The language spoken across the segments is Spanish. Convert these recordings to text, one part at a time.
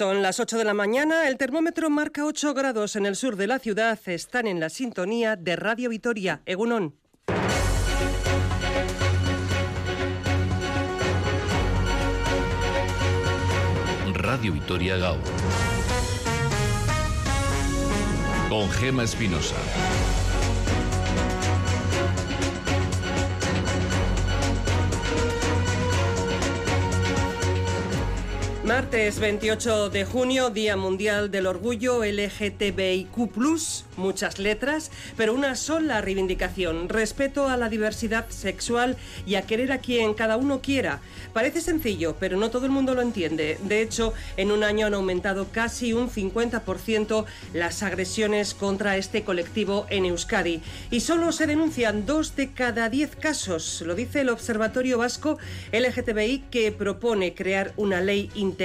Son las 8 de la mañana, el termómetro marca 8 grados en el sur de la ciudad, están en la sintonía de Radio Vitoria, Egunon. Radio Vitoria Gau. Con Gema Espinosa. Martes 28 de junio, Día Mundial del Orgullo LGTBIQ, muchas letras, pero una sola reivindicación: respeto a la diversidad sexual y a querer a quien cada uno quiera. Parece sencillo, pero no todo el mundo lo entiende. De hecho, en un año han aumentado casi un 50% las agresiones contra este colectivo en Euskadi. Y solo se denuncian dos de cada diez casos, lo dice el Observatorio Vasco LGTBI, que propone crear una ley integral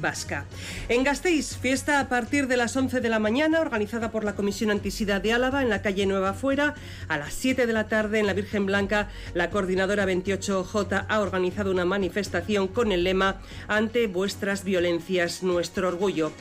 vasca. En Gasteiz, fiesta a partir de las 11 de la mañana, organizada por la Comisión Antisida de Álava en la calle Nueva Fuera. A las 7 de la tarde en la Virgen Blanca, la coordinadora 28J ha organizado una manifestación con el lema Ante vuestras violencias, nuestro orgullo.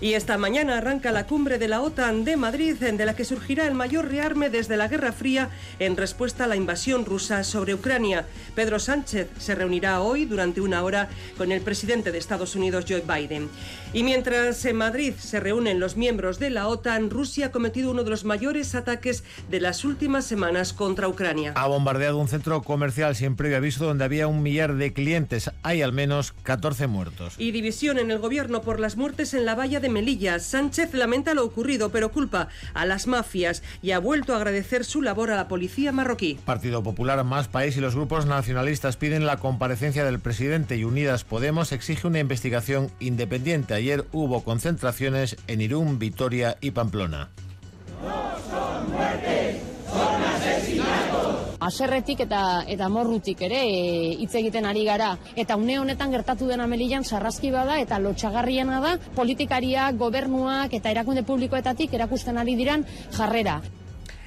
Y esta mañana arranca la cumbre de la OTAN de Madrid, de la que surgirá el mayor rearme desde la Guerra Fría en respuesta a la invasión rusa sobre Ucrania. Pedro Sánchez se reunirá hoy durante una hora con el presidente de Estados Unidos, Joe Biden. Y mientras en Madrid se reúnen los miembros de la OTAN, Rusia ha cometido uno de los mayores ataques de las últimas semanas contra Ucrania. Ha bombardeado un centro comercial sin previo aviso donde había un millar de clientes. Hay al menos 14 muertos. Y división en el gobierno por las muertes en la valla de Melilla. Sánchez lamenta lo ocurrido, pero culpa a las mafias y ha vuelto a agradecer su labor a la policía marroquí. Partido Popular, Más País y los grupos nacionalistas piden la comparecencia del presidente y Unidas Podemos exige una investigación independiente ayer hubo concentraciones en Irún, Vitoria y Pamplona. No son muertes, son asesinatos. Aserretik eta eta morrutik ere e, hitz egiten ari gara eta une honetan gertatu dena Melillan sarraski bada eta lotxagarriena da politikariak, gobernuak eta erakunde publikoetatik erakusten ari diran jarrera.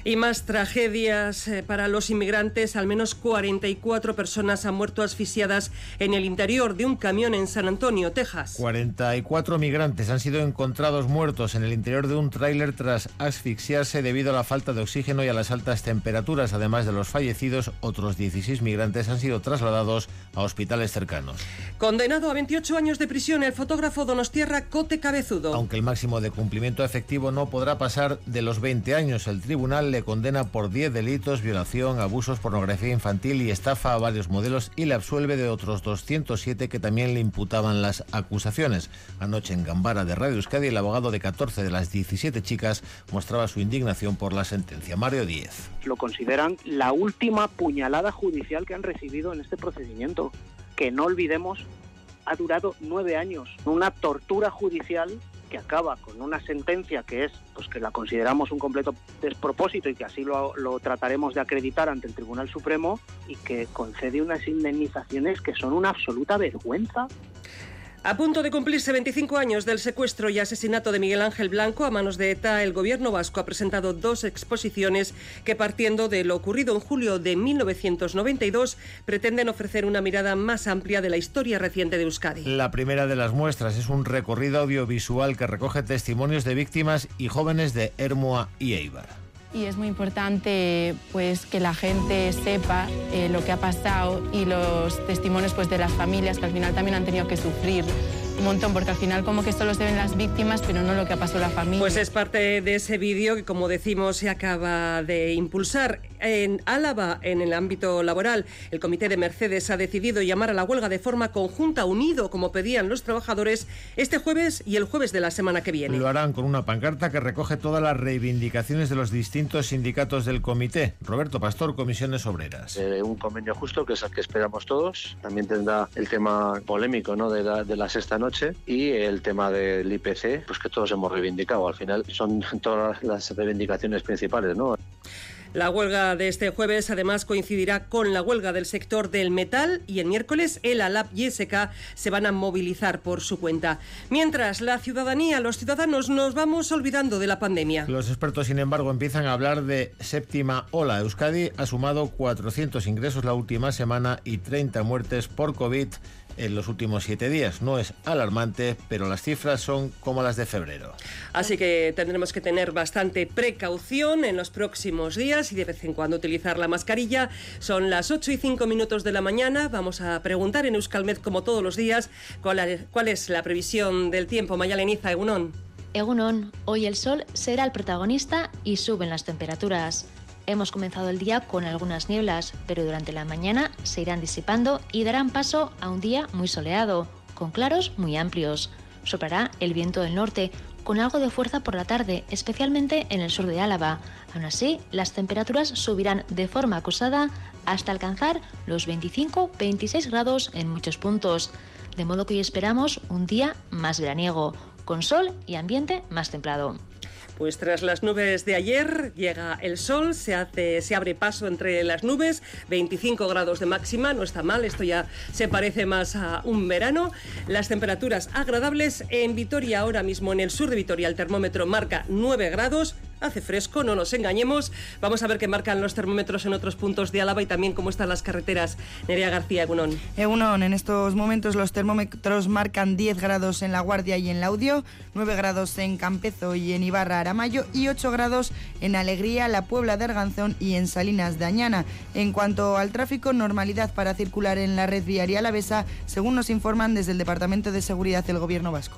Y más tragedias eh, para los inmigrantes. Al menos 44 personas han muerto asfixiadas en el interior de un camión en San Antonio, Texas. 44 migrantes han sido encontrados muertos en el interior de un tráiler tras asfixiarse debido a la falta de oxígeno y a las altas temperaturas. Además de los fallecidos, otros 16 migrantes han sido trasladados a hospitales cercanos. Condenado a 28 años de prisión el fotógrafo Donostierra Cote Cabezudo. Aunque el máximo de cumplimiento efectivo no podrá pasar de los 20 años, el tribunal le condena por 10 delitos, violación, abusos, pornografía infantil y estafa a varios modelos y le absuelve de otros 207 que también le imputaban las acusaciones. Anoche en Gambara de Radio Euskadi, el abogado de 14 de las 17 chicas mostraba su indignación por la sentencia. Mario Díez. Lo consideran la última puñalada judicial que han recibido en este procedimiento, que no olvidemos ha durado nueve años, una tortura judicial que acaba con una sentencia que es, pues que la consideramos un completo despropósito y que así lo, lo, trataremos de acreditar ante el Tribunal Supremo y que concede unas indemnizaciones que son una absoluta vergüenza. A punto de cumplirse 25 años del secuestro y asesinato de Miguel Ángel Blanco a manos de ETA, el gobierno vasco ha presentado dos exposiciones que, partiendo de lo ocurrido en julio de 1992, pretenden ofrecer una mirada más amplia de la historia reciente de Euskadi. La primera de las muestras es un recorrido audiovisual que recoge testimonios de víctimas y jóvenes de Hermoa y Eibar y es muy importante pues que la gente sepa eh, lo que ha pasado y los testimonios pues de las familias que al final también han tenido que sufrir un montón, porque al final como que solo se ven las víctimas, pero no lo que ha pasado la familia. Pues es parte de ese vídeo que, como decimos, se acaba de impulsar. En Álava, en el ámbito laboral, el comité de Mercedes ha decidido llamar a la huelga de forma conjunta, unido, como pedían los trabajadores, este jueves y el jueves de la semana que viene. Lo harán con una pancarta que recoge todas las reivindicaciones de los distintos sindicatos del comité. Roberto Pastor, Comisiones Obreras. Eh, un convenio justo, que es el que esperamos todos. También tendrá el tema polémico ¿no? de, la, de la sexta noche y el tema del IPC, pues que todos hemos reivindicado. Al final son todas las reivindicaciones principales, ¿no? La huelga de este jueves además coincidirá con la huelga del sector del metal y el miércoles el ALAP y SK se van a movilizar por su cuenta. Mientras la ciudadanía, los ciudadanos nos vamos olvidando de la pandemia. Los expertos, sin embargo, empiezan a hablar de séptima ola. Euskadi ha sumado 400 ingresos la última semana y 30 muertes por COVID en los últimos siete días. No es alarmante, pero las cifras son como las de febrero. Así que tendremos que tener bastante precaución en los próximos días y de vez en cuando utilizar la mascarilla. Son las 8 y 5 minutos de la mañana. Vamos a preguntar en Euskalmed, como todos los días, cuál, es la previsión del tiempo. Mayaleniza, Egunon. Egunon, hoy el sol será el protagonista y suben las temperaturas. Hemos comenzado el día con algunas nieblas, pero durante la mañana se irán disipando y darán paso a un día muy soleado, con claros muy amplios. Soplará el viento del norte, con algo de fuerza por la tarde, especialmente en el sur de Álava. Aún así, las temperaturas subirán de forma acusada hasta alcanzar los 25-26 grados en muchos puntos. De modo que hoy esperamos un día más veraniego, con sol y ambiente más templado. Pues tras las nubes de ayer llega el sol, se, hace, se abre paso entre las nubes, 25 grados de máxima, no está mal, esto ya se parece más a un verano. Las temperaturas agradables en Vitoria ahora mismo, en el sur de Vitoria, el termómetro marca 9 grados, hace fresco, no nos engañemos. Vamos a ver qué marcan los termómetros en otros puntos de Álava y también cómo están las carreteras. Nerea García, Egunon. Egunon, en estos momentos los termómetros marcan 10 grados en La Guardia y en Laudio, 9 grados en Campezo y en Ibarra Aramayo y 8 grados en Alegría, La Puebla de Arganzón y en Salinas de Añana. En cuanto al tráfico, normalidad para circular en la red viaria alavesa, según nos informan desde el Departamento de Seguridad del Gobierno Vasco.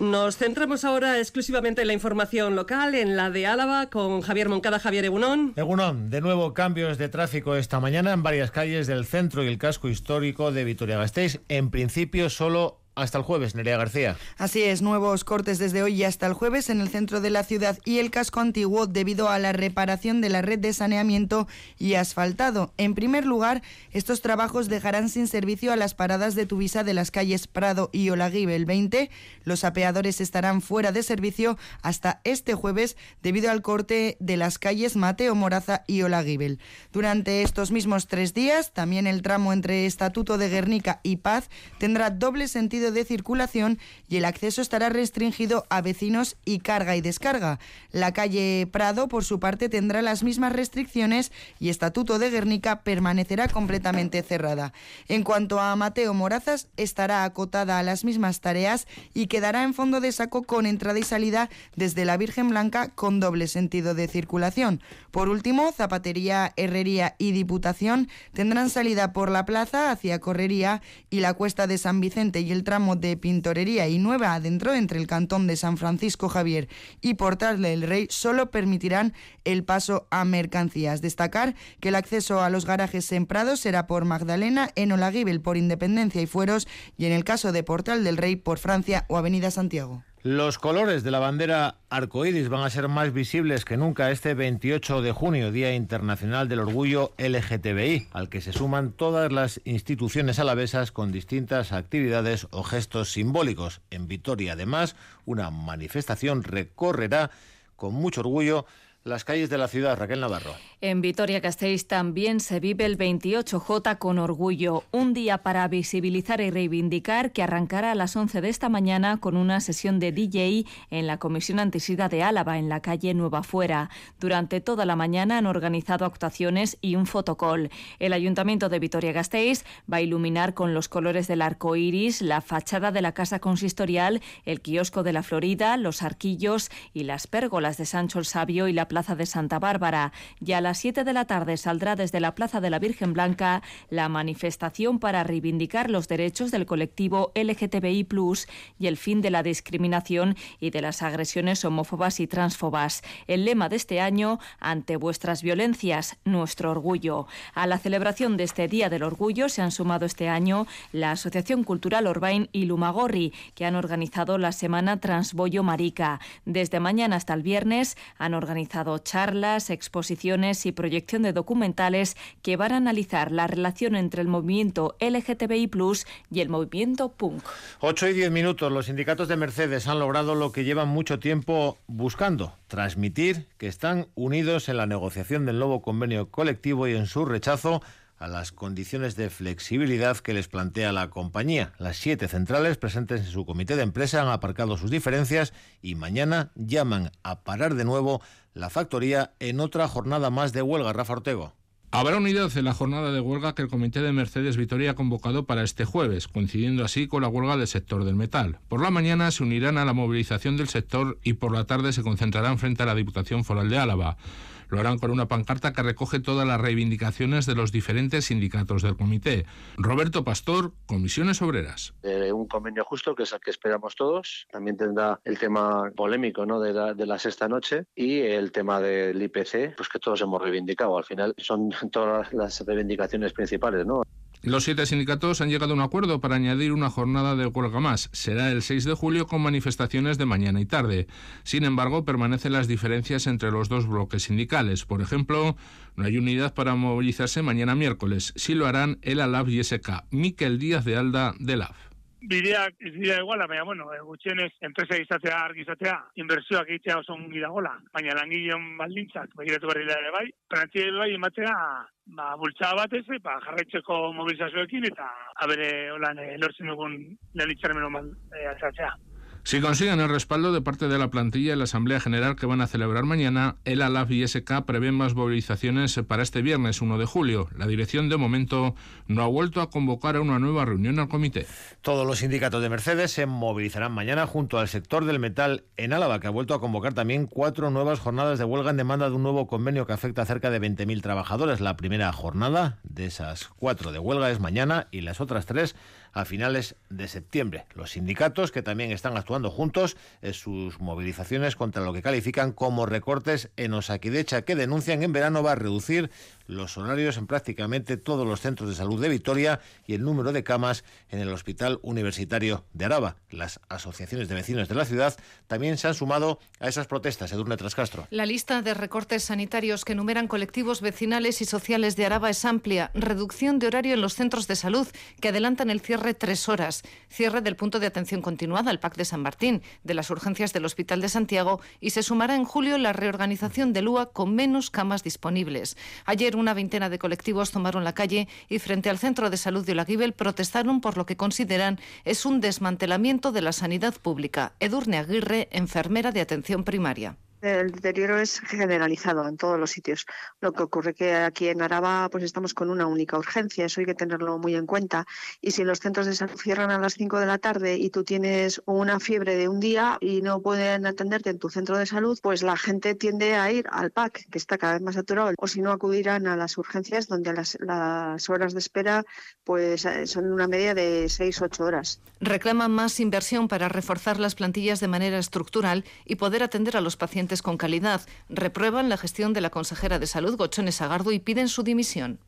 Nos centramos ahora exclusivamente en la información local, en la de Álava, con Javier Moncada, Javier Egunón. Egunón, de nuevo cambios de tráfico esta mañana en varias calles del centro y el casco histórico de Vitoria-Gasteiz. En principio solo hasta el jueves, Nerea García. Así es, nuevos cortes desde hoy y hasta el jueves en el centro de la ciudad y el casco antiguo debido a la reparación de la red de saneamiento y asfaltado. En primer lugar, estos trabajos dejarán sin servicio a las paradas de Tuvisa de las calles Prado y Olaguibel 20. Los apeadores estarán fuera de servicio hasta este jueves debido al corte de las calles Mateo Moraza y Olaguibel. Durante estos mismos tres días, también el tramo entre Estatuto de Guernica y Paz tendrá doble sentido de circulación y el acceso estará restringido a vecinos y carga y descarga. La calle Prado, por su parte, tendrá las mismas restricciones y Estatuto de Guernica permanecerá completamente cerrada. En cuanto a Mateo Morazas, estará acotada a las mismas tareas y quedará en fondo de saco con entrada y salida desde la Virgen Blanca con doble sentido de circulación. Por último, Zapatería, Herrería y Diputación tendrán salida por la plaza hacia Correría y la cuesta de San Vicente y el tramo de Pintorería y Nueva adentro entre el cantón de San Francisco Javier y Portal del Rey solo permitirán el paso a mercancías. Destacar que el acceso a los garajes en será por Magdalena, en Olaguibel por Independencia y Fueros y en el caso de Portal del Rey por Francia o Avenida Santiago. Los colores de la bandera arcoíris van a ser más visibles que nunca este 28 de junio, Día Internacional del Orgullo LGTBI, al que se suman todas las instituciones alavesas con distintas actividades o gestos simbólicos. En Vitoria, además, una manifestación recorrerá con mucho orgullo las calles de la ciudad, Raquel Navarro. En Vitoria-Gasteiz también se vive el 28J con orgullo, un día para visibilizar y reivindicar que arrancará a las 11 de esta mañana con una sesión de DJ en la Comisión Antisida de Álava, en la calle Nueva Fuera. Durante toda la mañana han organizado actuaciones y un fotocall. El Ayuntamiento de Vitoria-Gasteiz va a iluminar con los colores del arco iris la fachada de la Casa Consistorial, el kiosco de la Florida, los arquillos y las pérgolas de Sancho el Sabio y la Plaza de Santa Bárbara. Y a las 7 de la tarde saldrá desde la Plaza de la Virgen Blanca la manifestación para reivindicar los derechos del colectivo LGTBI y el fin de la discriminación y de las agresiones homófobas y transfobas. El lema de este año, ante vuestras violencias, nuestro orgullo. A la celebración de este Día del Orgullo se han sumado este año la Asociación Cultural Orbain y Lumagorri, que han organizado la Semana Transboyo Marica. Desde mañana hasta el viernes han organizado charlas, exposiciones y proyección de documentales que van a analizar la relación entre el movimiento LGTBI y el movimiento punk. 8 y 10 minutos. Los sindicatos de Mercedes han logrado lo que llevan mucho tiempo buscando, transmitir que están unidos en la negociación del nuevo convenio colectivo y en su rechazo a las condiciones de flexibilidad que les plantea la compañía. Las siete centrales presentes en su comité de empresa han aparcado sus diferencias y mañana llaman a parar de nuevo la factoría en otra jornada más de huelga. Rafa Ortego. Habrá unidad en la jornada de huelga que el Comité de Mercedes Vitoria ha convocado para este jueves, coincidiendo así con la huelga del sector del metal. Por la mañana se unirán a la movilización del sector y por la tarde se concentrarán frente a la Diputación Foral de Álava. Lo harán con una pancarta que recoge todas las reivindicaciones de los diferentes sindicatos del comité. Roberto Pastor, Comisiones Obreras. Un convenio justo que es el que esperamos todos. También tendrá el tema polémico ¿no? de, la, de la sexta noche y el tema del IPC, pues que todos hemos reivindicado. Al final son todas las reivindicaciones principales. ¿no? Los siete sindicatos han llegado a un acuerdo para añadir una jornada de huelga más. Será el 6 de julio con manifestaciones de mañana y tarde. Sin embargo, permanecen las diferencias entre los dos bloques sindicales. Por ejemplo, no hay unidad para movilizarse mañana miércoles. Sí lo harán el ALAF y SK. Miquel Díaz de Alda de LAF. Bideak ez dira iguala, baina, bueno, gutxienez, enpresa izatea, argi izatea, inbertsioak egitea oso ongi dagola, baina langileon baldintzak, begiratu berri ere bai, prantzi bai ematea, ba, bultzada batez, ba, jarraitzeko mobilizazioekin, eta abere holan e, lortzen dugun lehen itxarmen oman e, Si consiguen el respaldo de parte de la plantilla en la Asamblea General que van a celebrar mañana, el ALAF y SK prevén más movilizaciones para este viernes 1 de julio. La dirección de momento no ha vuelto a convocar a una nueva reunión al comité. Todos los sindicatos de Mercedes se movilizarán mañana junto al sector del metal en Álava, que ha vuelto a convocar también cuatro nuevas jornadas de huelga en demanda de un nuevo convenio que afecta a cerca de 20.000 trabajadores. La primera jornada de esas cuatro de huelga es mañana y las otras tres a finales de septiembre. Los sindicatos, que también están actuando juntos en sus movilizaciones contra lo que califican como recortes en Osakidecha, que denuncian en verano va a reducir los horarios en prácticamente todos los centros de salud de Vitoria y el número de camas en el Hospital Universitario de Araba. Las asociaciones de vecinos de la ciudad también se han sumado a esas protestas. Edurne Trascastro. La lista de recortes sanitarios que enumeran colectivos vecinales y sociales de Araba es amplia. Reducción de horario en los centros de salud que adelantan el cierre tres horas. Cierre del punto de atención continuada, al PAC de San Martín, de las urgencias del Hospital de Santiago y se sumará en julio la reorganización del UA con menos camas disponibles. Ayer una veintena de colectivos tomaron la calle y frente al Centro de Salud de Olaguibel protestaron por lo que consideran es un desmantelamiento de la sanidad pública. Edurne Aguirre, enfermera de atención primaria. El deterioro es generalizado en todos los sitios. Lo que ocurre que aquí en Araba pues estamos con una única urgencia, eso hay que tenerlo muy en cuenta. Y si los centros de salud cierran a las 5 de la tarde y tú tienes una fiebre de un día y no pueden atenderte en tu centro de salud, pues la gente tiende a ir al PAC, que está cada vez más saturado, o si no acudirán a las urgencias donde las, las horas de espera pues son una media de 6-8 horas. Reclaman más inversión para reforzar las plantillas de manera estructural y poder atender a los pacientes con calidad. Reprueban la gestión de la consejera de Salud, Gochones Agardo, y piden su dimisión.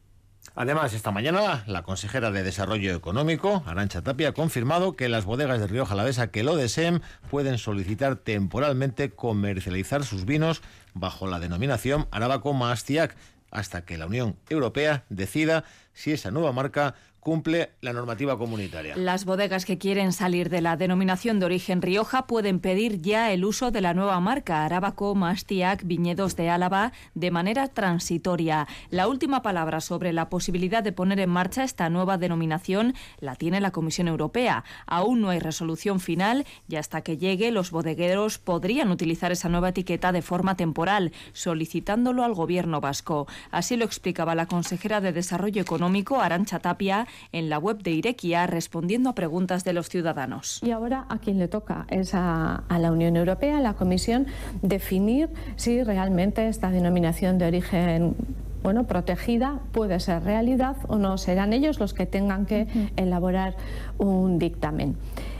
Además, esta mañana la consejera de Desarrollo Económico, Arancha Tapia, ha confirmado que las bodegas de Río Jalavesa que lo deseen pueden solicitar temporalmente comercializar sus vinos bajo la denominación Arabaco Mastiac hasta que la Unión Europea decida si esa nueva marca cumple la normativa comunitaria. Las bodegas que quieren salir de la denominación de origen Rioja pueden pedir ya el uso de la nueva marca Arábaco Mastiac Viñedos de Álava de manera transitoria. La última palabra sobre la posibilidad de poner en marcha esta nueva denominación la tiene la Comisión Europea. Aún no hay resolución final y hasta que llegue los bodegueros podrían utilizar esa nueva etiqueta de forma temporal, solicitándolo al gobierno vasco. Así lo explicaba la consejera de Desarrollo Económico Arancha Tapia en la web de Irequia respondiendo a preguntas de los ciudadanos. Y ahora a quien le toca es a, la Unión Europea, a la Comisión, definir si realmente esta denominación de origen bueno, protegida puede ser realidad o no. Serán ellos los que tengan que elaborar un dictamen.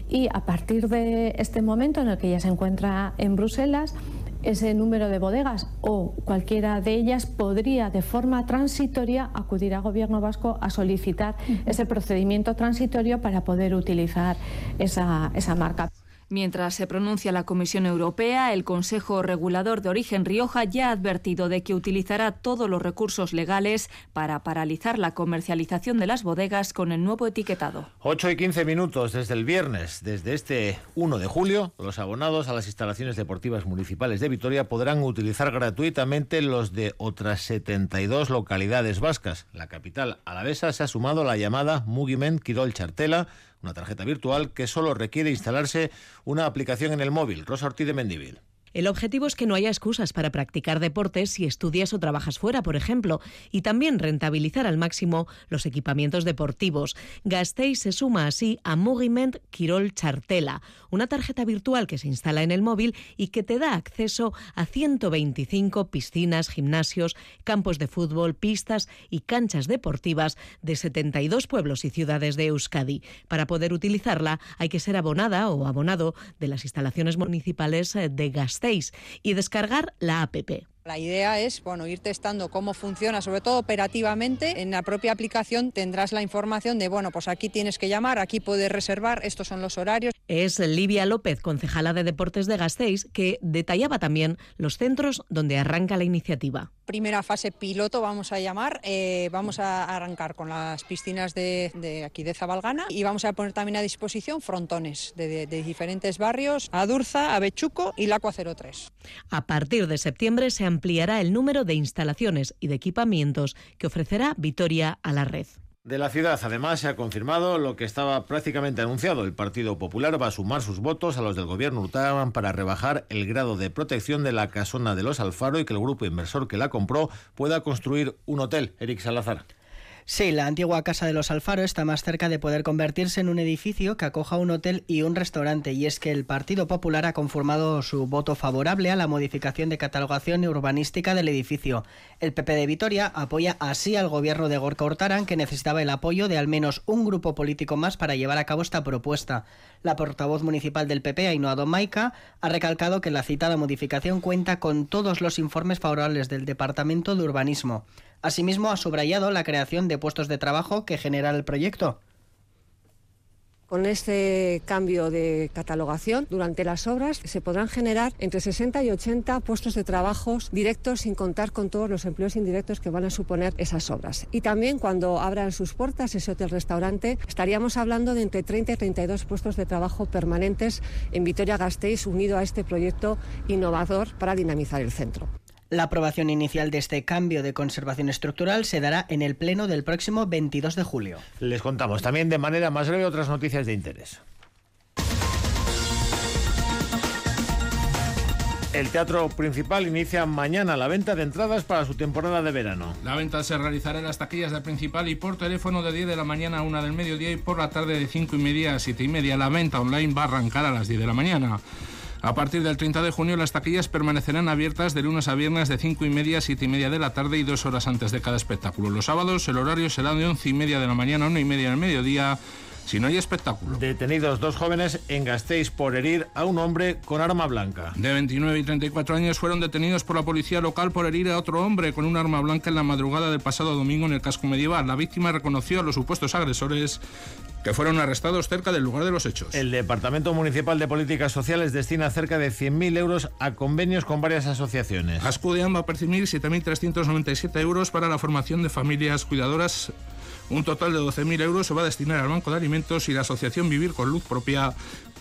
Y a partir de este momento en el que ya se encuentra en Bruselas, ese número de bodegas o cualquiera de ellas podría de forma transitoria acudir al Gobierno vasco a solicitar ese procedimiento transitorio para poder utilizar esa, esa marca. Mientras se pronuncia la Comisión Europea, el Consejo Regulador de Origen Rioja ya ha advertido de que utilizará todos los recursos legales para paralizar la comercialización de las bodegas con el nuevo etiquetado. 8 y 15 minutos desde el viernes, desde este 1 de julio, los abonados a las instalaciones deportivas municipales de Vitoria podrán utilizar gratuitamente los de otras 72 localidades vascas. La capital alavesa se ha sumado a la llamada Mugiment Quirol Chartela una tarjeta virtual que solo requiere instalarse una aplicación en el móvil. Rosa Ortiz de Mendivil. El objetivo es que no haya excusas para practicar deportes si estudias o trabajas fuera, por ejemplo, y también rentabilizar al máximo los equipamientos deportivos. Gasteiz se suma así a Moviment Quirol Chartela, una tarjeta virtual que se instala en el móvil y que te da acceso a 125 piscinas, gimnasios, campos de fútbol, pistas y canchas deportivas de 72 pueblos y ciudades de Euskadi. Para poder utilizarla hay que ser abonada o abonado de las instalaciones municipales eh, de Gasteiz y descargar la APP. La idea es bueno, ir testando cómo funciona, sobre todo operativamente. En la propia aplicación tendrás la información de, bueno, pues aquí tienes que llamar, aquí puedes reservar, estos son los horarios. Es Livia López, concejala de Deportes de Gasteiz, que detallaba también los centros donde arranca la iniciativa. Primera fase piloto, vamos a llamar. Eh, vamos a arrancar con las piscinas de, aquí de Zabalgana y vamos a poner también a disposición frontones de, de diferentes barrios, Adurza, Avechuco y Laco 03. A partir de septiembre se ampliará el número de instalaciones y de equipamientos que ofrecerá Vitoria a la red. De la ciudad, además, se ha confirmado lo que estaba prácticamente anunciado. El Partido Popular va a sumar sus votos a los del gobierno Urtaban para rebajar el grado de protección de la casona de los Alfaro y que el grupo inversor que la compró pueda construir un hotel. Eric Salazar. Sí, la antigua Casa de los Alfaro está más cerca de poder convertirse en un edificio que acoja un hotel y un restaurante, y es que el Partido Popular ha conformado su voto favorable a la modificación de catalogación urbanística del edificio. El PP de Vitoria apoya así al gobierno de Gorka Hortarán, que necesitaba el apoyo de al menos un grupo político más para llevar a cabo esta propuesta. La portavoz municipal del PP, Ainhoa Domaica, ha recalcado que la citada modificación cuenta con todos los informes favorables del Departamento de Urbanismo. Asimismo, ha subrayado la creación de puestos de trabajo que genera el proyecto. Con este cambio de catalogación, durante las obras se podrán generar entre 60 y 80 puestos de trabajo directos sin contar con todos los empleos indirectos que van a suponer esas obras. Y también cuando abran sus puertas ese hotel-restaurante, estaríamos hablando de entre 30 y 32 puestos de trabajo permanentes en Vitoria-Gasteiz unido a este proyecto innovador para dinamizar el centro. La aprobación inicial de este cambio de conservación estructural se dará en el Pleno del próximo 22 de julio. Les contamos también de manera más breve otras noticias de interés. El teatro principal inicia mañana la venta de entradas para su temporada de verano. La venta se realizará en las taquillas del principal y por teléfono de 10 de la mañana a 1 del mediodía y por la tarde de 5 y media a 7 y media. La venta online va a arrancar a las 10 de la mañana. A partir del 30 de junio las taquillas permanecerán abiertas de lunes a viernes de 5 y media a 7 y media de la tarde y dos horas antes de cada espectáculo. Los sábados el horario será de 11 y media de la mañana a 1 y media del mediodía si no hay espectáculo. Detenidos dos jóvenes en Gasteiz por herir a un hombre con arma blanca. De 29 y 34 años fueron detenidos por la policía local por herir a otro hombre con un arma blanca en la madrugada del pasado domingo en el casco medieval. La víctima reconoció a los supuestos agresores que fueron arrestados cerca del lugar de los hechos. El Departamento Municipal de Políticas Sociales destina cerca de 100.000 euros a convenios con varias asociaciones. Ascudean va a percibir 7.397 euros para la formación de familias cuidadoras un total de 12.000 euros se va a destinar al Banco de Alimentos y la Asociación Vivir con Luz Propia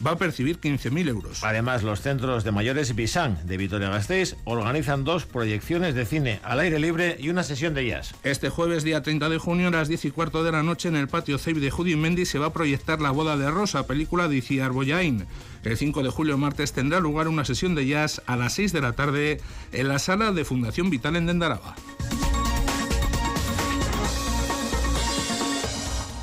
va a percibir 15.000 euros. Además, los centros de mayores Bisan de Vitoria-Gasteiz organizan dos proyecciones de cine al aire libre y una sesión de jazz. Este jueves, día 30 de junio, a las 10 y cuarto de la noche, en el patio CEIB de Judy Mendy se va a proyectar La boda de Rosa, película de Iciar Boyain. El 5 de julio, martes, tendrá lugar una sesión de jazz a las 6 de la tarde en la sala de Fundación Vital en Dendaraba.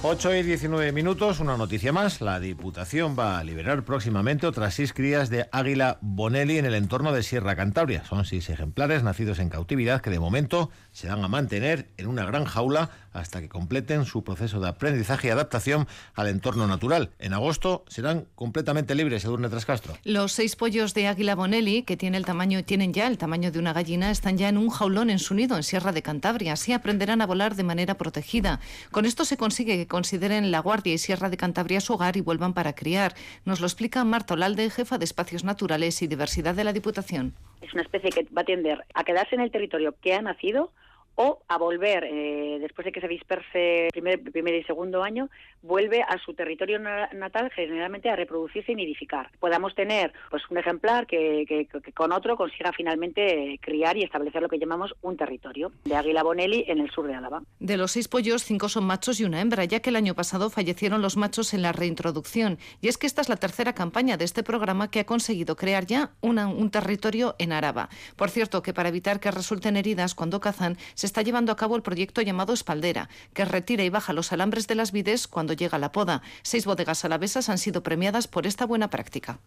8 y 19 minutos, una noticia más. La Diputación va a liberar próximamente otras seis crías de águila Bonelli en el entorno de Sierra Cantabria. Son seis ejemplares nacidos en cautividad que de momento se van a mantener en una gran jaula hasta que completen su proceso de aprendizaje y adaptación al entorno natural. En agosto serán completamente libres, Edurne Trascastro. Los seis pollos de águila Bonelli, que tiene el tamaño, tienen ya el tamaño de una gallina, están ya en un jaulón en su nido en Sierra de Cantabria. Así aprenderán a volar de manera protegida. Con esto se consigue que consideren La Guardia y Sierra de Cantabria su hogar y vuelvan para criar. Nos lo explica Marta Olalde, jefa de Espacios Naturales y Diversidad de la Diputación. Es una especie que va a tender a quedarse en el territorio que ha nacido o a volver, eh, después de que se disperse primer, primer y segundo año, vuelve a su territorio natal generalmente a reproducirse y nidificar. Podamos tener pues un ejemplar que, que, con otro consiga finalmente criar y establecer lo que llamamos un territorio de Águila Bonelli en el sur de Álava. De los seis pollos, cinco son machos y una hembra, ya que el año pasado fallecieron los machos en la reintroducción. Y es que esta es la tercera campaña de este programa que ha conseguido crear ya un territorio en Araba. Por cierto, que para evitar que resulten heridas cuando cazan, se está llevando a cabo el proyecto llamado Espaldera, que retira y baja los alambres de las vides cuando llega la poda. Seis bodegas alavesas han sido premiadas por esta buena práctica.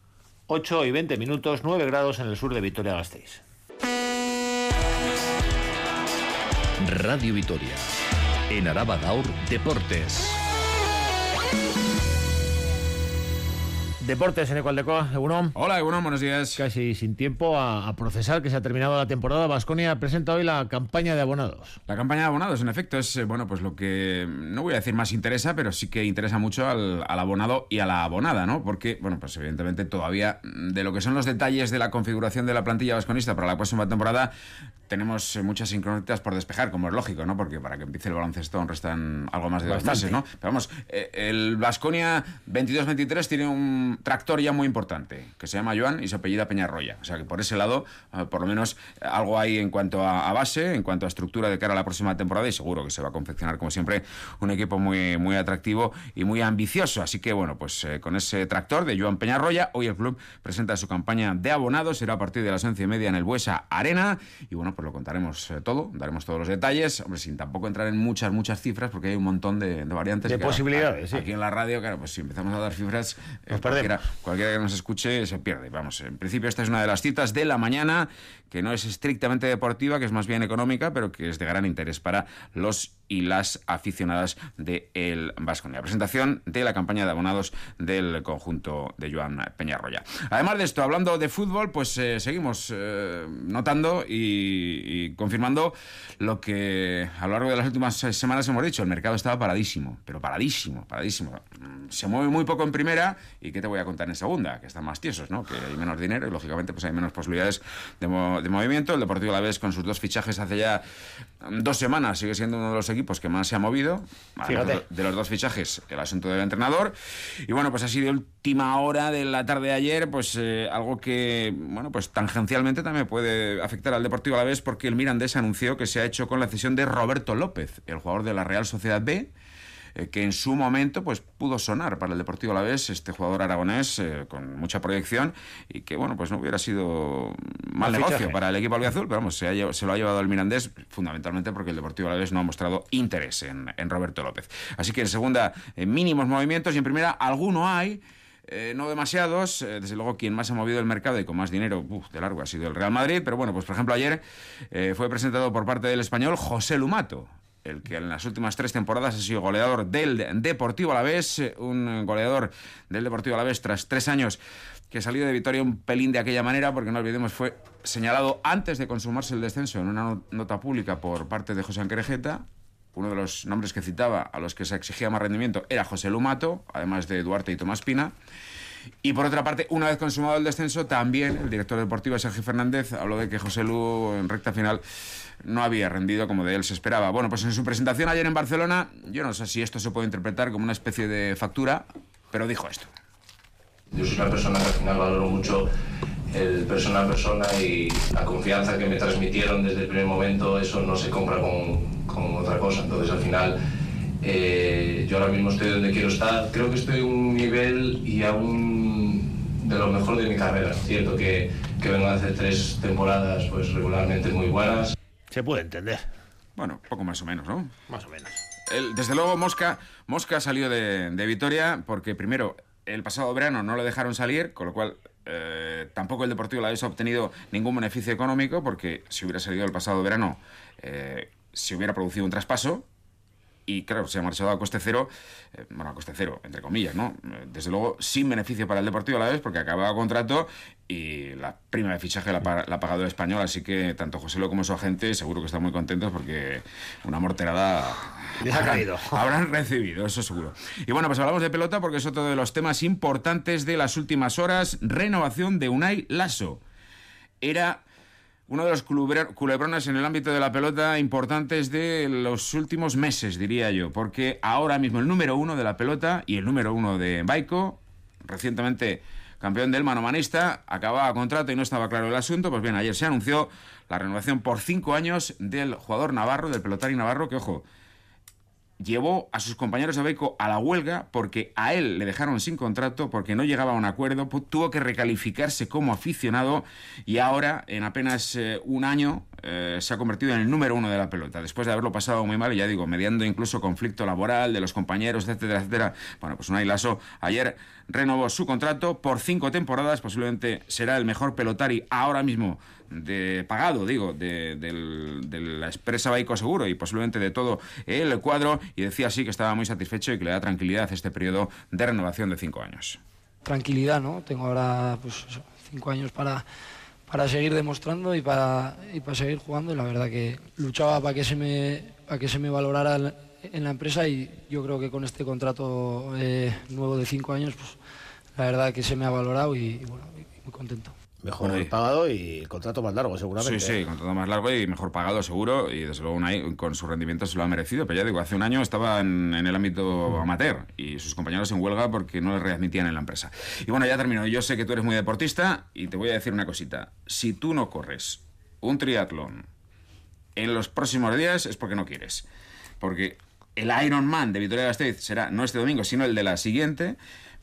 8 y 20 minutos, 9 grados en el sur de Vitoria-Gasteiz. Radio Vitoria. En Araba Gaur, Deportes. Deportes en Ecualdecoa, Egunon. Hola, Egunon, buenos días. Casi sin tiempo a, procesar que se ha terminado la temporada, Vasconia presenta hoy la campaña de abonados. La campaña de abonados, en efecto, es eh, bueno, pues lo que no voy a decir más interesa, pero sí que interesa mucho al, abonado y a la abonada, ¿no? Porque, bueno, pues evidentemente todavía mm, de lo que son los detalles de la configuración de la plantilla vasconista para la próxima temporada tenemos eh, muchas incógnitas por despejar, como es lógico, ¿no? Porque para que empiece el baloncesto restan algo más de dos meses, ¿no? Pero vamos, eh, el Vasconia 22-23 tiene un tractor ya muy importante, que se llama Joan y se apellida Peñarroya. O sea que por ese lado, eh, por lo menos algo hay en cuanto a, base, en cuanto a estructura de cara a la próxima temporada y seguro que se va a confeccionar, como siempre, un equipo muy, muy atractivo y muy ambicioso. Así que, bueno, pues con ese tractor de Joan Peñarroya, hoy el club presenta su campaña de abonados, será a partir de las once y media en el Buesa Arena y, bueno, pues lo contaremos eh, todo, daremos todos los detalles, hombre, sin tampoco entrar en muchas, muchas cifras, porque hay un montón de, variantes. De posibilidades, Aquí en la radio, claro, pues si empezamos a dar cifras, eh, cualquiera, que nos escuche se pierde. Vamos, en principio esta es una de las citas de la mañana, que no es estrictamente deportiva, que es más bien económica, pero que es de gran interés para los y las aficionadas de el La Presentación de la campaña de abonados del conjunto de Joan Peñarroya. Además de esto, hablando de fútbol, pues eh, seguimos eh, notando y, confirmando lo que a lo largo de las últimas semanas hemos dicho. El mercado estaba paradísimo, pero paradísimo, paradísimo. Se mueve muy poco en primera y ¿qué te voy a contar en segunda? Que están más tiesos, ¿no? Que hay menos dinero y lógicamente pues hay menos posibilidades de, de movimiento. El Deportivo La Vez con sus dos fichajes hace ya dos semanas sigue siendo uno de los equipos que más se ha movido. De los dos fichajes, el asunto del entrenador. Y bueno, pues ha sido última hora de la tarde de ayer, pues eh, algo que, bueno, pues tangencialmente también puede afectar al Deportivo a la vez, porque el Mirandés anunció que se ha hecho con la cesión de Roberto López, el jugador de la Real Sociedad B eh, que en su momento pues pudo sonar para el Deportivo Alavés, este jugador aragonés eh, con mucha proyección y que bueno, pues no hubiera sido mal negocio para el equipo albiazul, pero vamos, se, lo ha llevado el Mirandés fundamentalmente porque el Deportivo Alavés no ha mostrado interés en, Roberto López. Así que en segunda, eh, mínimos movimientos y en primera, alguno hay. no demasiados. desde luego, quien más ha movido el mercado y con más dinero de largo ha sido el Real Madrid. Pero bueno, pues por ejemplo, ayer fue presentado por parte del español José Lumato, el que en las últimas tres temporadas ha sido goleador del Deportivo Alavés, un goleador del Deportivo Alavés tras tres años que salió de Vitoria un pelín de aquella manera, porque no olvidemos fue señalado antes de consumarse el descenso en una nota pública por parte de José Anquerejeta. Uno de los nombres que citaba a los que se exigía más rendimiento era José Lumato, además de Duarte y Tomás Pina. Y por otra parte, una vez consumado el descenso, también el director deportivo Sergio Fernández habló de que José Lu en recta final no había rendido como de él se esperaba. Bueno, pues en su presentación ayer en Barcelona, yo no sé si esto se puede interpretar como una especie de factura, pero dijo esto. Yo soy una persona que al final valoro mucho el persona a persona y la confianza que me transmitieron desde el primer momento, eso no se compra con, con otra cosa. Entonces al final eh, yo ahora mismo estoy donde quiero estar. Creo que estoy a un nivel y a un de lo mejor de mi carrera. Cierto que, que vengo a hacer tres temporadas pues regularmente muy buenas. Se puede entender. Bueno, poco más o menos, ¿no? Más o menos. desde luego, Mosca, Mosca salió de, de, Vitoria porque primero el pasado verano no lo dejaron salir, con lo cual eh, tampoco el Deportivo la ha obtenido ningún beneficio económico porque si hubiera salido el pasado verano eh, se hubiera producido un traspaso y claro, se ha marchado a coste cero, eh, bueno, a coste cero, entre comillas, ¿no? Desde luego, sin beneficio para el Deportivo a la vez, porque acababa contrato y la prima de fichaje la, ha pagado el español, así que tanto José Lo como su agente seguro que están muy contentos porque una morterada ha caído. habrán recibido, eso seguro. Y bueno, pues hablamos de pelota porque es otro de los temas importantes de las últimas horas, renovación de Unai Lasso. Era uno de los culebrones en el ámbito de la pelota importantes de los últimos meses, diría yo, porque ahora mismo el número uno de la pelota y el número uno de Baico, recientemente campeón del manomanista, acababa contrato y no estaba claro el asunto, pues bien, ayer se anunció la renovación por cinco años del jugador navarro, del pelotari navarro, que ojo, llevó a sus compañeros de Baico a la huelga porque a él le dejaron sin contrato, porque no llegaba a un acuerdo, tuvo que recalificarse como aficionado y ahora, en apenas eh, un año, eh, se ha convertido en el número uno de la pelota. Después de haberlo pasado muy mal, ya digo, mediando incluso conflicto laboral de los compañeros, etcétera, etcétera. Bueno, pues Unai Lasso ayer renovó su contrato por cinco temporadas, posiblemente será el mejor pelotari ahora mismo de pagado, digo, de, la expresa Baico Seguro y posiblemente de todo el cuadro, y decía así que estaba muy satisfecho y que le da tranquilidad este periodo de renovación de cinco años. Tranquilidad, ¿no? Tengo ahora pues, cinco años para, para seguir demostrando y para, y para seguir jugando, y la verdad que luchaba para que se me, para que se me valorara en la empresa y yo creo que con este contrato eh, nuevo de cinco años, pues la verdad que se me ha valorado y, bueno, muy contento. Mejor pagado y contrato más largo, seguramente. Sí, sí, contrato más largo y mejor pagado, seguro. Y desde luego, Unai, con su rendimiento se lo ha merecido. Pero ya digo, hace un año estaba en, el ámbito amateur y sus compañeros en huelga porque no le readmitían en la empresa. Y bueno, ya termino. Yo sé que tú eres muy deportista y te voy a decir una cosita. Si tú no corres un triatlón en los próximos días es porque no quieres. Porque el Ironman de Vitoria-Gasteiz será no este domingo, sino el de la siguiente.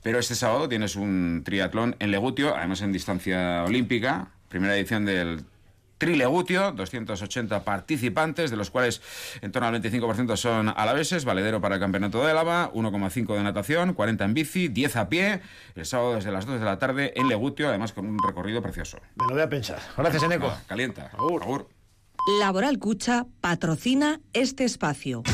Pero este sábado tienes un triatlón en Legutio, además en distancia olímpica, primera edición del Trilegutio, 280 participantes, de los cuales en torno al 25% son alaveses, valedero para el Campeonato de Álava, 1,5 de natación, 40 en bici, 10 a pie, el sábado desde las 2 de la tarde en Legutio, además con un recorrido precioso. Me lo voy a pensar. Gracias, Eneco. calienta. Agur. Laboral Cucha patrocina este espacio.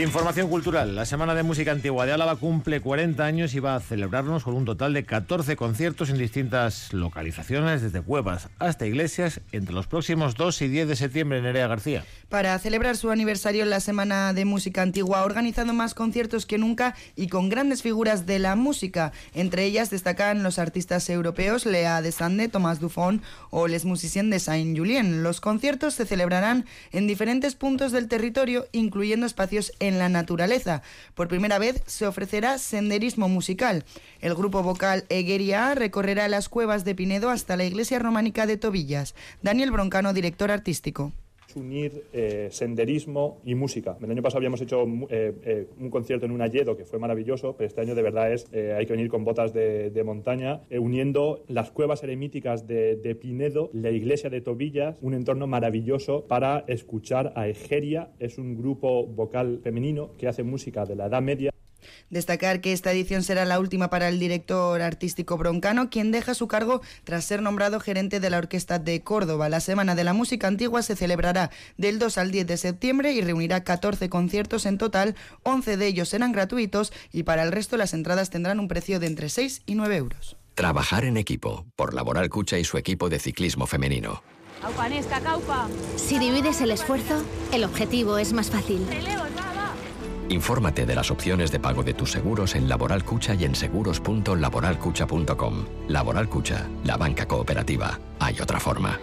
Información cultural. La Semana de Música Antigua de Álava cumple 40 años y va a celebrarnos con un total de 14 conciertos en distintas localizaciones, desde cuevas hasta iglesias, entre los próximos 2 y 10 de septiembre en Nerea García. Para celebrar su aniversario, la Semana de Música Antigua ha organizado más conciertos que nunca y con grandes figuras de la música. Entre ellas destacan los artistas europeos Lea de Sande, Tomás Dufon o Les Musiciens de Saint-Julien. Los conciertos se celebrarán en diferentes puntos del territorio, incluyendo espacios en la naturaleza. Por primera vez se ofrecerá senderismo musical. El grupo vocal Egeria recorrerá las cuevas de Pinedo hasta la iglesia románica de Tobillas. Daniel Broncano, director artístico unir eh, senderismo y música. El año pasado habíamos hecho eh, eh, un concierto en un alledo que fue maravilloso, pero este año de verdad es hay que venir con botas de, montaña, uniendo las cuevas eremíticas de, de, Pinedo, la iglesia de Tobillas, un entorno maravilloso para escuchar a Egeria. Es un grupo vocal femenino que hace música de la Edad Media Destacar que esta edición será la última para el director artístico broncano, quien deja su cargo tras ser nombrado gerente de la Orquesta de Córdoba. La Semana de la Música Antigua se celebrará del 2 al 10 de septiembre y reunirá 14 conciertos en total, 11 de ellos serán gratuitos y para el resto las entradas tendrán un precio de entre 6 y 9 euros. Trabajar en equipo por Laboral Cucha y su equipo de ciclismo femenino. Si divides el esfuerzo, el objetivo es más fácil. Infórmate de las opciones de pago de tus seguros en Laboral Cucha y en seguros.laboralcucha.com. Laboral Cucha, la banca cooperativa. Hay otra forma.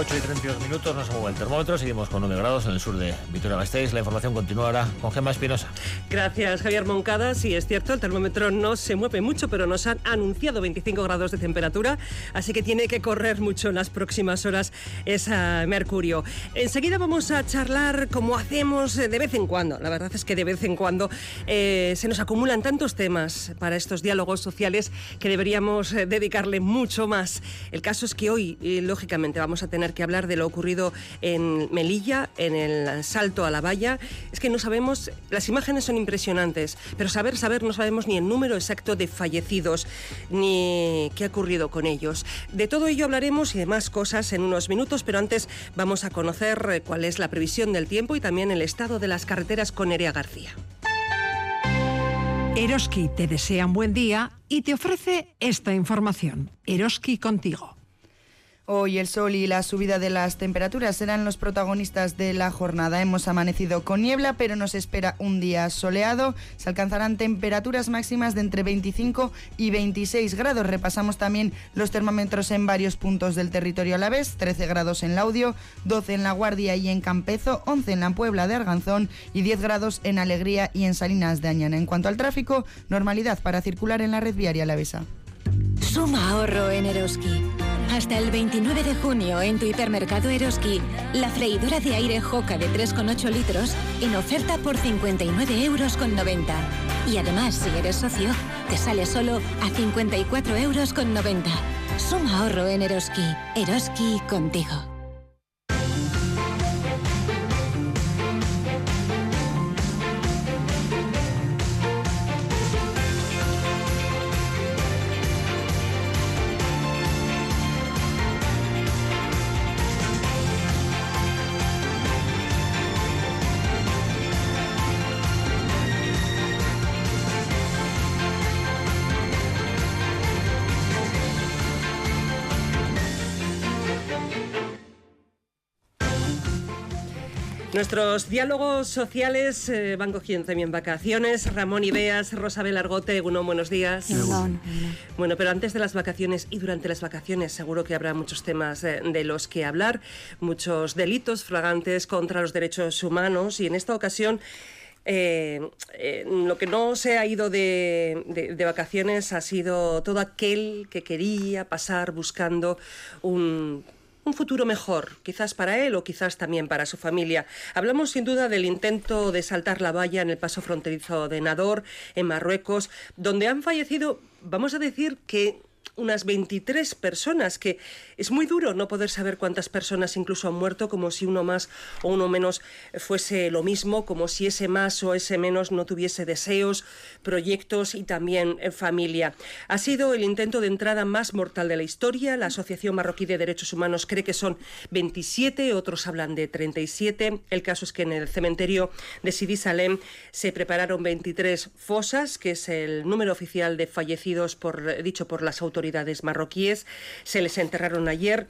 8 y 32 minutos, nos mueve el termómetro, seguimos con 9 grados en el sur de Vitoria-Gasteiz. La información continúa ahora con Gemma Espinosa. Gracias, Javier Moncada. Sí, es cierto, el termómetro no se mueve mucho, pero nos han anunciado 25 grados de temperatura, así que tiene que correr mucho en las próximas horas esa mercurio. Enseguida vamos a charlar como hacemos de vez en cuando. La verdad es que de vez en cuando eh, se nos acumulan tantos temas para estos diálogos sociales que deberíamos eh, dedicarle mucho más. El caso es que hoy, eh, lógicamente, vamos a tener que hablar de lo ocurrido en Melilla, en el salto a la valla. Es que no sabemos, las imágenes son impresionantes, pero saber, saber, no sabemos ni el número exacto de fallecidos, ni qué ha ocurrido con ellos. De todo ello hablaremos y de más cosas en unos minutos, pero antes vamos a conocer eh, cuál es la previsión del tiempo y también el estado de las carreteras con Nerea García. Eroski te desea un buen día y te ofrece esta información. Eroski contigo. Hoy el sol y la subida de las temperaturas serán los protagonistas de la jornada. Hemos amanecido con niebla, pero nos espera un día soleado. Se alcanzarán temperaturas máximas de entre 25 y 26 grados. Repasamos también los termómetros en varios puntos del territorio a la vez. 13 grados en Laudio, 12 en La Guardia y en Campezo, 11 en la Puebla de Arganzón y 10 grados en Alegría y en Salinas de Añana. En cuanto al tráfico, normalidad para circular en la red viaria alavesa. Suma ahorro en Eroski. Hasta el 29 de junio en tu hipermercado Eroski, la freidora de aire Joca de 3,8 litros en oferta por 59 euros con 90. Y además, si eres socio, te sale solo a 54 euros con 90. Suma ahorro en Eroski. Eroski contigo. Nuestros diálogos sociales eh, van cogiendo también vacaciones. Ramón Ibeas, Rosabel Argote, uno, buenos días. Bueno, pero antes de las vacaciones y durante las vacaciones seguro que habrá muchos temas eh, de los que hablar, muchos delitos flagrantes contra los derechos humanos y en esta ocasión... Eh, lo que no se ha ido de, vacaciones ha sido todo aquel que quería pasar buscando un un futuro mejor, quizás para él o quizás también para su familia. Hablamos sin duda del intento de saltar la valla en el paso fronterizo de Nador, en Marruecos, donde han fallecido, vamos a decir que unas 23 personas, que es muy duro no poder saber cuántas personas incluso han muerto, como si uno más o uno menos fuese lo mismo, como si ese más o ese menos no tuviese deseos, proyectos y también eh, familia. Ha sido el intento de entrada más mortal de la historia. La Asociación Marroquí de Derechos Humanos cree que son 27, otros hablan de 37. El caso es que en el cementerio de Sidi Salem se prepararon 23 fosas, que es el número oficial de fallecidos por, dicho por las autoridades autoridades marroquíes. Se les enterraron ayer.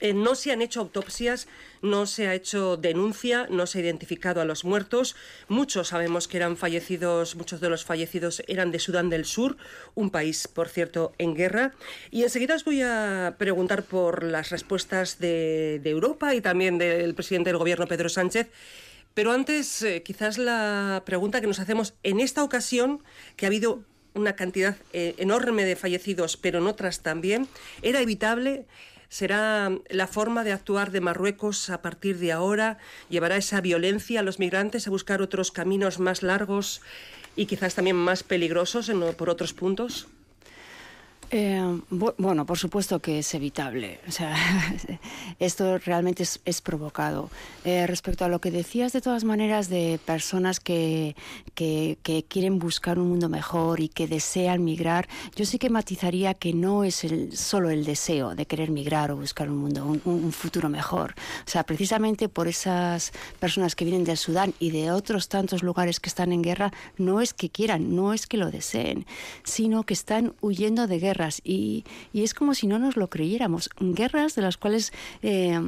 Eh, no se han hecho autopsias, no se ha hecho denuncia, no se ha identificado a los muertos. Muchos sabemos que eran fallecidos, muchos de los fallecidos eran de Sudán del Sur, un país, por cierto, en guerra. Y enseguida os voy a preguntar por las respuestas de, Europa y también del presidente del Gobierno, Pedro Sánchez. Pero antes, eh, quizás la pregunta que nos hacemos en esta ocasión, que ha habido una cantidad eh, enorme de fallecidos, pero en otras también, era evitable. ¿Será la forma de actuar de Marruecos a partir de ahora? ¿Llevará esa violencia a los migrantes a buscar otros caminos más largos y quizás también más peligrosos en, por otros puntos? Eh, bueno, por supuesto que es evitable. O sea, esto realmente es, provocado. Eh, respecto a lo que decías, de todas maneras, de personas que, que, quieren buscar un mundo mejor y que desean migrar, yo sí que matizaría que no es el, solo el deseo de querer migrar o buscar un mundo, un, un futuro mejor. O sea, precisamente por esas personas que vienen del Sudán y de otros tantos lugares que están en guerra, no es que quieran, no es que lo deseen, sino que están huyendo de guerra y, y, es como si no nos lo creyéramos. Guerras de las cuales eh,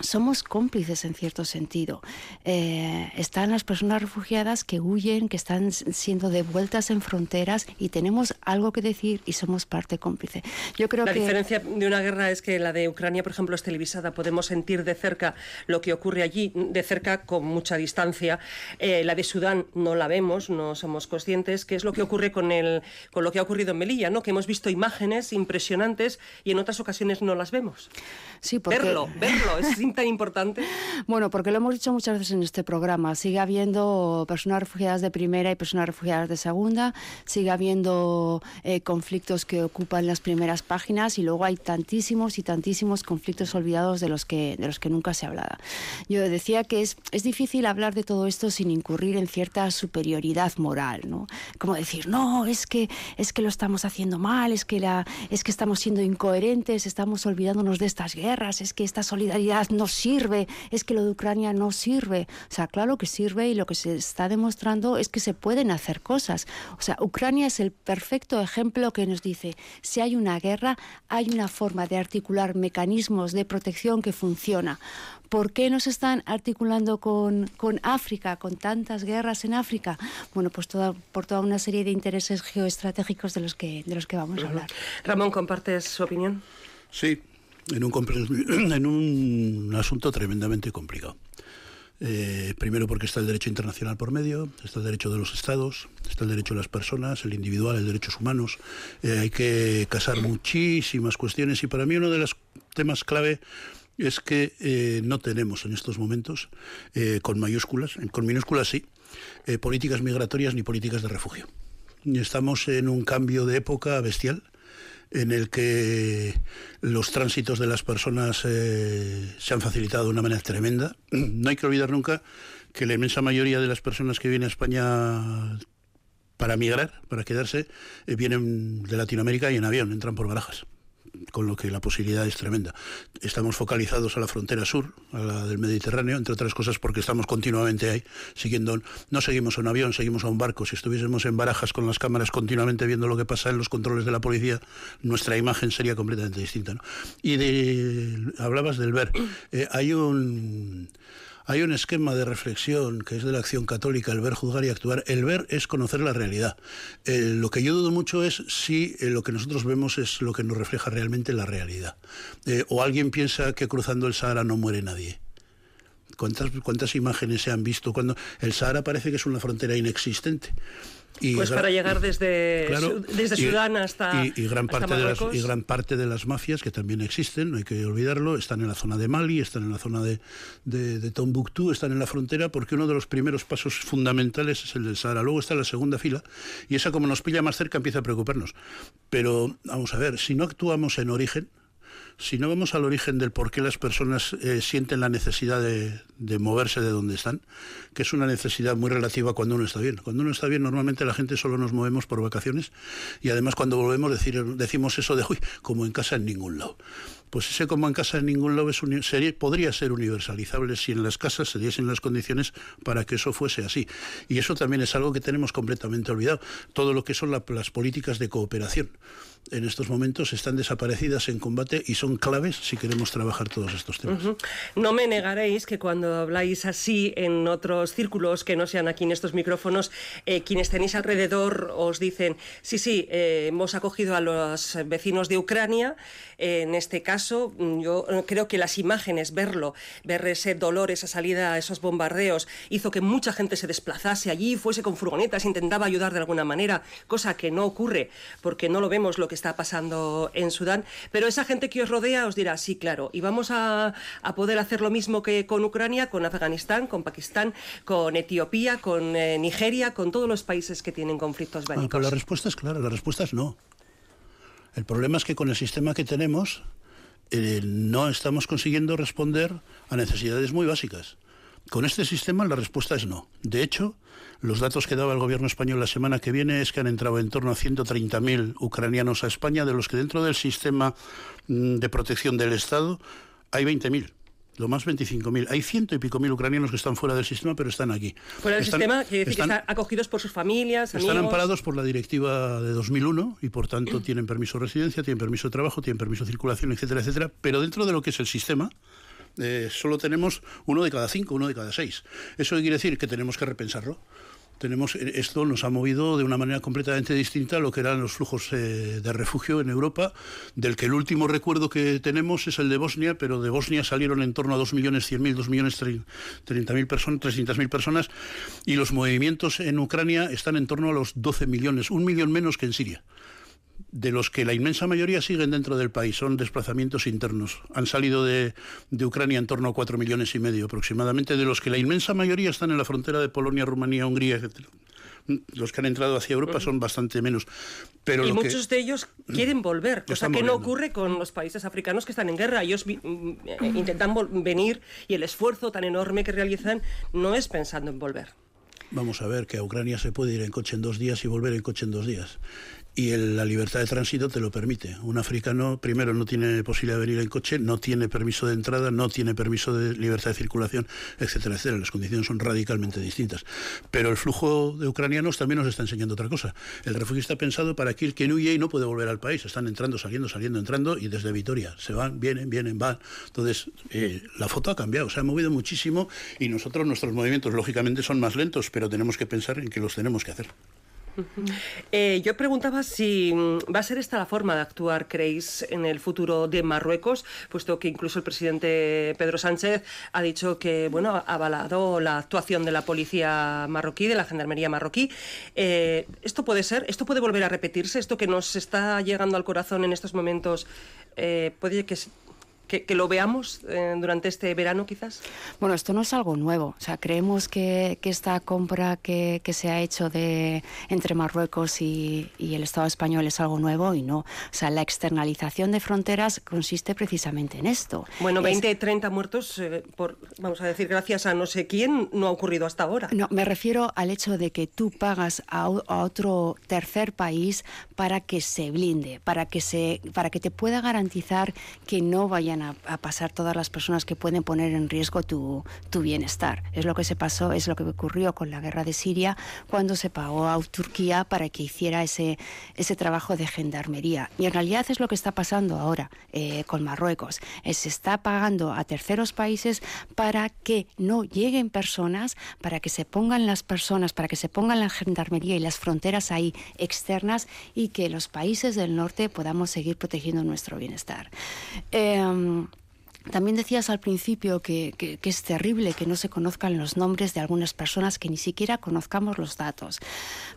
somos cómplices en cierto sentido. Eh, están las personas refugiadas que huyen, que están siendo devueltas en fronteras y tenemos algo que decir y somos parte cómplice. Yo creo la que... diferencia de una guerra es que la de Ucrania, por ejemplo, es televisada. Podemos sentir de cerca lo que ocurre allí, de cerca con mucha distancia. Eh, la de Sudán no la vemos, no somos conscientes. ¿Qué es lo que ocurre con, el, con lo que ha ocurrido en Melilla? ¿no? Que hemos visto imágenes impresionantes y en otras ocasiones no las vemos. Sí, porque... Verlo, verlo, es tan importante? Bueno, porque lo hemos dicho muchas veces en este programa. Sigue habiendo personas refugiadas de primera y personas refugiadas de segunda. Sigue habiendo eh, conflictos que ocupan las primeras páginas y luego hay tantísimos y tantísimos conflictos olvidados de los que, de los que nunca se hablaba. Yo decía que es, es difícil hablar de todo esto sin incurrir en cierta superioridad moral, ¿no? Como decir, no, es que, es que lo estamos haciendo mal, es que, la, es que estamos siendo incoherentes, estamos olvidándonos de estas guerras, es que esta solidaridad no sirve, es que lo de Ucrania no sirve. O sea, claro que sirve y lo que se está demostrando es que se pueden hacer cosas. O sea, Ucrania es el perfecto ejemplo que nos dice, si hay una guerra, hay una forma de articular mecanismos de protección que funciona. ¿Por qué no se están articulando con, con África, con tantas guerras en África? Bueno, pues toda, por toda una serie de intereses geoestratégicos de los que, de los que vamos a hablar. Ramón, ¿compartes su opinión? Sí, en un, en un asunto tremendamente complicado. Eh, primero porque está el derecho internacional por medio, está el derecho de los estados, está el derecho de las personas, el individual, el derechos humanos. Eh, hay que casar muchísimas cuestiones y para mí uno de los temas clave es que eh, no tenemos en estos momentos, con mayúsculas, con minúsculas sí, políticas migratorias ni políticas de refugio. Estamos en un cambio de época bestial en el que los tránsitos de las personas eh, se han facilitado de una manera tremenda. No hay que olvidar nunca que la inmensa mayoría de las personas que vienen a España para migrar, para quedarse, eh, vienen de Latinoamérica y en avión, entran por barajas con lo que la posibilidad es tremenda. Estamos focalizados a la frontera sur, a la del Mediterráneo, entre otras cosas porque estamos continuamente ahí, siguiendo, no seguimos a un avión, seguimos a un barco. Si estuviésemos en barajas con las cámaras continuamente viendo lo que pasa en los controles de la policía, nuestra imagen sería completamente distinta. Y de, hablabas del ver. Eh, hay un hay un esquema de reflexión que es de la acción católica, el ver, juzgar y actuar. El ver es conocer la realidad. Eh, lo que yo dudo mucho es si eh, lo que nosotros vemos es lo que nos refleja realmente la realidad. Eh, o alguien piensa que cruzando el Sahara no muere nadie. ¿Cuántas, ¿Cuántas imágenes se han visto cuando el Sahara parece que es una frontera inexistente? Pues para llegar desde, desde Sudán hasta, y, gran parte de las, y gran parte de las mafias que también existen, no hay que olvidarlo, están en la zona de Mali, están en la zona de, de, de Tombuctú, están en la frontera, porque uno de los primeros pasos fundamentales es el del Sahara. Luego está la segunda fila, y esa como nos pilla más cerca empieza a preocuparnos. Pero vamos a ver, si no actuamos en origen, si no vamos al origen del por qué las personas eh, sienten la necesidad de, moverse de donde están, que es una necesidad muy relativa cuando uno está bien. Cuando uno está bien, normalmente la gente solo nos movemos por vacaciones y además cuando volvemos decimos eso de, uy, como en casa en ningún lado. Pues ese como en casa en ningún lado podría ser universalizable si en las casas se diesen las condiciones para que eso fuese así. Y eso también es algo que tenemos completamente olvidado. Todo lo que son las políticas de cooperación en estos momentos están desaparecidas en combate y son claves si queremos trabajar todos estos temas. No me negaréis que cuando habláis así en otros círculos que no sean aquí en estos micrófonos, eh, quienes tenéis alrededor os dicen, sí, sí, eh, hemos acogido a los vecinos de Ucrania, en este caso yo creo que las imágenes, verlo, ver ese dolor, esa salida, esos bombardeos, hizo que mucha gente se desplazase allí, fuese con furgonetas, intentaba ayudar de alguna manera, cosa que no ocurre porque no lo vemos lo que está pasando en Sudán, pero esa gente que os rodea os dirá, sí, claro, y vamos a, poder hacer lo mismo que con Ucrania, con Afganistán, con Pakistán, con Etiopía, con eh, Nigeria, con todos los países que tienen conflictos ah, bélicos. la respuesta es clara, la respuesta es no. El problema es que con el sistema que tenemos eh, no estamos consiguiendo responder a necesidades muy básicas. Con este sistema la respuesta es no. De hecho, los datos que daba el gobierno español la semana que viene es que han entrado en torno a 130.000 ucranianos a España, de los que dentro del sistema mm, de protección del Estado hay 20.000 lo más 25.000. Hay ciento y pico mil ucranianos que están fuera del sistema, pero están aquí. Fuera del sistema quiere decir que están acogidos por sus familias, Están amparados por la directiva de 2001 y, por tanto, tienen permiso de residencia, tienen permiso de trabajo, tienen permiso de circulación, etcétera, etcétera. Pero dentro de lo que es el sistema, eh, solo tenemos uno de cada cinco, uno de cada seis. ¿Eso quiere decir? Que tenemos que repensarlo tenemos eh, esto nos ha movido de una manera completamente distinta a lo que eran los flujos eh, de refugio en Europa, del que el último recuerdo que tenemos es el de Bosnia, pero de Bosnia salieron en torno a 2.100.000, 2.030.000 personas, 300.000 personas, y los movimientos en Ucrania están en torno a los 12 millones, un millón menos que en Siria de los que la inmensa mayoría siguen dentro del país, son desplazamientos internos. Han salido de, Ucrania en torno a cuatro millones y medio aproximadamente, de los que la inmensa mayoría están en la frontera de Polonia, Rumanía, Hungría, etc. Los que han entrado hacia Europa son bastante menos. Pero y muchos de ellos quieren volver, cosa que no ocurre con los países africanos que están en guerra. Ellos mm, eh, intentan venir y el esfuerzo tan enorme que realizan no es pensando en volver. Vamos a ver que a Ucrania se puede ir en coche en dos días y volver en coche en dos días y la libertad de tránsito te lo permite. Un africano, primero, no tiene posibilidad de venir en coche, no tiene permiso de entrada, no tiene permiso de libertad de circulación, etcétera, etcétera. Las condiciones son radicalmente distintas. Pero el flujo de ucranianos también nos está enseñando otra cosa. El refugio está pensado para aquel que huye y no puede volver al país. Están entrando, saliendo, saliendo, entrando y desde Vitoria se van, vienen, vienen, van. Entonces, eh, la foto ha cambiado, se ha movido muchísimo y nosotros, nuestros movimientos, lógicamente, son más lentos, pero tenemos que pensar en que los tenemos que hacer. Eh, yo preguntaba si mm, va a ser esta la forma de actuar, creéis, en el futuro de Marruecos, puesto que incluso el presidente Pedro Sánchez ha dicho que, bueno, ha avalado la actuación de la policía marroquí, de la gendarmería marroquí. Eh, ¿Esto puede ser? ¿Esto puede volver a repetirse? ¿Esto que nos está llegando al corazón en estos momentos eh, puede que que, lo veamos eh, durante este verano quizás? Bueno, esto no es algo nuevo. O sea, creemos que, esta compra que, se ha hecho de, entre Marruecos y, el Estado español es algo nuevo y no. O sea, la externalización de fronteras consiste precisamente en esto. Bueno, 20, 30 muertos, eh, por, vamos a decir, gracias a no sé quién, no ha ocurrido hasta ahora. No, me refiero al hecho de que tú pagas a, otro tercer país para que se blinde, para que, se, para que te pueda garantizar que no vayan a, pasar todas las personas que pueden poner en riesgo tu, bienestar. Es lo que se pasó, es lo que ocurrió con la guerra de Siria cuando se pagó a Turquía para que hiciera ese, ese trabajo de gendarmería. Y en realidad es lo que está pasando ahora eh, con Marruecos. se está pagando a terceros países para que no lleguen personas, para que se pongan las personas, para que se pongan la gendarmería y las fronteras ahí externas y que los países del norte podamos seguir protegiendo nuestro bienestar. um, también decías al principio que, es terrible que no se conozcan los nombres de algunas personas, que ni siquiera conozcamos los datos.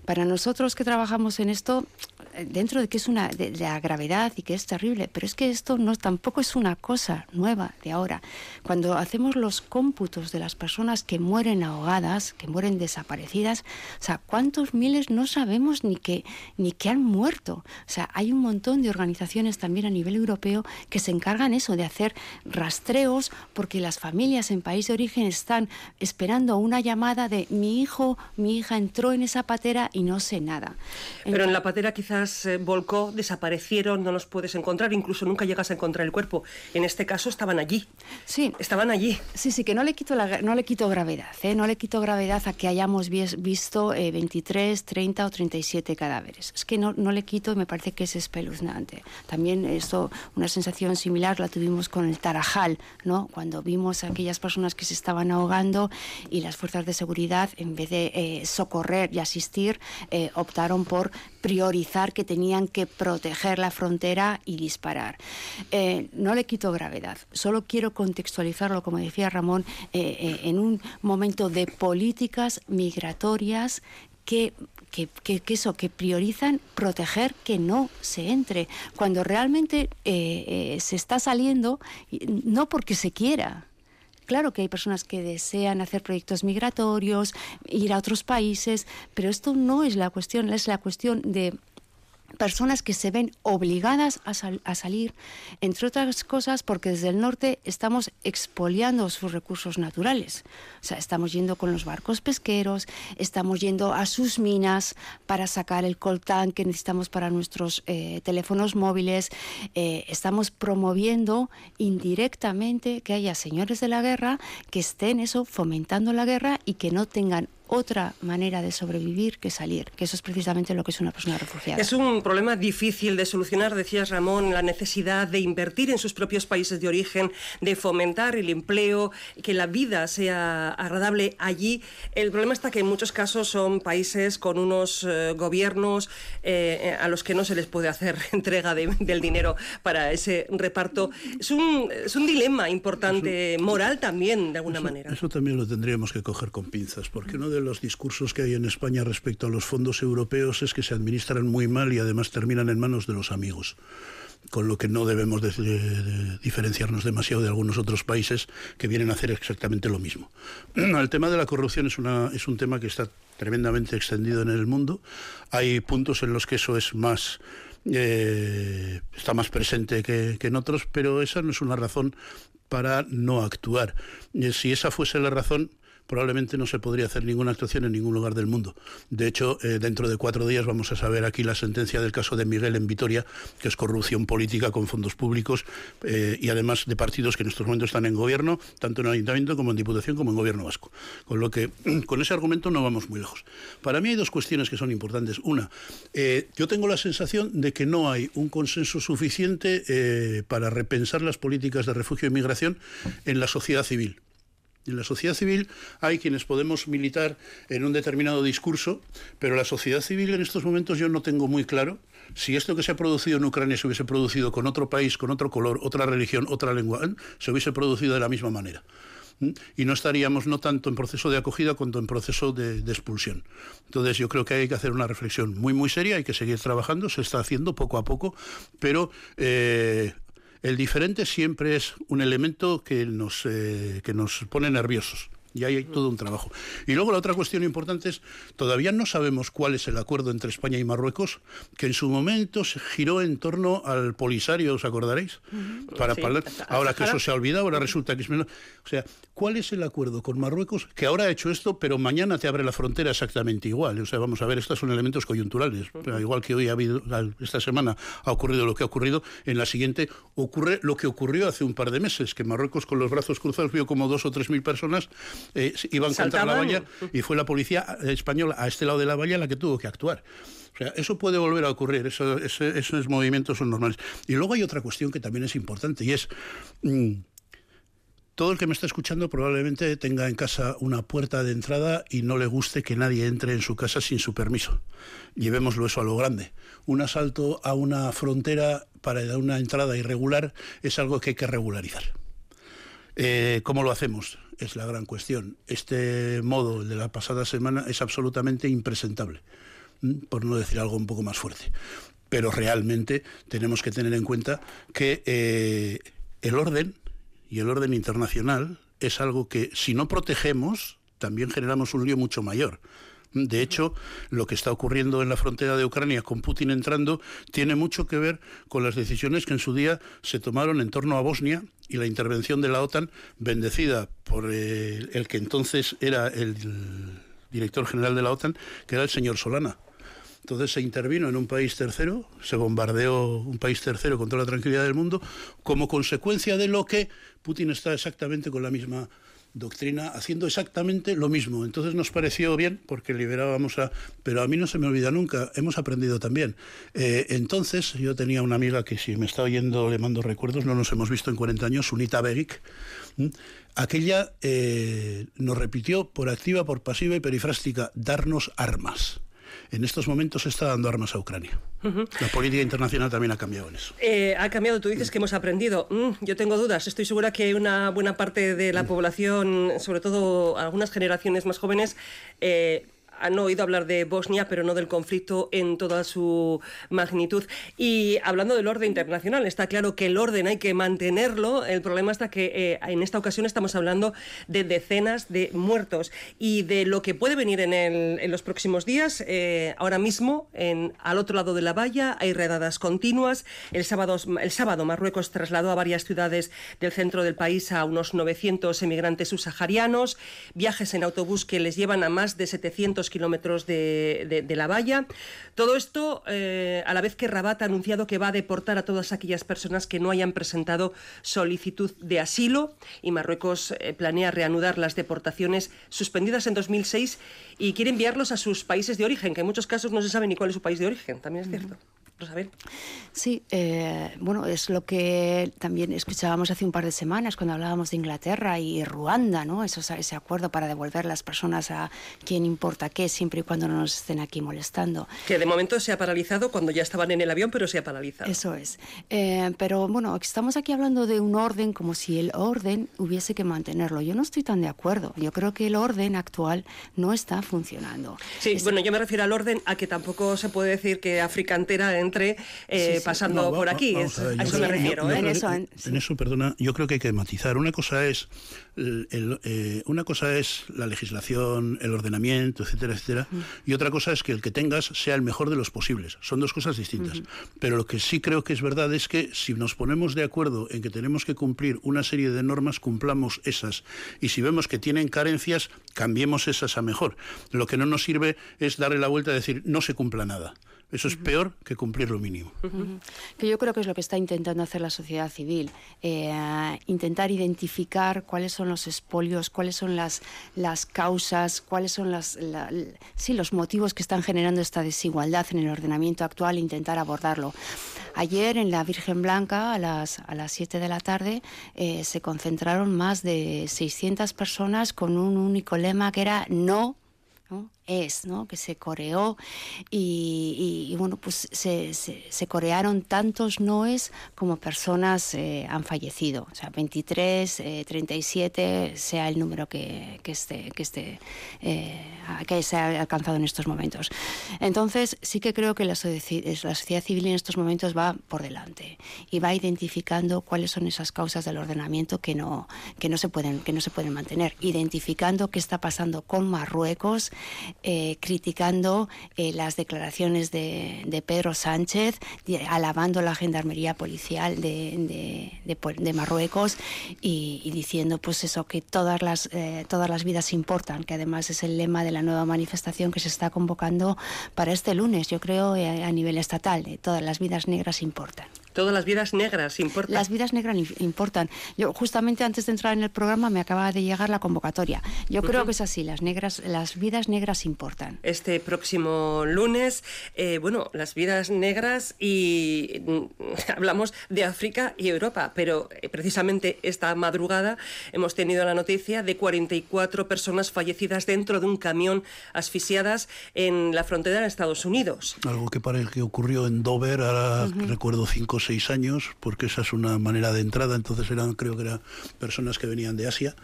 Para nosotros que trabajamos en esto, eh, dentro de que es una de, la gravedad y que es terrible, pero es que esto no tampoco es una cosa nueva de ahora. Cuando hacemos los cómputos de las personas que mueren ahogadas, que mueren desaparecidas, o sea, cuántos miles no sabemos ni que ni que han muerto. O sea, hay un montón de organizaciones también a nivel europeo que se encargan eso de hacer rastreos porque las familias en país de origen están esperando una llamada de mi hijo, mi hija entró en esa patera y no sé nada. Pero en la patera quizás eh, volcó, desaparecieron, no los puedes encontrar, incluso nunca llegas a encontrar el cuerpo. En este caso estaban allí. Sí. Estaban allí. Sí, sí, que no le quito, la, no le quito gravedad, ¿eh? no le quito gravedad a que hayamos visto 23, eh, 30 o 37 cadáveres. Es que no, no le quito y me parece que es espeluznante. También esto, una sensación similar la tuvimos con el Tarajal ¿no? Cuando vimos a aquellas personas que se estaban ahogando y las fuerzas de seguridad, en vez de eh, socorrer y asistir, eh, optaron por priorizar que tenían que proteger la frontera y disparar. Eh, no le quito gravedad, solo quiero contextualizarlo, como decía Ramón, en un momento de políticas migratorias que que, eso, que priorizan proteger que no se entre, cuando realmente eh, eh, se está saliendo, no porque se quiera, Claro que hay personas que desean hacer proyectos migratorios, ir a otros países, pero esto no es la cuestión, es la cuestión de personas que se ven obligadas a, salir, entre otras cosas porque desde el norte estamos expoliando sus recursos naturales. O sea, estamos yendo con los barcos pesqueros, estamos yendo a sus minas para sacar el coltán que necesitamos para nuestros eh, teléfonos móviles, eh, estamos promoviendo indirectamente que haya señores de la guerra que estén eso fomentando la guerra y que no tengan otra manera de sobrevivir que salir, que eso es precisamente lo que es una persona refugiada. Es un problema difícil de solucionar, decías Ramón, la necesidad de invertir en sus propios países de origen, de fomentar el empleo, que la vida sea agradable allí. El problema está que en muchos casos son países con unos eh, gobiernos eh, a los que no se les puede hacer entrega del dinero para ese reparto. Es un, es un dilema importante, moral también, de alguna manera. Eso también lo tendríamos que coger con pinzas, porque no de los discursos que hay en España respecto a los fondos europeos es que se administran muy mal y además terminan en manos de los amigos con lo que no debemos diferenciarnos demasiado de algunos otros países que vienen a hacer exactamente lo mismo. El tema de la corrupción es, un tema que está tremendamente extendido en el mundo. Hay puntos en los que eso es más eh, está más presente que, que, en otros, pero esa no es una razón para no actuar. Si esa fuese la razón, probablemente no se podría hacer ninguna actuación en ningún lugar del mundo. De hecho, eh, dentro de cuatro días vamos a saber aquí la sentencia del caso de Miguel en Vitoria, que es corrupción política con fondos públicos eh, y además de partidos que en estos momentos están en gobierno, tanto en ayuntamiento como en diputación como en gobierno vasco. Con lo que con ese argumento no vamos muy lejos. Para mí hay dos cuestiones que son importantes. Una, eh, yo tengo la sensación de que no hay un consenso suficiente para repensar las políticas de refugio e inmigración en la sociedad civil. En la sociedad civil hay quienes podemos militar en un determinado discurso, pero la sociedad civil en estos momentos yo no tengo muy claro si esto que se ha producido en Ucrania se hubiese producido con otro país, con otro color, otra religión, otra lengua, ¿eh? se hubiese producido de la misma manera. Y no estaríamos no tanto en proceso de acogida cuanto en proceso de, expulsión. Entonces yo creo que hay que hacer una reflexión muy, muy seria, hay que seguir trabajando, se está haciendo poco a poco, pero eh, el diferente siempre es un elemento que nos, eh, que nos pone nerviosos y ahí hay todo un trabajo. Y luego la otra cuestión importante es, todavía no sabemos cuál es el acuerdo entre España y Marruecos, que en su momento se giró en torno al Polisario, ¿os acordaréis? Para, ahora que eso se ha olvidado, ahora resulta que es menos. O sea, ¿cuál es el acuerdo con Marruecos que ahora ha hecho esto, pero mañana te abre la frontera exactamente igual? O sea, vamos a ver, estos son elementos coyunturales. Igual que hoy ha habido, esta semana ha ocurrido lo que ha ocurrido, en la siguiente ocurre lo que ocurrió hace un par de meses, que Marruecos con los brazos cruzados vio como dos o tres mil personas eh, iban contra la valla y fue la policía española a este lado de la valla la que tuvo que actuar. O sea, eso puede volver a ocurrir, eso, esos movimientos son normales. Y luego hay otra cuestión que también es importante y es... Mm, todo el que me está escuchando probablemente tenga en casa una puerta de entrada y no le guste que nadie entre en su casa sin su permiso. Llevémoslo eso a lo grande. Un asalto a una frontera para una entrada irregular es algo que hay que regularizar. Eh, ¿Cómo lo hacemos? Es la gran cuestión. Este modo, de la pasada semana, es absolutamente impresentable, por no decir algo un poco más fuerte. Pero realmente tenemos que tener en cuenta que eh, el orden y el orden internacional es algo que si no protegemos, también generamos un lío mucho mayor. De hecho, lo que está ocurriendo en la frontera de Ucrania con Putin entrando tiene mucho que ver con las decisiones que en su día se tomaron en torno a Bosnia y la intervención de la OTAN, bendecida por eh, el, que entonces era el director general de la OTAN, que era el señor Solana. Entonces se intervino en un país tercero, se bombardeó un país tercero con toda la tranquilidad del mundo, como consecuencia de lo que Putin está exactamente con la misma doctrina haciendo exactamente lo mismo. Entonces nos pareció bien porque liberábamos a... Pero a mí no se me olvida nunca, hemos aprendido también. Eh, entonces yo tenía una amiga que si me está oyendo le mando recuerdos, no nos hemos visto en 40 años, Sunita Begic. Aquella eh, nos repitió por activa, por pasiva y perifrástica, darnos armas en estos momentos se está dando armas a Ucrania. La política internacional también ha cambiado en eso. Eh, ha cambiado, tú dices que hemos aprendido. Mm, yo tengo dudas. Estoy segura que una buena parte de la mm. población, sobre todo algunas generaciones más jóvenes, eh, han oído hablar de Bosnia, pero no del conflicto en toda su magnitud. Y hablando del orden internacional, está claro que el orden hay que mantenerlo. El problema está que eh, en esta ocasión estamos hablando de decenas de muertos y de lo que puede venir en, los próximos días. Eh, ahora mismo, en, al otro lado de la valla, hay redadas continuas. El sábado, el sábado Marruecos trasladó a varias ciudades del centro del país a unos 900 emigrantes subsaharianos, viajes en autobús que les llevan a más de 700 kilómetros de, la valla. Todo esto eh, a la vez que Rabat ha anunciado que va a deportar a todas aquellas personas que no hayan presentado solicitud de asilo y Marruecos eh, planea reanudar las deportaciones suspendidas en 2006 y quiere enviarlos a sus países de origen, que en muchos casos no se sabe ni cuál es su país de origen, también es cierto. Rosabel. Sí, eh, bueno, es lo que también escuchábamos hace un par de semanas cuando hablábamos de Inglaterra y Ruanda, ¿no? Eso, ese acuerdo para devolver las personas a quien importa qué, siempre y cuando no nos estén aquí molestando. Que de momento se ha paralizado cuando ya estaban en el avión, pero se ha paralizado. Eso es. Eh, pero bueno, estamos aquí hablando de un orden como si el orden hubiese que mantenerlo. Yo no estoy tan de acuerdo. Yo creo que el orden actual no está funcionando. Sí, bueno, yo me refiero al orden a que tampoco se puede decir que África entera entre eh, pasando por aquí. a, eso me refiero. ¿eh? en, eso, perdona, yo creo que hay que matizar. Una cosa es eh, una cosa es la legislación, el ordenamiento, etcétera, etcétera, y otra cosa es que el que tengas sea el mejor de los posibles. Son dos cosas distintas. Pero lo que sí creo que es verdad es que si nos ponemos de acuerdo en que tenemos que cumplir una serie de normas, cumplamos esas. Y si vemos que tienen carencias, cambiemos esas a mejor. Lo que no nos sirve es darle la vuelta y decir no se cumpla nada. Eso es peor que cumplir lo mínimo. Que yo creo que es lo que está intentando hacer la sociedad civil, eh, intentar identificar cuáles son los espolios, cuáles son las, las causas, cuáles son las, sí, los motivos que están generando esta desigualdad en el ordenamiento actual, e intentar abordarlo. Ayer en la Virgen Blanca, a las, a las 7 de la tarde, eh, se concentraron más de 600 personas con un único lema que era no es, ¿no? que se coreó y, bueno, pues se, se, corearon tantos noes como personas eh, han fallecido, o sea, 23, 37, eh, sea el número que, que esté, que, esté eh, que se ha alcanzado en estos momentos. Entonces, sí que creo que la, la sociedad civil en estos momentos va por delante y va identificando cuáles son esas causas del ordenamiento que no, que no, se, pueden, que no se pueden mantener, identificando qué está pasando con Marruecos, eh, criticando eh, las declaraciones de, Pedro Sánchez, alabando la gendarmería policial de, de, Marruecos y, diciendo pues eso que todas las, eh, todas las vidas importan, que además es el lema de la nueva manifestación que se está convocando para este lunes, yo creo, a nivel estatal, todas las vidas negras importan. Todas las vidas negras importan. Las vidas negras importan. Yo justamente antes de entrar en el programa me acaba de llegar la convocatoria. Yo creo que es así, las negras, las vidas negras importan. Este próximo lunes, eh, bueno, las vidas negras y mm, hablamos de África y Europa, pero eh, precisamente esta madrugada hemos tenido la noticia de 44 personas fallecidas dentro de un camión asfixiadas en la frontera de Estados Unidos. Algo que para el que ocurrió en Dover, ahora recuerdo cinco seis años, porque esa es una manera de entrada. Entonces eran, creo que eran personas que venían de Asia,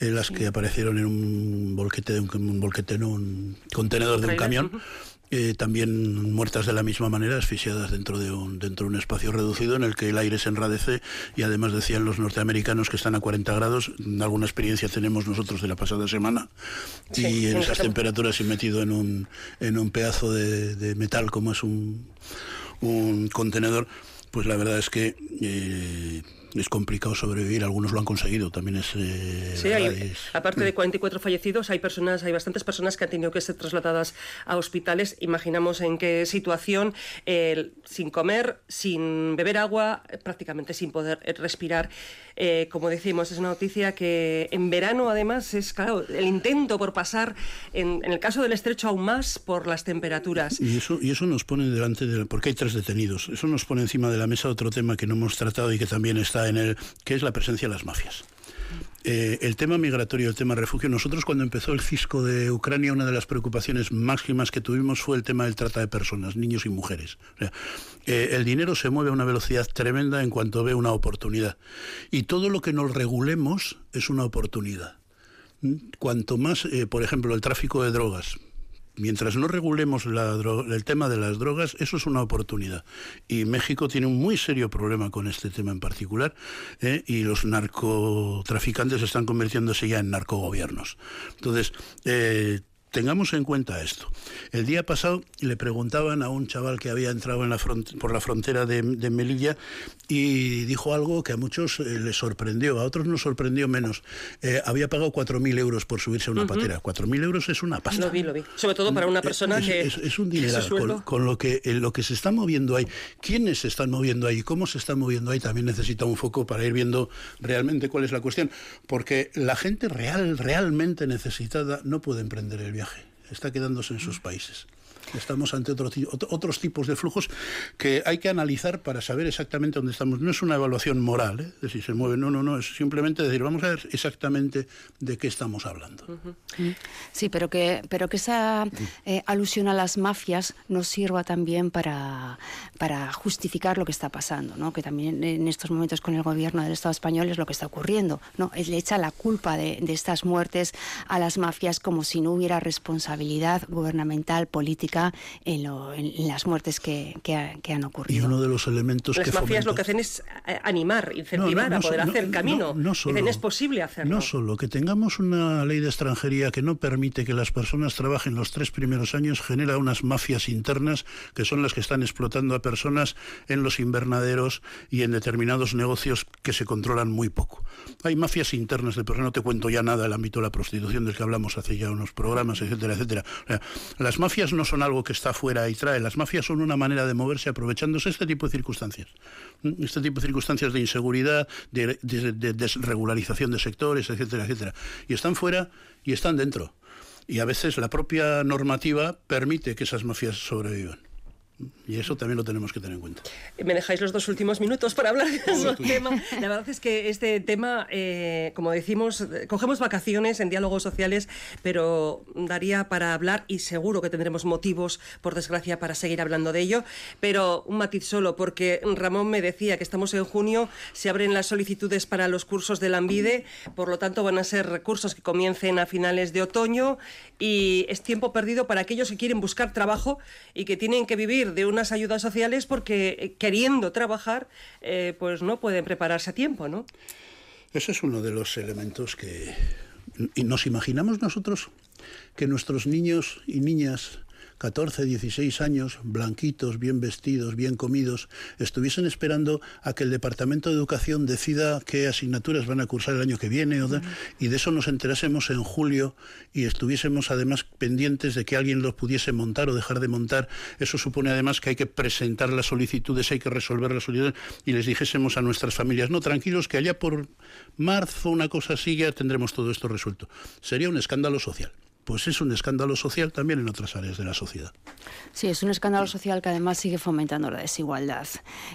en las que aparecieron en un volquete, de un, un volquete, en un contenedor de un camión. Eh, también muertas de la misma manera, asfixiadas dentro de, un, dentro de un espacio reducido en el que el aire se enradece y además decían los norteamericanos que están a 40 grados. Alguna experiencia tenemos nosotros de la pasada semana y en esas temperaturas y metido en un, en un pedazo de, de metal como es un, un contenedor pues la verdad es que eh, es complicado sobrevivir. Algunos lo han conseguido, también es. Eh, sí, aparte de 44 fallecidos, hay personas, hay bastantes personas que han tenido que ser trasladadas a hospitales. Imaginamos en qué situación, sin comer, sin beber agua, prácticamente sin poder respirar. Eh, como decimos, es una noticia que en verano además es, claro, el intento por pasar, en, el caso del estrecho aún más, por las temperaturas. Y eso, y eso nos pone delante de... porque hay tres detenidos. Eso nos pone encima de la mesa otro tema que no hemos tratado y que también está en el... que es la presencia de las mafias. Eh, el tema migratorio, el tema refugio, nosotros cuando empezó el cisco de Ucrania, una de las preocupaciones máximas que tuvimos fue el tema del trata de personas, niños y mujeres. Eh, el dinero se mueve a una velocidad tremenda en cuanto ve una oportunidad. Y todo lo que nos regulemos es una oportunidad. ¿Mm? Cuanto más, eh, por ejemplo, el tráfico de drogas, mientras no regulemos el tema de las drogas, eso es una oportunidad. Y México tiene un muy serio problema con este tema en particular, ¿eh? y los narcotraficantes están convirtiéndose ya en narcogobiernos. Entonces, eh, Tengamos en cuenta esto. El día pasado le preguntaban a un chaval que había entrado en la por la frontera de, Melilla y dijo algo que a muchos eh, les sorprendió, a otros nos sorprendió menos. Eh, había pagado 4.000 euros por subirse a una patera. 4.000 euros es una pasta. Lo vi, lo vi. Sobre todo para una eh, persona es, que... Es, un dinero con, lo, que, lo que se está moviendo ahí. ¿Quiénes se están moviendo ahí? ¿Cómo se están moviendo ahí? También necesita un foco para ir viendo realmente cuál es la cuestión. Porque la gente real, realmente necesitada no puede emprender el viaje está quedándose en sus países. Estamos ante otro, otros tipos de flujos que hay que analizar para saber exactamente dónde estamos. No es una evaluación moral ¿eh? de si se mueve, no, no, no, es simplemente decir, vamos a ver exactamente de qué estamos hablando. Sí, pero que, pero que esa eh, alusión a las mafias nos sirva también para, para justificar lo que está pasando, ¿no? que también en estos momentos con el gobierno del Estado español es lo que está ocurriendo. ¿no? Le echa la culpa de, de estas muertes a las mafias como si no hubiera responsabilidad gubernamental, política en, las muertes que, han ocurrido. Y uno de los elementos las mafias lo que hacen es eh, animar, incentivar a poder hacer camino. No, Dicen, es posible hacerlo. No solo que tengamos una ley de extranjería que no permite que las personas trabajen los tres primeros años genera unas mafias internas que son las que están explotando a personas en los invernaderos y en determinados negocios que se controlan muy poco. Hay mafias internas de personas, no te cuento ya nada del ámbito de la prostitución del que hablamos hace ya unos programas, etcétera, etcétera. las mafias no son algo que está fuera y trae, las mafias son una manera de moverse aprovechándose este tipo de circunstancias. Este tipo de circunstancias de inseguridad, de, de desregularización de sectores, etcétera, etcétera. Y están fuera y están dentro. Y a veces la propia normativa permite que esas mafias sobrevivan. Y eso también lo tenemos que tener en cuenta. Me dejáis los dos últimos minutos para hablar de ese tema. La verdad es que este tema, eh, como decimos, cogemos vacaciones en diálogos sociales, pero daría para hablar y seguro que tendremos motivos, por desgracia, para seguir hablando de ello. Pero un matiz solo, porque Ramón me decía que estamos en junio, se abren las solicitudes para los cursos de la ANVIDE, por lo tanto van a ser recursos que comiencen a finales de otoño y es tiempo perdido para aquellos que quieren buscar trabajo y que tienen que vivir de unas ayudas sociales porque eh, queriendo trabajar, eh, pues no pueden prepararse a tiempo, ¿no? Ese es uno de los elementos que nos imaginamos nosotros que nuestros niños y niñas 14, 16 años, blanquitos, bien vestidos, bien comidos, estuviesen esperando a que el Departamento de Educación decida qué asignaturas van a cursar el año que viene, y de eso nos enterásemos en julio y estuviésemos además pendientes de que alguien los pudiese montar o dejar de montar. Eso supone además que hay que presentar las solicitudes, hay que resolver las solicitudes, y les dijésemos a nuestras familias, no, tranquilos, que allá por marzo, una cosa así, ya tendremos todo esto resuelto. Sería un escándalo social pues es un escándalo social también en otras áreas de la sociedad. Sí, es un escándalo social que además sigue fomentando la desigualdad,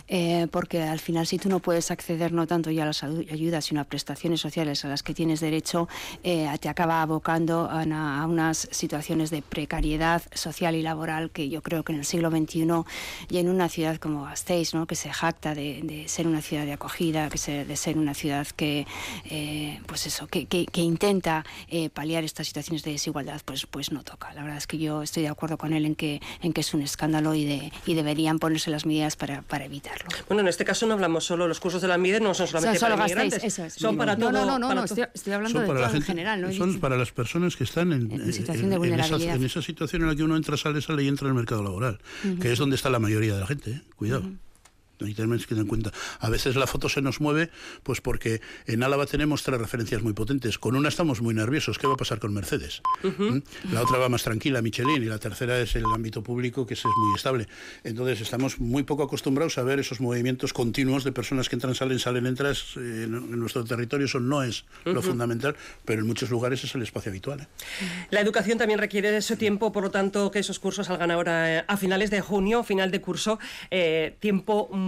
eh, porque al final si tú no puedes acceder no tanto ya a las ayudas, sino a prestaciones sociales a las que tienes derecho, eh, te acaba abocando a, unas situaciones de precariedad social y laboral que yo creo que en el siglo XXI y en una ciudad como Gasteiz, ¿no? que se jacta de, ser una ciudad de acogida, que se, de ser una ciudad que, eh, pues eso, que, que intenta paliar estas situaciones de desigualdad pues, pues no toca. La verdad es que yo estoy de acuerdo con él en que, en que es un escándalo y, de, y deberían ponerse las medidas para, para evitarlo. Bueno, en este caso no hablamos solo, los cursos de la MIDE no son solamente para inmigrantes, son para todo. No, no, no, no, estoy, hablando de todo en general. ¿no? Son para las personas que están en, situación de vulnerabilidad. En esa, situación en la que uno entra, sale, sale y entra en el mercado laboral, que es donde está la mayoría de la gente. ¿eh? Cuidado y tenemos que tener en cuenta. A veces la foto se nos mueve, pues porque en Álava tenemos tres referencias muy potentes. Con una estamos muy nerviosos. ¿Qué va a pasar con Mercedes? ¿Mm? La otra va más tranquila, Michelin, y la tercera es el ámbito público, que es muy estable. Entonces estamos muy poco acostumbrados a ver esos movimientos continuos de personas que entran, salen, salen, entras. Eh, en, nuestro territorio eso no es lo fundamental, pero en muchos lugares es el espacio habitual. ¿eh? La educación también requiere de ese tiempo, por lo tanto, que esos cursos salgan ahora eh, a finales de junio, final de curso, tiempo Mm,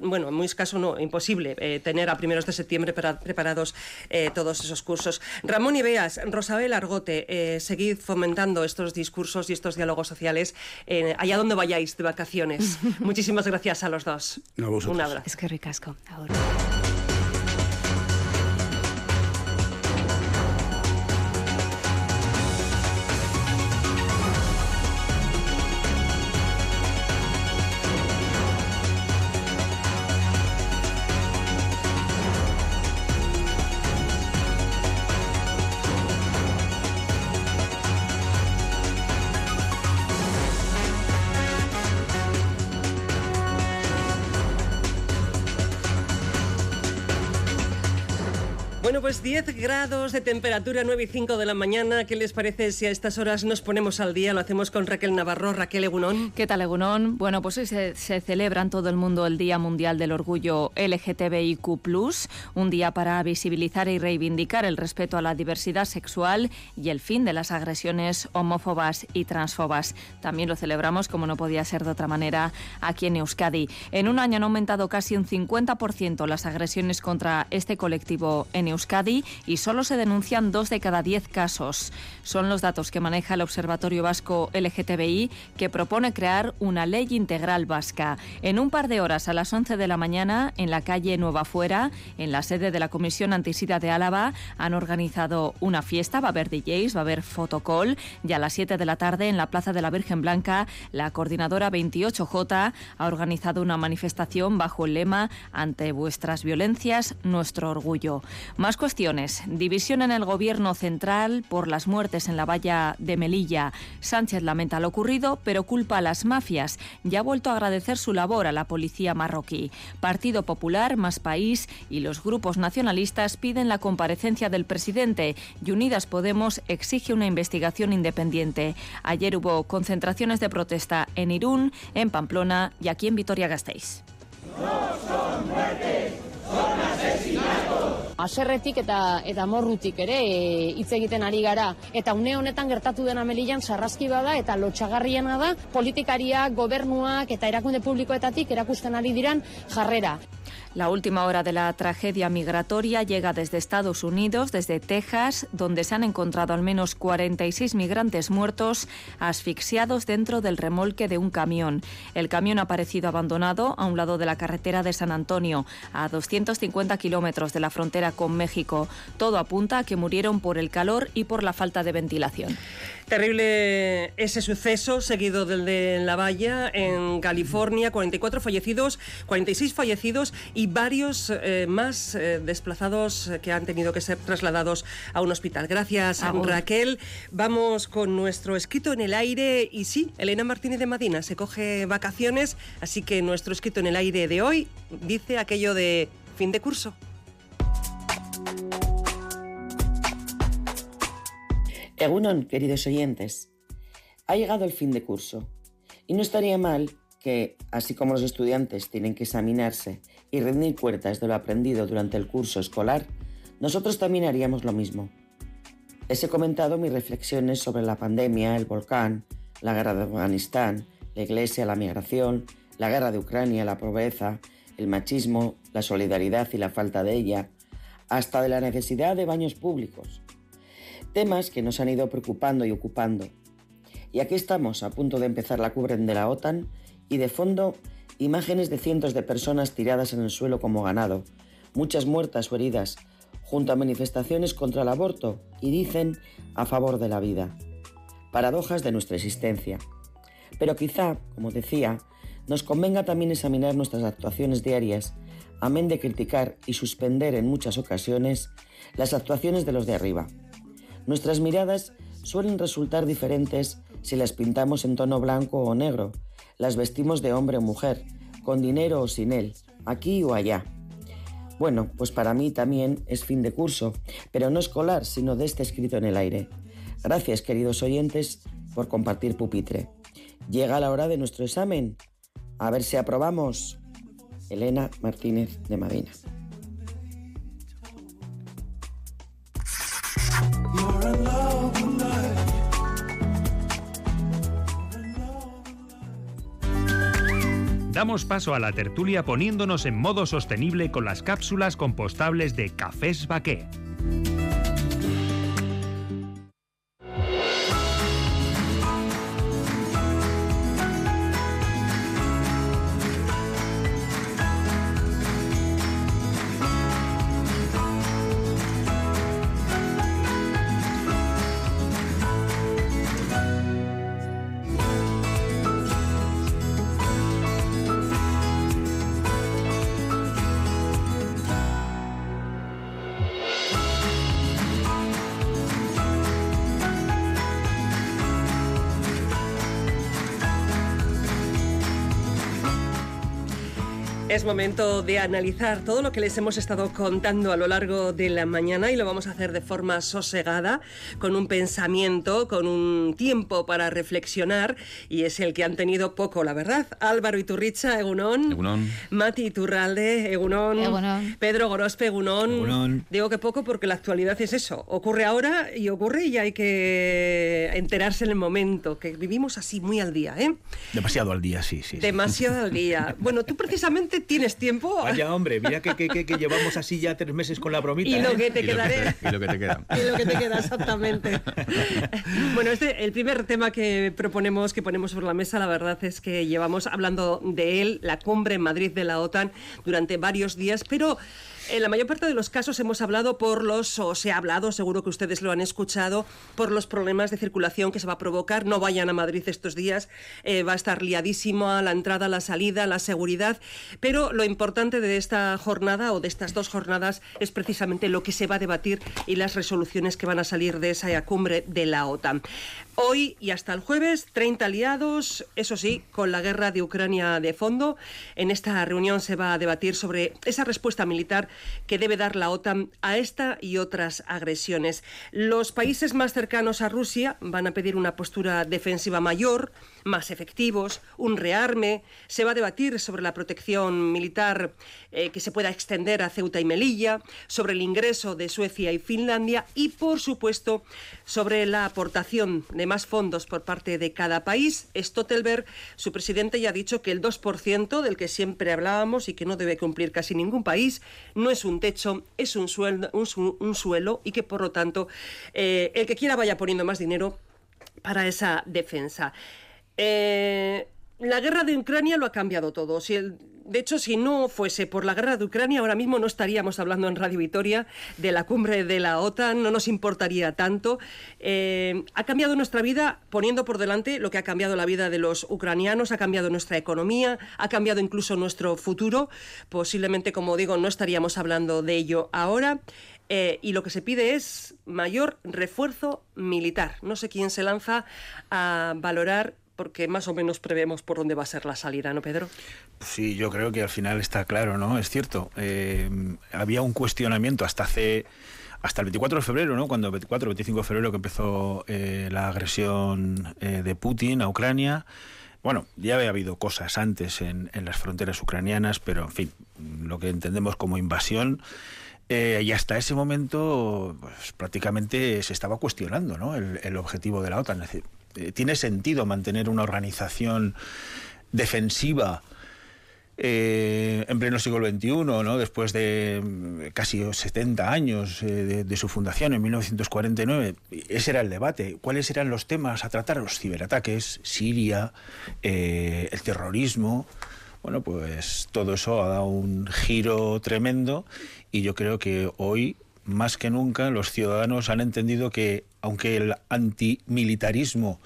bueno, en muy escaso no, imposible eh, tener a primeros de septiembre preparados eh, todos esos cursos. Ramón Ibeas, Rosabel Argote, eh, seguid fomentando estos discursos y estos diálogos sociales allá donde vayáis de vacaciones. Muchísimas gracias a los dos. Un abrazo. Es que ricasco. Bueno, pues 10 grados de temperatura, 9 y 5 de la mañana. ¿Qué les parece si a estas horas nos ponemos al día? Lo hacemos con Raquel Navarro. Raquel Egunón. ¿Qué tal, Egunón? Bueno, pues hoy se, celebra en todo el mundo el Día Mundial del Orgullo LGTBIQ, un día para visibilizar y reivindicar el respeto a la diversidad sexual y el fin de las agresiones homófobas y transfobas. También lo celebramos, como no podía ser de otra manera, aquí en Euskadi. En un año han aumentado casi un 50% las agresiones contra este colectivo en Euskadi Euskadi y solo se denuncian dos de cada diez casos. Son los datos que maneja el Observatorio Vasco LGTBI que propone crear una ley integral vasca. En un par de horas, a las 11 de la mañana, en la calle Nueva Fuera, en la sede de la Comisión Antisida de Álava, han organizado una fiesta. Va a haber DJs, va a haber fotocall y a las 7 de la tarde, en la Plaza de la Virgen Blanca, la coordinadora 28J ha organizado una manifestación bajo el lema Ante vuestras violencias, nuestro orgullo. Más cuestiones. División en el gobierno central por las muertes en la valla de Melilla. Sánchez lamenta lo ocurrido, pero culpa a las mafias. Ya ha vuelto a agradecer su labor a la policía marroquí. Partido Popular, Más País y los grupos nacionalistas piden la comparecencia del presidente y Unidas Podemos exige una investigación independiente. Ayer hubo concentraciones de protesta en Irún, en Pamplona y aquí en Vitoria-Gasteiz. No son muertes, son asesinatos. Aserretik eta eta morrutik ere e, hitz egiten ari gara eta une honetan gertatu dena Melillan sarraski bada eta lotxagarriena da politikariak, gobernuak eta erakunde publikoetatik erakusten ari diran jarrera. La última hora de la tragedia migratoria llega desde Estados Unidos, desde Texas, donde se han encontrado al menos 46 migrantes muertos asfixiados dentro del remolque de un camión. El camión ha aparecido abandonado a un lado de la carretera de San Antonio, a 250 kilómetros de la frontera con México. Todo apunta a que murieron por el calor y por la falta de ventilación. Terrible ese suceso seguido del de La Valla en California, 44 fallecidos, 46 fallecidos y varios eh, más eh, desplazados que han tenido que ser trasladados a un hospital. Gracias, Agur. Raquel. Vamos con nuestro escrito en el aire y sí, Elena Martínez de Madina se coge vacaciones, así que nuestro escrito en el aire de hoy dice aquello de fin de curso. Egunon, queridos oyentes. Ha llegado el fin de curso y no estaría mal que, así como los estudiantes tienen que examinarse y rendir cuentas de lo aprendido durante el curso escolar, nosotros también haríamos lo mismo. Les he comentado mis reflexiones sobre la pandemia, el volcán, la guerra de Afganistán, la iglesia, la migración, la guerra de Ucrania, la pobreza, el machismo, la solidaridad y la falta de ella, hasta de la necesidad de baños públicos. Temas que nos han ido preocupando y ocupando. Y aquí estamos, a punto de empezar la cubren de la OTAN y de fondo imágenes de cientos de personas tiradas en el suelo como ganado, muchas muertas o heridas, junto a manifestaciones contra el aborto y dicen a favor de la vida. Paradojas de nuestra existencia. Pero quizá, como decía, nos convenga también examinar nuestras actuaciones diarias, amén de criticar y suspender en muchas ocasiones las actuaciones de los de arriba. Nuestras miradas suelen resultar diferentes si las pintamos en tono blanco o negro, las vestimos de hombre o mujer, con dinero o sin él, aquí o allá. Bueno, pues para mí también es fin de curso, pero no escolar, sino de este escrito en el aire. Gracias, queridos oyentes, por compartir pupitre. Llega la hora de nuestro examen. A ver si aprobamos. Elena Martínez de Madina. Damos paso a la tertulia poniéndonos en modo sostenible con las cápsulas compostables de Cafés Baqué. Es momento de analizar todo lo que les hemos estado contando a lo largo de la mañana y lo vamos a hacer de forma sosegada, con un pensamiento, con un tiempo para reflexionar y es el que han tenido poco, la verdad. Álvaro Iturricha, Egunón. Egunon. Mati Iturralde, Egunón. Egunon. Pedro Gorospe, Egunón. Egunon. Digo que poco porque la actualidad es eso. Ocurre ahora y ocurre y hay que enterarse en el momento, que vivimos así muy al día, ¿eh? Demasiado al día, sí, sí. sí. Demasiado al día. Bueno, tú precisamente tienes tiempo. Vaya, hombre, mira que, que, que, llevamos así ya tres meses con la bromita. Y lo ¿eh? que te quedaré. y lo que te queda. y lo que te queda, exactamente. bueno, este, el primer tema que proponemos, que ponemos sobre la mesa, la verdad es que llevamos hablando de él, la cumbre en Madrid de la OTAN, durante varios días, pero en la mayor parte de los casos hemos hablado por los, o se ha hablado, seguro que ustedes lo han escuchado, por los problemas de circulación que se va a provocar. No vayan a Madrid estos días, eh, va a estar liadísimo la entrada, la salida, la seguridad. Pero lo importante de esta jornada o de estas dos jornadas es precisamente lo que se va a debatir y las resoluciones que van a salir de esa cumbre de la OTAN. Hoy y hasta el jueves, 30 aliados, eso sí, con la guerra de Ucrania de fondo. En esta reunión se va a debatir sobre esa respuesta militar que debe dar la OTAN a esta y otras agresiones. Los países más cercanos a Rusia van a pedir una postura defensiva mayor, más efectivos, un rearme. Se va a debatir sobre la protección militar eh, que se pueda extender a Ceuta y Melilla, sobre el ingreso de Suecia y Finlandia y, por supuesto, sobre la aportación de más fondos por parte de cada país. Stoltenberg, su presidente, ya ha dicho que el 2% del que siempre hablábamos y que no debe cumplir casi ningún país no es un techo, es un, suelo y que, por lo tanto, eh, el que quiera vaya poniendo más dinero para esa defensa. Eh, la guerra de Ucrania lo ha cambiado todo. Si el, de hecho, si no fuese por la guerra de Ucrania, ahora mismo no estaríamos hablando en Radio Vitoria de la cumbre de la OTAN, no nos importaría tanto. Eh, ha cambiado nuestra vida poniendo por delante lo que ha cambiado la vida de los ucranianos, ha cambiado nuestra economía, ha cambiado incluso nuestro futuro. Posiblemente, como digo, no estaríamos hablando de ello ahora. Eh, y lo que se pide es mayor refuerzo militar. No sé quién se lanza a valorar porque más o menos prevemos por dónde va a ser la salida, ¿no, Pedro? Sí, yo creo que al final está claro, ¿no? Es cierto. Eh, había un cuestionamiento hasta hace hasta el 24 de febrero, ¿no? Cuando el 24 25 de febrero que empezó eh, la agresión eh, de Putin a Ucrania. Bueno, ya había habido cosas antes en, las fronteras ucranianas, pero en fin, lo que entendemos como invasión. y hasta ese momento, pues, prácticamente se estaba cuestionando ¿no? el, el objetivo de la OTAN. Es decir, eh, tiene sentido mantener una organización defensiva eh, en pleno siglo XXI, ¿no? después de mm, casi 70 años eh, de, su fundación en 1949. Ese era el debate. ¿Cuáles eran los temas a tratar? Los ciberataques, Siria, el terrorismo. Bueno, pues todo eso ha dado un giro tremendo y yo creo que hoy más que nunca los ciudadanos han entendido que aunque el antimilitarismo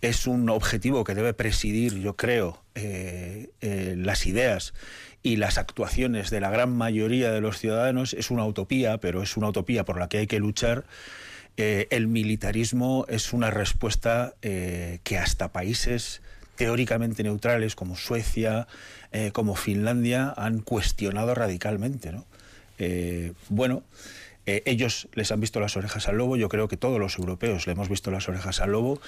es un objetivo que debe presidir, yo creo, eh, eh, las ideas y las actuaciones de la gran mayoría de los ciudadanos, es una utopía, pero es una utopía por la que hay que luchar. Eh, el militarismo es una respuesta que hasta países teóricamente neutrales como Suecia, como Finlandia, han cuestionado radicalmente. ¿no? bueno, eh, ellos les han visto las orejas al lobo, yo creo que todos los europeos le hemos visto las orejas al lobo.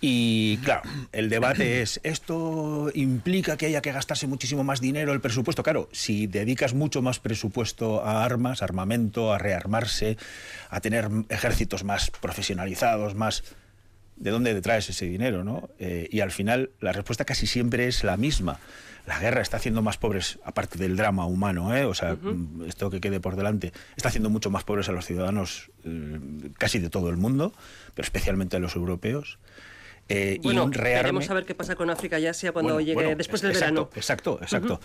Y claro, el debate es, ¿esto implica que haya que gastarse muchísimo más dinero el presupuesto? Claro, si dedicas mucho más presupuesto a armas, armamento, a rearmarse, a tener ejércitos más profesionalizados, más... ¿De dónde traes ese dinero? ¿no? Eh, y al final la respuesta casi siempre es la misma la guerra está haciendo más pobres, aparte del drama humano, ¿eh? o sea, esto que quede por delante, está haciendo mucho más pobres a los ciudadanos eh, casi de todo el mundo, pero especialmente a los europeos. Eh, bueno, y a ver qué pasa con África y Asia cuando llegue después del verano. Exacto, exacto.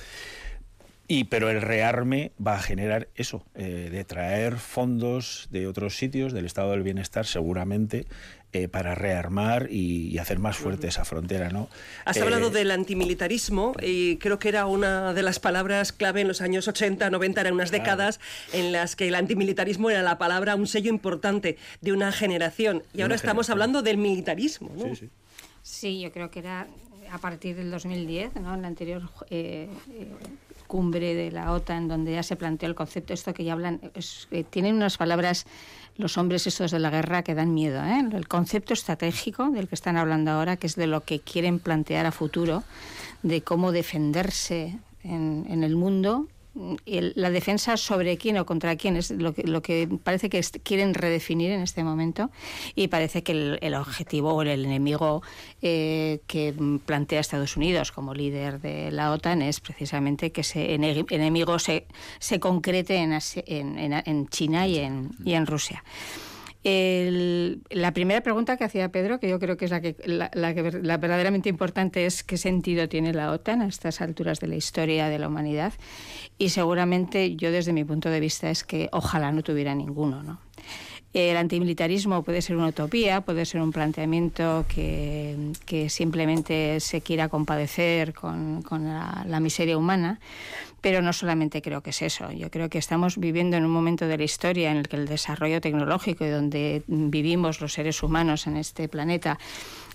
Y, pero el rearme va a generar eso, eh, de traer fondos de otros sitios, del estado del bienestar, seguramente, eh, para rearmar y, hacer más fuerte esa frontera. ¿no? Has hablado eh, del antimilitarismo y creo que era una de las palabras clave en los años 80, 90, eran unas décadas en las que el antimilitarismo era la palabra, un sello importante de una generación. Y ahora estamos hablando del militarismo. ¿no? Sí, sí. sí, yo creo que era a partir del 2010, ¿no? en la anterior cumbre de la OTAN, donde ya se planteó el concepto, esto que ya hablan, tienen unas palabras los hombres estos de la guerra que dan miedo. ¿eh? El concepto estratégico del que están hablando ahora, que es de lo que quieren plantear a futuro, de cómo defenderse en, el mundo la defensa sobre quién o contra quién es lo que, lo que parece que quieren redefinir en este momento y parece que el, objetivo o el enemigo eh, que plantea Estados Unidos como líder de la OTAN es precisamente que ese enemigo se, se concrete en, en, en China en, y en Rusia la primera pregunta que hacía Pedro, que yo creo que es la, que, la, la, verdaderamente importante, es qué sentido tiene la OTAN a estas alturas de la historia de la humanidad. Y seguramente yo desde mi punto de vista es que ojalá no tuviera ninguno. ¿no? El antimilitarismo puede ser una utopía, puede ser un planteamiento que, simplemente se quiera compadecer con, la, miseria humana, pero no solamente creo que es eso. Yo creo que estamos viviendo en un momento de la historia en el que el desarrollo tecnológico y donde vivimos los seres humanos en este planeta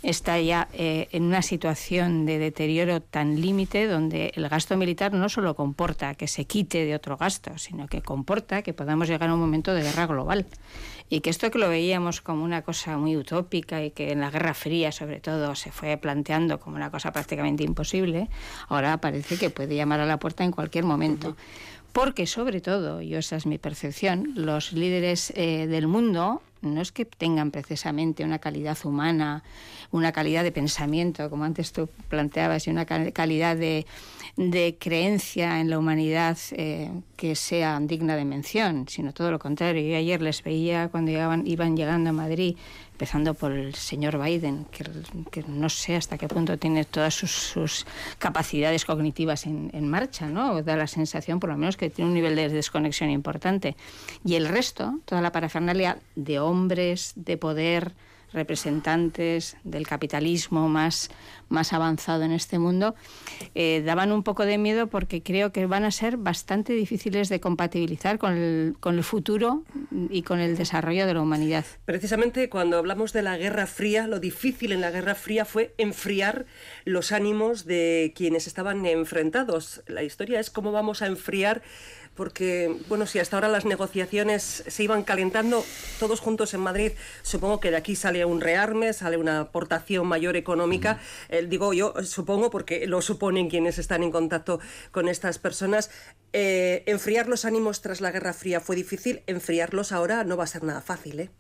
está ya eh, en una situación de deterioro tan límite donde el gasto militar no solo comporta que se quite de otro gasto, sino que comporta que podamos llegar a un momento de guerra global. Y que esto que lo veíamos como una cosa muy utópica y que en la Guerra Fría, sobre todo, se fue planteando como una cosa prácticamente imposible, ahora parece que puede llamar a la puerta en cualquier momento. Porque, sobre todo, y esa es mi percepción, los líderes eh, del mundo no es que tengan precisamente una calidad humana, una calidad de pensamiento, como antes tú planteabas, y una calidad de, de creencia en la humanidad eh, que sea digna de mención, sino todo lo contrario. Yo ayer les veía cuando iban llegando a Madrid, empezando por el señor Biden, que, no sé hasta qué punto tiene todas sus, capacidades cognitivas en, en, marcha, ¿no? Da la sensación, por lo menos, que tiene un nivel de desconexión importante. Y el resto, toda la parafernalia de hombres, de poder, representantes del capitalismo más, más avanzado en este mundo, eh, daban un poco de miedo porque creo que van a ser bastante difíciles de compatibilizar con el, con el futuro y con el desarrollo de la humanidad. Precisamente cuando hablamos de la Guerra Fría, lo difícil en la Guerra Fría fue enfriar los ánimos de quienes estaban enfrentados. La historia es cómo vamos a enfriar porque, bueno, si hasta ahora las negociaciones se iban calentando todos juntos en Madrid, supongo que de aquí sale un rearme, sale una aportación mayor económica. Eh, digo yo, supongo, porque lo suponen quienes están en contacto con estas personas. Eh, enfriar los ánimos tras la Guerra Fría fue difícil, enfriarlos ahora no va a ser nada fácil, ¿eh?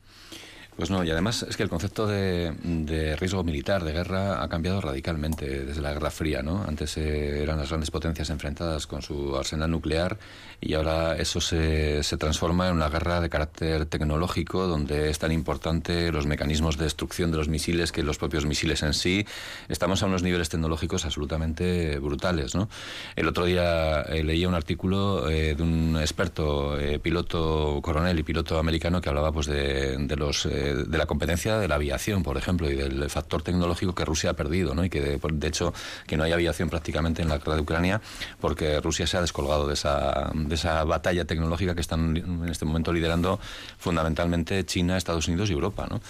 Pues no, y además es que el concepto de, riesgo militar, de guerra, ha cambiado radicalmente desde la Guerra Fría, ¿no? Antes eh, eran las grandes potencias enfrentadas con su arsenal nuclear y ahora eso se, se, transforma en una guerra de carácter tecnológico donde es tan importante los mecanismos de destrucción de los misiles que los propios misiles en sí. Estamos a unos niveles tecnológicos absolutamente brutales, ¿no? El otro día eh, leía un artículo eh, de un experto, piloto coronel y piloto americano que hablaba pues de, de los de la competencia de la aviación, por ejemplo, y del factor tecnológico que Rusia ha perdido, ¿no? Y que de, de hecho que no hay aviación prácticamente en la guerra de Ucrania porque Rusia se ha descolgado de esa, de esa batalla tecnológica que están en este momento liderando fundamentalmente China, Estados Unidos y Europa, ¿no?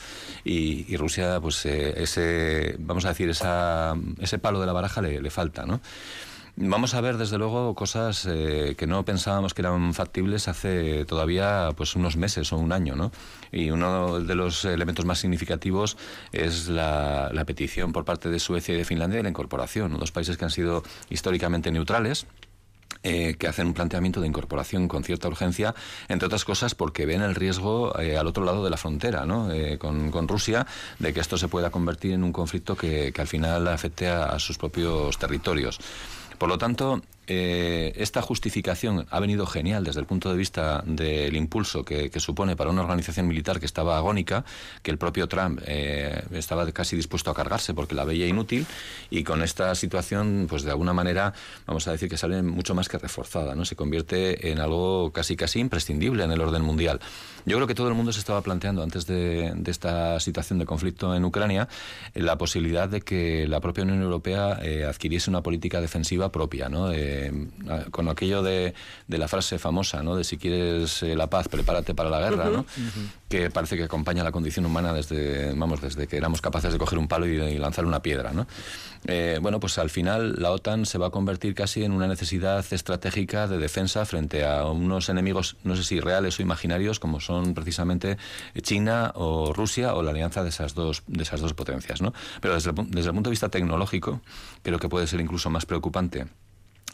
Y, Rusia, pues eh, ese, vamos a decir, esa, ese palo de la baraja le, le falta, ¿no? Vamos a ver, desde luego, cosas eh, que no pensábamos que eran factibles hace todavía pues unos meses o un año, ¿no? Y uno de los elementos más significativos es la, petición por parte de Suecia y de Finlandia de la incorporación, dos países que han sido históricamente neutrales. Eh, que hacen un planteamiento de incorporación con cierta urgencia, entre otras cosas porque ven el riesgo eh, al otro lado de la frontera, ¿no? con, con, Rusia, de que esto se pueda convertir en un conflicto que al final afecte a sus propios territorios. Por lo tanto, eh, esta justificación ha venido genial desde el punto de vista del impulso que, supone para una organización militar que estaba agónica, que el propio Trump eh, estaba casi dispuesto a cargarse porque la veía inútil y con esta situación, pues de alguna manera, vamos a decir que sale mucho más que reforzada, ¿no? Se convierte en algo casi casi imprescindible en el orden mundial. Yo creo que todo el mundo se estaba planteando antes de, esta situación de conflicto en Ucrania eh, la posibilidad de que la propia Unión Europea adquiriese una política defensiva propia, ¿no? Con aquello de, de, la frase famosa, ¿no? De si quieres eh, la paz, prepárate para la guerra, ¿no? Que parece que acompaña la condición humana desde, vamos, desde que éramos capaces de coger un palo y, lanzar una piedra, ¿no? Eh, bueno, pues al final la OTAN se va a convertir casi en una necesidad estratégica de defensa frente a unos enemigos, no sé si reales o imaginarios, como son precisamente China o Rusia o la alianza de esas dos, de esas dos potencias, ¿no? Pero desde desde el punto de vista tecnológico, creo que puede ser incluso más preocupante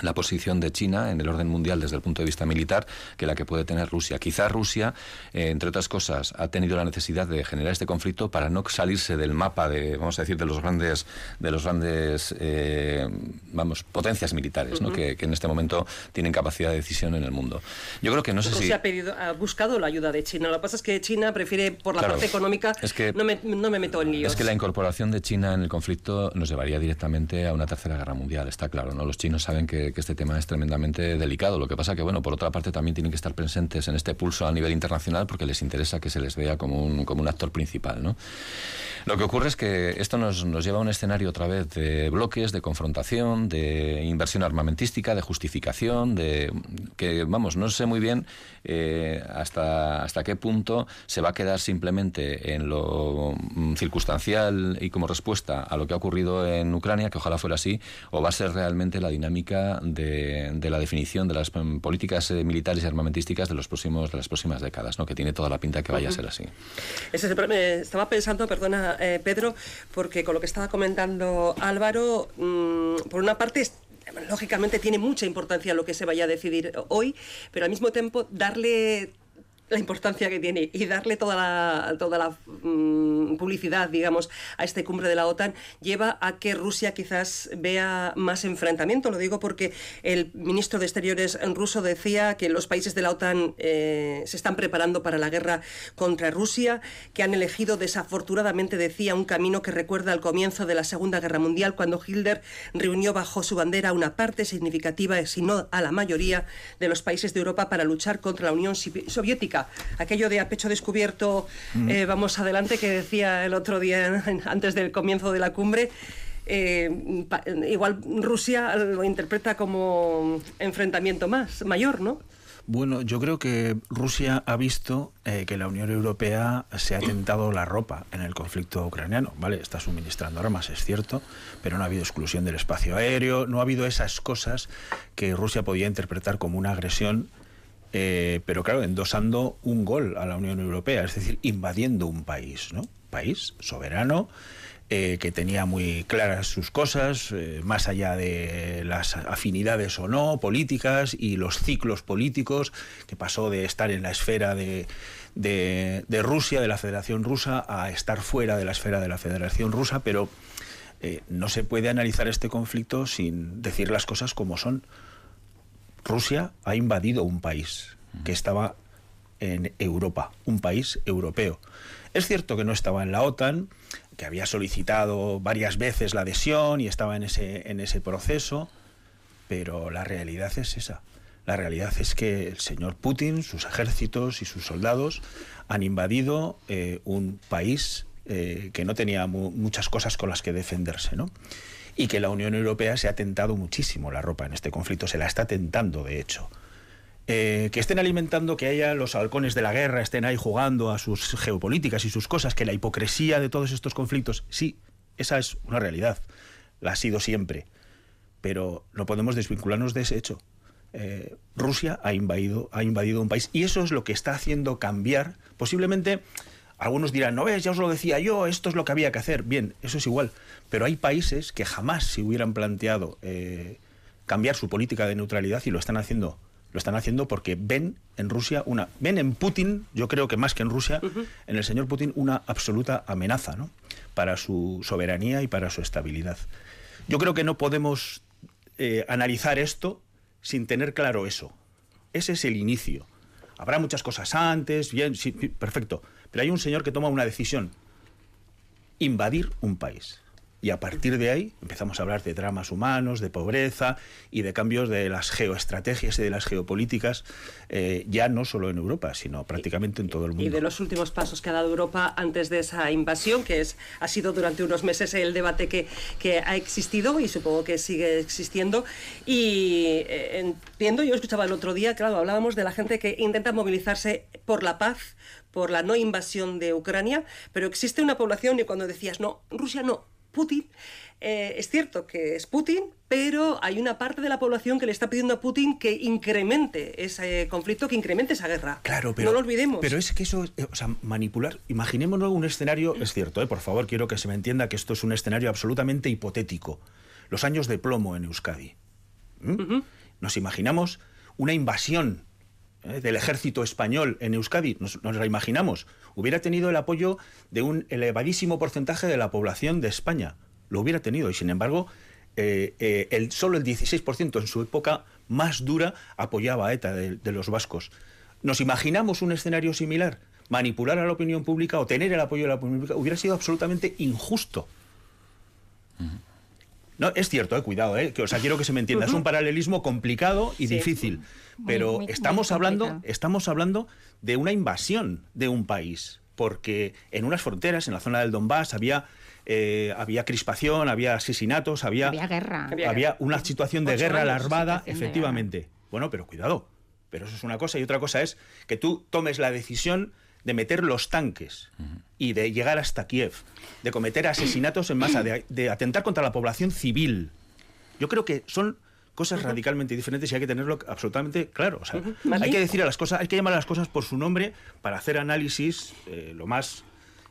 la posición de China en el orden mundial desde el punto de vista militar que la que puede tener Rusia. Quizá Rusia, eh, entre otras cosas, ha tenido la necesidad de generar este conflicto para no salirse del mapa de, vamos a decir, de los grandes, de los grandes, eh, vamos, potencias militares, ¿no? que, en este momento tienen capacidad de decisión en el mundo. Yo creo que no sé Rusia si ha pedido, ha buscado la ayuda de China. Lo que pasa es que China prefiere por la parte económica. Es que no me, no me meto en líos. Es que la incorporación de China en el conflicto nos llevaría directamente a una tercera guerra mundial. Está claro, ¿no? Los chinos saben que que, este tema es tremendamente delicado. Lo que pasa que, bueno, por otra parte también tienen que estar presentes en este pulso a nivel internacional porque les interesa que se les vea como un, como un actor principal, ¿no? Lo que ocurre es que esto nos, nos lleva a un escenario otra vez de bloques, de confrontación, de inversión armamentística, de justificación, de que, vamos, no sé muy bien eh, hasta, hasta qué punto se va a quedar simplemente en lo mm, circunstancial y como respuesta a lo que ha ocurrido en Ucrania, que ojalá fuera así, o va a ser realmente la dinámica de, de la definición de las mm, políticas eh, militares y armamentísticas de los próximos de las próximas décadas, ¿no? que tiene toda la pinta que vaya a ser así. Ese estaba pensando, perdona eh, Pedro, porque con lo que estaba comentando Álvaro, mm, por una parte lógicamente tiene mucha importancia lo que se vaya a decidir hoy, pero al mismo tiempo darle la importancia que tiene y darle toda la, toda la mm, publicidad, digamos, a esta cumbre de la OTAN lleva a que Rusia quizás vea más enfrentamiento. Lo digo porque el ministro de Exteriores ruso decía que los países de la OTAN eh, se están preparando para la guerra contra Rusia, que han elegido desafortunadamente, decía, un camino que recuerda al comienzo de la Segunda Guerra Mundial, cuando Hitler reunió bajo su bandera una parte significativa, si no a la mayoría, de los países de Europa para luchar contra la Unión Soviética aquello de a pecho descubierto, mm. eh, vamos adelante, que decía el otro día antes del comienzo de la cumbre. Eh, igual Rusia lo interpreta como enfrentamiento más mayor, ¿no? Bueno, yo creo que Rusia ha visto eh, que la Unión Europea se ha tentado la ropa en el conflicto ucraniano, ¿vale? Está suministrando armas, es cierto, pero no ha habido exclusión del espacio aéreo, no ha habido esas cosas que Rusia podía interpretar como una agresión eh, pero claro, endosando un gol a la Unión Europea, es decir, invadiendo un país, ¿no? País soberano. Eh, que tenía muy claras sus cosas, eh, más allá de las afinidades o no políticas y los ciclos políticos, que pasó de estar en la esfera de, de, Rusia, de la Federación Rusa, a estar fuera de la esfera de la Federación Rusa, pero no se puede analizar este conflicto sin decir las cosas como son. Rusia ha invadido un país que estaba en Europa, un país europeo. Es cierto que no estaba en la OTAN, que había solicitado varias veces la adhesión y estaba en ese, en ese proceso, pero la realidad es esa. La realidad es que el señor Putin, sus ejércitos y sus soldados han invadido eh, un país eh, que no tenía muchas cosas con las que defenderse, ¿no? Y que la Unión Europea se ha tentado muchísimo la ropa en este conflicto, se la está tentando de hecho. Eh, que estén alimentando, que haya los halcones de la guerra, estén ahí jugando a sus geopolíticas y sus cosas, que la hipocresía de todos estos conflictos, sí, esa es una realidad, la ha sido siempre, pero no podemos desvincularnos de ese hecho. Eh, Rusia ha invadido, ha invadido un país y eso es lo que está haciendo cambiar, posiblemente algunos dirán, no ves, ya os lo decía yo, esto es lo que había que hacer. Bien, eso es igual. Pero hay países que jamás se hubieran planteado eh, cambiar su política de neutralidad y lo están haciendo. Lo están haciendo porque ven en Rusia una. ven en Putin, yo creo que más que en Rusia, en el señor Putin una absoluta amenaza ¿no? para su soberanía y para su estabilidad. Yo creo que no podemos eh, analizar esto sin tener claro eso. Ese es el inicio. Habrá muchas cosas antes, bien, sí, perfecto. Pero hay un señor que toma una decisión, invadir un país. Y a partir de ahí empezamos a hablar de dramas humanos, de pobreza y de cambios de las geoestrategias y de las geopolíticas, eh, ya no solo en Europa, sino prácticamente en todo el mundo. Y de los últimos pasos que ha dado Europa antes de esa invasión, que es, ha sido durante unos meses el debate que, que ha existido y supongo que sigue existiendo. Y eh, entiendo, yo escuchaba el otro día, claro, hablábamos de la gente que intenta movilizarse por la paz, por la no invasión de Ucrania, pero existe una población y cuando decías, no, Rusia no, Putin, eh, es cierto que es Putin, pero hay una parte de la población que le está pidiendo a Putin que incremente ese conflicto, que incremente esa guerra. Claro, pero. No lo olvidemos. Pero es que eso, eh, o sea, manipular. Imaginémonos un escenario, es cierto, eh, por favor, quiero que se me entienda que esto es un escenario absolutamente hipotético. Los años de plomo en Euskadi. Nos imaginamos una invasión ¿eh? del ejército español en Euskadi, nos, nos, la imaginamos, hubiera tenido el apoyo de un elevadísimo porcentaje de la población de España. Lo hubiera tenido y sin embargo eh, eh, el, solo el 16% en su época más dura apoyaba a ETA de, los vascos. ¿Nos imaginamos un escenario similar? Manipular a la opinión pública o tener el apoyo de la opinión pública hubiera sido absolutamente injusto. No, es cierto, eh, cuidado, eh, que, o sea, quiero que se me entienda. Uh -huh. Es un paralelismo complicado y sí. difícil. Pero muy, muy, estamos, muy hablando, estamos hablando de una invasión de un país. Porque en unas fronteras, en la zona del Donbass, había eh, había crispación, había asesinatos, había, había guerra. Había, una situación de guerra alarmada, efectivamente. Guerra. Bueno, pero cuidado. Pero eso es una cosa y otra cosa es que tú tomes la decisión de meter los tanques uh -huh. y de llegar hasta Kiev, de cometer asesinatos en masa, de, de, atentar contra la población civil. Yo creo que son cosas uh -huh. radicalmente diferentes y hay que tenerlo absolutamente claro. O sea, uh -huh. hay que decir a las cosas, hay que llamar a las cosas por su nombre para hacer análisis eh, lo más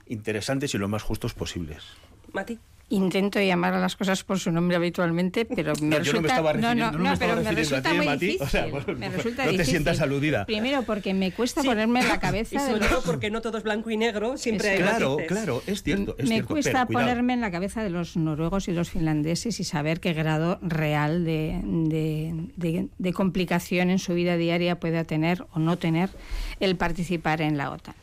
interesantes y lo más justos posibles. Mati. Intento llamar a las cosas por su nombre habitualmente, pero me no, resulta... Yo no me estaba refiriendo, no, no, no me pero me resulta ti, muy Mati. difícil. O sea, bueno, me no, resulta no te difícil. sientas aludida. Primero porque me cuesta sí. ponerme en la cabeza y sobre de los... todo porque no todo es blanco y negro, siempre hay Claro, matices. claro, es cierto. Es me cierto, cuesta pero, ponerme en la cabeza de los noruegos y los finlandeses y saber qué grado real de, de, de, de complicación en su vida diaria pueda tener o no tener el participar en la OTAN.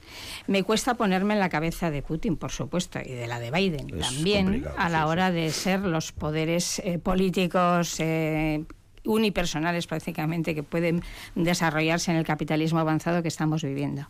Me cuesta ponerme en la cabeza de Putin, por supuesto, y de la de Biden Es también, a la sí, hora sí. de ser los poderes eh, políticos eh, unipersonales prácticamente que pueden desarrollarse en el capitalismo avanzado que estamos viviendo.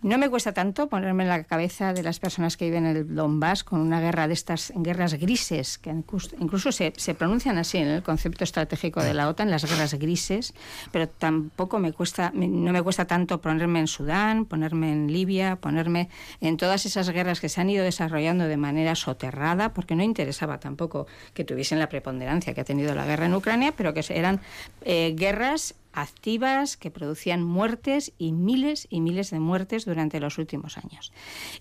No me cuesta tanto ponerme en la cabeza de las personas que viven en el Donbass con una guerra de estas guerras grises, que incluso se, se, pronuncian así en el concepto estratégico de la OTAN, las guerras grises, pero tampoco me cuesta, no me cuesta tanto ponerme en Sudán, ponerme en Libia, ponerme en todas esas guerras que se han ido desarrollando de manera soterrada, porque no interesaba tampoco que tuviesen la preponderancia que ha tenido la guerra en Ucrania, pero que eran eh, guerras activas que producían muertes y miles y miles de muertes durante los últimos años.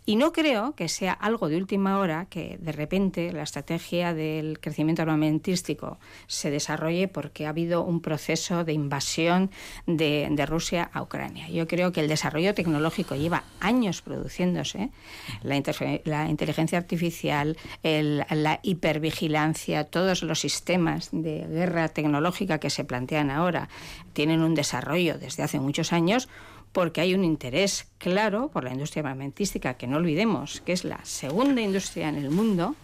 Y no creo que sea algo de última hora que de repente la estrategia del crecimiento armamentístico se desarrolle porque ha habido un proceso de invasión de, Rusia a Ucrania. Yo creo que el desarrollo tecnológico lleva años produciéndose, la, la inteligencia artificial, el, la hipervigilancia, todos los sistemas de guerra tecnológica que se plantean ahora tienen un desarrollo desde hace muchos años porque hay un interés claro por la industria armamentística, que no olvidemos que es la segunda industria en el mundo,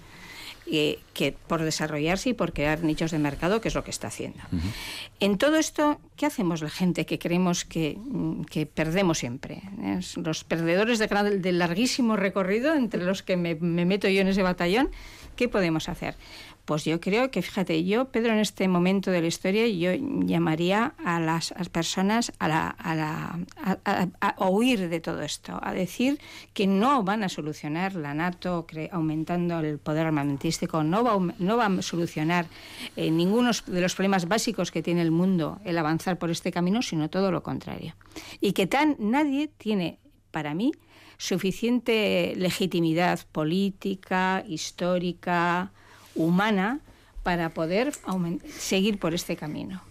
que por desarrollarse y por crear nichos de mercado, que es lo que está haciendo. Uh -huh. En todo esto, ¿qué hacemos la gente que creemos que, que perdemos siempre? Es los perdedores de, gran, de, larguísimo recorrido, entre los que me, me meto yo en ese batallón, ¿qué podemos hacer? Pues yo creo que, fíjate, yo, Pedro, en este momento de la historia, yo llamaría a las, a personas a, la, a, la, a, a, huir de todo esto, a decir que no van a solucionar la NATO aumentando el poder armamentístico, no va, no va a solucionar eh, ninguno de los problemas básicos que tiene el mundo el avanzar por este camino, sino todo lo contrario. Y que tan nadie tiene, para mí, suficiente legitimidad política, histórica, humana para poder seguir por este camino.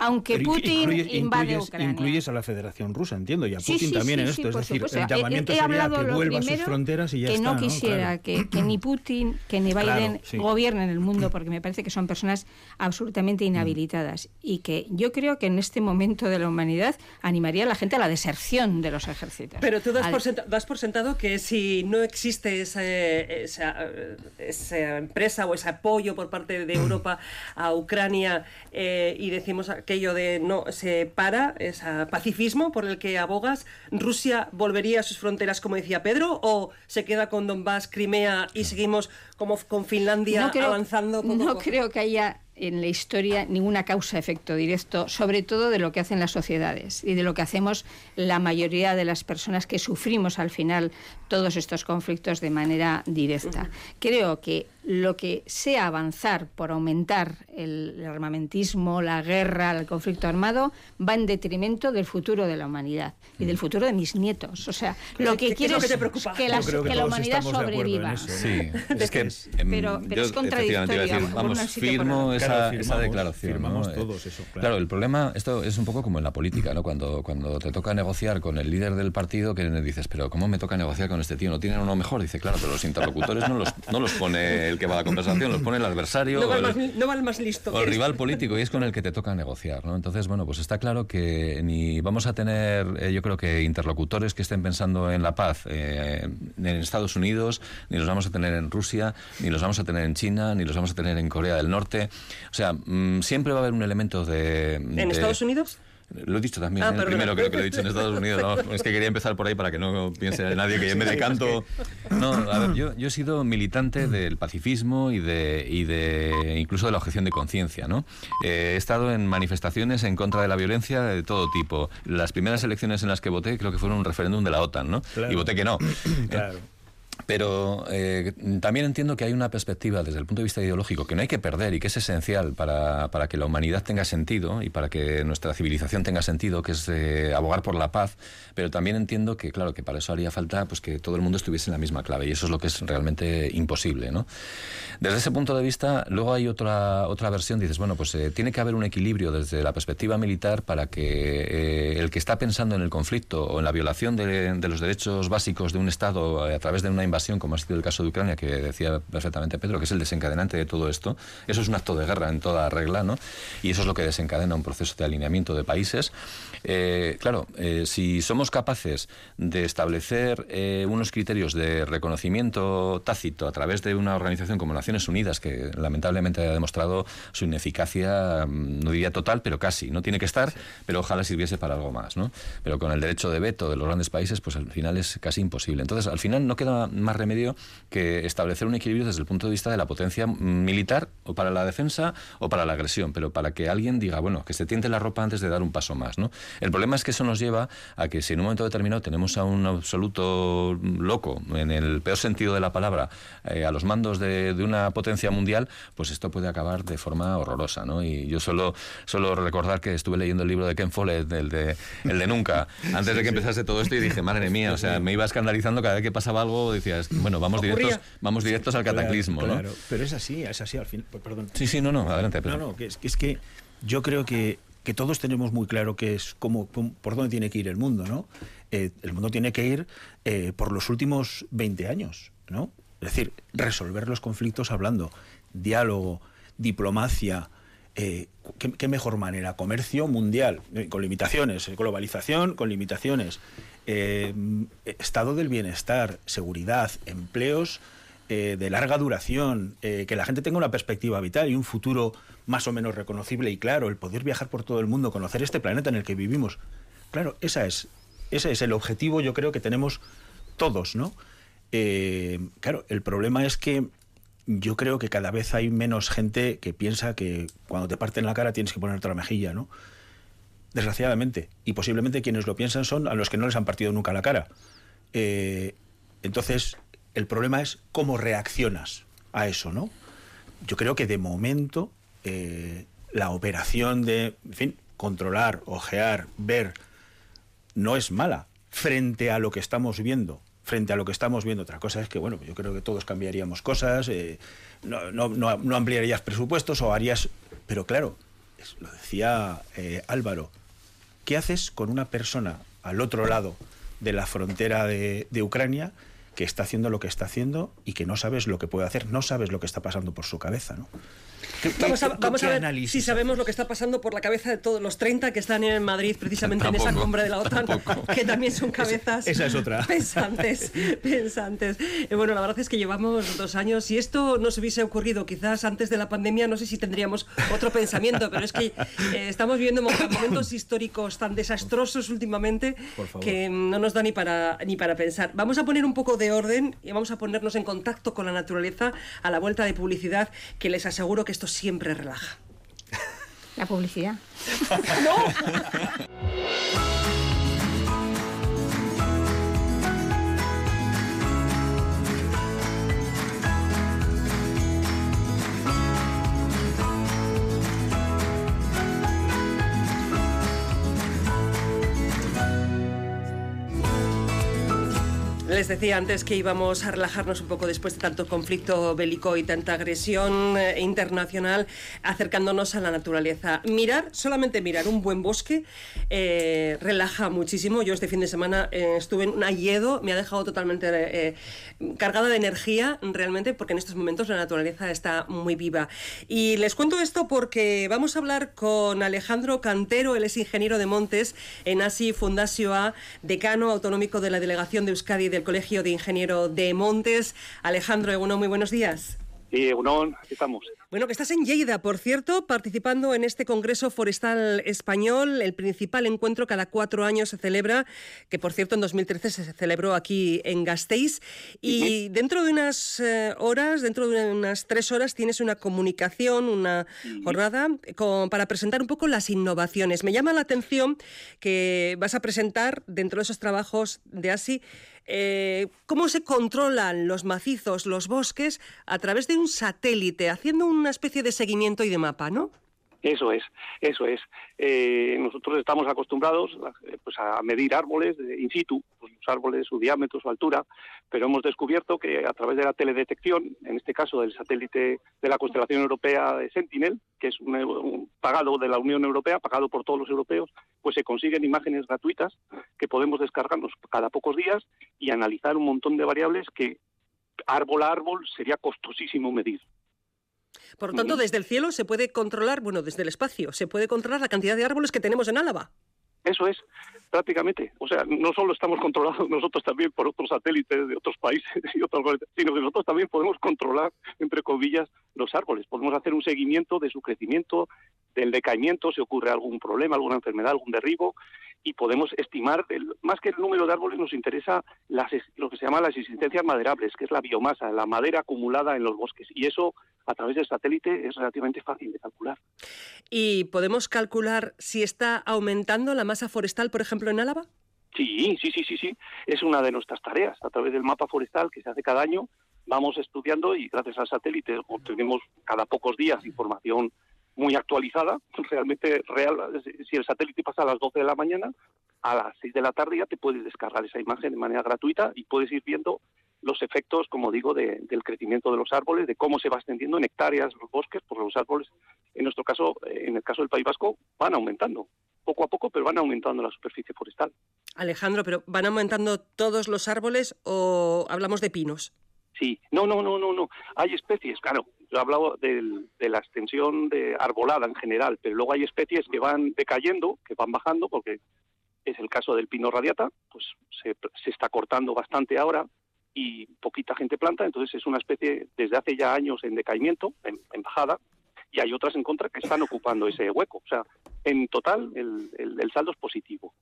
Aunque Putin incluyes, invade incluyes, Ucrania. Incluyes a la Federación Rusa, entiendo, y a Putin sí, también sí, en sí, esto. es decir, supuesto. el llamamiento he, he sería hablado que vuelva a sus fronteras y ya que está. no quisiera Claro. que, que ni Putin que ni Claro, Biden sí. gobiernen el mundo, porque me parece que son personas absolutamente inhabilitadas. Y que yo creo que en este momento de la humanidad animaría a la gente a la deserción de los ejércitos. Pero tú das, Al- por, senta- das por sentado que si no existe ese- esa, esa empresa o ese apoyo por parte de Europa a Ucrania eh, y decimos aquello de no se para, ese pacifismo por el que abogas, ¿Rusia volvería a sus fronteras, como decía Pedro, o se queda con Donbass, Crimea y seguimos como con Finlandia no creo, avanzando poco no poco? creo que haya en la historia ninguna causa-efecto directo, sobre todo de lo que hacen las sociedades y de lo que hacemos la mayoría de las personas que sufrimos al final todos estos conflictos de manera directa. Creo que lo que sea avanzar por aumentar el, armamentismo, la guerra, el conflicto armado, va en detrimento del futuro de la humanidad y del futuro de mis nietos. O sea, lo ¿Qué- que quiero es que, la humanidad sobreviva. eso. Sí, es que em, Pero- pero yo es contradictorio, decir, por vamos, firmo esa esa, firmamos, declaración. firmamos ¿no? todos eso, claro. Claro, el problema, esto es un poco como en la política, ¿no? Cuando, cuando te toca negociar con el líder del partido, que dices, pero ¿cómo me toca negociar con este tío? ¿No tienen uno mejor? Dice, claro, pero los interlocutores no los, no los pone el que va a la conversación, los pone el adversario No va, el más, no va el más listo. o el rival político y es con el que te toca negociar, ¿no? Entonces, bueno, pues está claro que ni vamos a tener, eh, yo creo que interlocutores que estén pensando en la paz eh, en Estados Unidos, ni los vamos a tener en Rusia, ni los vamos a tener en China, ni los vamos a tener en Corea del Norte. O sea, mm, siempre va a haber un elemento de... ¿En de- Estados Unidos? Lo he dicho también, Ah, ¿eh? primero creo que lo he dicho en Estados Unidos. ¿no? Es que quería empezar por ahí para que no piense nadie que me decanto. No, a ver, yo, yo he sido militante del pacifismo y de, y de incluso de la objeción de conciencia, ¿no? Eh, he estado en manifestaciones en contra de la violencia de todo tipo. Las primeras elecciones en las que voté creo que fueron un referéndum de la OTAN, ¿no? Claro. Y voté que no. Claro. Pero eh, también entiendo que hay una perspectiva desde el punto de vista ideológico que no hay que perder y que es esencial para, para que la humanidad tenga sentido y para que nuestra civilización tenga sentido, que es eh, abogar por la paz. Pero también entiendo que, claro, que para eso haría falta pues, que todo el mundo estuviese en la misma clave y eso es lo que es realmente imposible. ¿no? Desde ese punto de vista, luego hay otra, otra versión, dices, bueno, pues eh, tiene que haber un equilibrio desde la perspectiva militar para que eh, el que está pensando en el conflicto o en la violación de, de los derechos básicos de un Estado a través de una invasión, como ha sido el caso de Ucrania, que decía perfectamente Pedro, que es el desencadenante de todo esto, eso es un acto de guerra en toda regla, ¿no? Y eso es lo que desencadena un proceso de alineamiento de países. Eh, claro, eh, si somos capaces de establecer eh, unos criterios de reconocimiento tácito a través de una organización como Naciones Unidas, que lamentablemente ha demostrado su ineficacia, mm, no diría total, pero casi, no tiene que estar, pero ojalá sirviese para algo más, ¿no? Pero con el derecho de veto de los grandes países, pues al final es casi imposible. Entonces, al final no queda más remedio que establecer un equilibrio desde el punto de vista de la potencia militar, o para la defensa o para la agresión, pero para que alguien diga, bueno, que se tiente la ropa antes de dar un paso más, ¿no? El problema es que eso nos lleva a que si en un momento determinado tenemos a un absoluto loco, en el peor sentido de la palabra, eh, a los mandos de, de una potencia mundial, pues esto puede acabar de forma horrorosa, ¿no? Y yo solo, solo recordar que estuve leyendo el libro de Ken Follett, el de, el de Nunca, antes de que empezase todo esto y dije, madre mía, o sea, me iba escandalizando cada vez que pasaba algo, decías, bueno, vamos directos, vamos directos al cataclismo, Claro, ¿no? claro. pero es así, es así al fin. p- Perdón. Sí, sí, no, no, adelante, Pedro. No, no, que es, que es que yo creo que, que todos tenemos muy claro que es cómo, cómo- por dónde tiene que ir el mundo, ¿no? Eh, el mundo tiene que ir eh, por los últimos 20 años, ¿no? Es decir, resolver los conflictos hablando, diálogo, diplomacia. eh, ¿qué, qué mejor manera? Comercio mundial, con limitaciones, globalización con limitaciones, eh, estado del bienestar, seguridad, empleos eh, de larga duración, eh, que la gente tenga una perspectiva vital y un futuro más o menos reconocible y claro, el poder viajar por todo el mundo, conocer este planeta en el que vivimos. Claro, esa es, ese es el objetivo, yo creo que tenemos todos, ¿no? Eh, claro, el problema es que yo creo que cada vez hay menos gente que piensa que cuando te parten la cara tienes que ponerte la mejilla, ¿no? Desgraciadamente. Y posiblemente quienes lo piensan son a los que no les han partido nunca la cara. Eh, entonces, el problema es cómo reaccionas a eso, ¿no? Yo creo que de momento eh, la operación de, en fin, controlar, ojear, ver, no es mala frente a lo que estamos viendo. Frente a lo que estamos viendo. Otra cosa es que, bueno, yo creo que todos cambiaríamos cosas, eh, no, no, no, no ampliarías presupuestos o harías. Pero claro, lo decía eh, Álvaro, ¿qué haces con una persona al otro lado de la frontera de, de Ucrania que está haciendo lo que está haciendo y que no sabes lo que puede hacer, no sabes lo que está pasando por su cabeza, ¿no? ¿Qué- Vamos a, vamos qué a ver análisis si sabemos lo que está pasando por la cabeza de todos los 30 que están en Madrid precisamente en esa Tampoco, cumbre de la OTAN, que también son cabezas esa es otra. pensantes. pensantes. Eh, bueno, la verdad es que llevamos dos años y esto no se hubiese ocurrido quizás antes de la pandemia, no sé si tendríamos otro pensamiento, pero es que eh, estamos viviendo mo- momentos históricos tan desastrosos últimamente que no nos da ni para, ni para pensar. Vamos a poner un poco de orden y vamos a ponernos en contacto con la naturaleza a la vuelta de publicidad, que les aseguro que esto siempre relaja. La publicidad. Les decía antes que íbamos a relajarnos un poco después de tanto conflicto bélico y tanta agresión eh, internacional, acercándonos a la naturaleza. Mirar, solamente mirar un buen bosque, eh, relaja muchísimo. Yo este fin de semana eh, estuve en un Ayedo, me ha dejado totalmente cargada de energía, realmente, porque en estos momentos la naturaleza está muy viva. Y les cuento esto porque vamos a hablar con Alejandro Cantero, él es ingeniero de montes en ASI Fundacio A, decano autonómico de la Delegación de Euskadi de el Colegio de Ingeniero de Montes. Alejandro Eguno, muy buenos días. Sí, Egunon, aquí estamos. Bueno, que estás en Lleida, por cierto, participando en este Congreso Forestal Español, el principal encuentro cada cuatro años se celebra, que por cierto en 2013 se celebró aquí en Gasteiz. Y dentro de unas eh, horas, dentro de unas tres horas, tienes una comunicación, una jornada para presentar un poco las innovaciones. Me llama la atención que vas a presentar dentro de esos trabajos de ASI eh, cómo se controlan los macizos, los bosques, a través de un satélite, haciendo una especie de seguimiento y de mapa, ¿no? Eso es, eso es. Eh, nosotros estamos acostumbrados eh, pues, a medir árboles in situ, pues, los árboles, su diámetro, su altura, pero hemos descubierto que a través de la teledetección, en este caso del satélite de la constelación europea de Sentinel, que es un, pagado de la Unión Europea, pagado por todos los europeos, pues se consiguen imágenes gratuitas que podemos descargarnos cada pocos días y analizar un montón de variables que árbol a árbol sería costosísimo medir. Por lo tanto, desde el cielo se puede controlar, bueno, desde el espacio, se puede controlar la cantidad de árboles que tenemos en Álava. Eso es, prácticamente. O sea, no solo estamos controlados nosotros también por otros satélites de otros países y otros, sino que nosotros también podemos controlar, entre comillas, los árboles. Podemos hacer un seguimiento de su crecimiento, del decaimiento, si ocurre algún problema, alguna enfermedad, algún derribo, y podemos estimar, más que el número de árboles, nos interesa las, lo que se llama las existencias maderables, que es la biomasa, la madera acumulada en los bosques. Y eso, a través del satélite, es relativamente fácil de calcular. ¿Y podemos calcular si está aumentando la masa forestal, por ejemplo, en Álava? Sí, sí, sí, sí, sí. Es una de nuestras tareas. A través del mapa forestal que se hace cada año, vamos estudiando y gracias al satélite obtenemos cada pocos días información muy actualizada, realmente real. Si el satélite pasa a las 12 de la mañana, a las 6 de la tarde ya te puedes descargar esa imagen de manera gratuita y puedes ir viendo los efectos, como digo, del crecimiento de los árboles, de cómo se va extendiendo en hectáreas los bosques, porque los árboles, en nuestro caso, en el caso del País Vasco, van aumentando, poco a poco, pero van aumentando la superficie forestal. Alejandro, ¿pero van aumentando todos los árboles o hablamos de pinos? Sí, no, no, no, no, no. Hay especies, claro. Yo he hablado de la extensión de arbolada en general, pero luego hay especies que van decayendo, que van bajando, porque es el caso del pino radiata, pues se, está cortando bastante ahora y poquita gente planta, entonces es una especie desde hace ya años en decaimiento, en, bajada, y hay otras en contra que están ocupando ese hueco. O sea, en total el, saldo es positivo.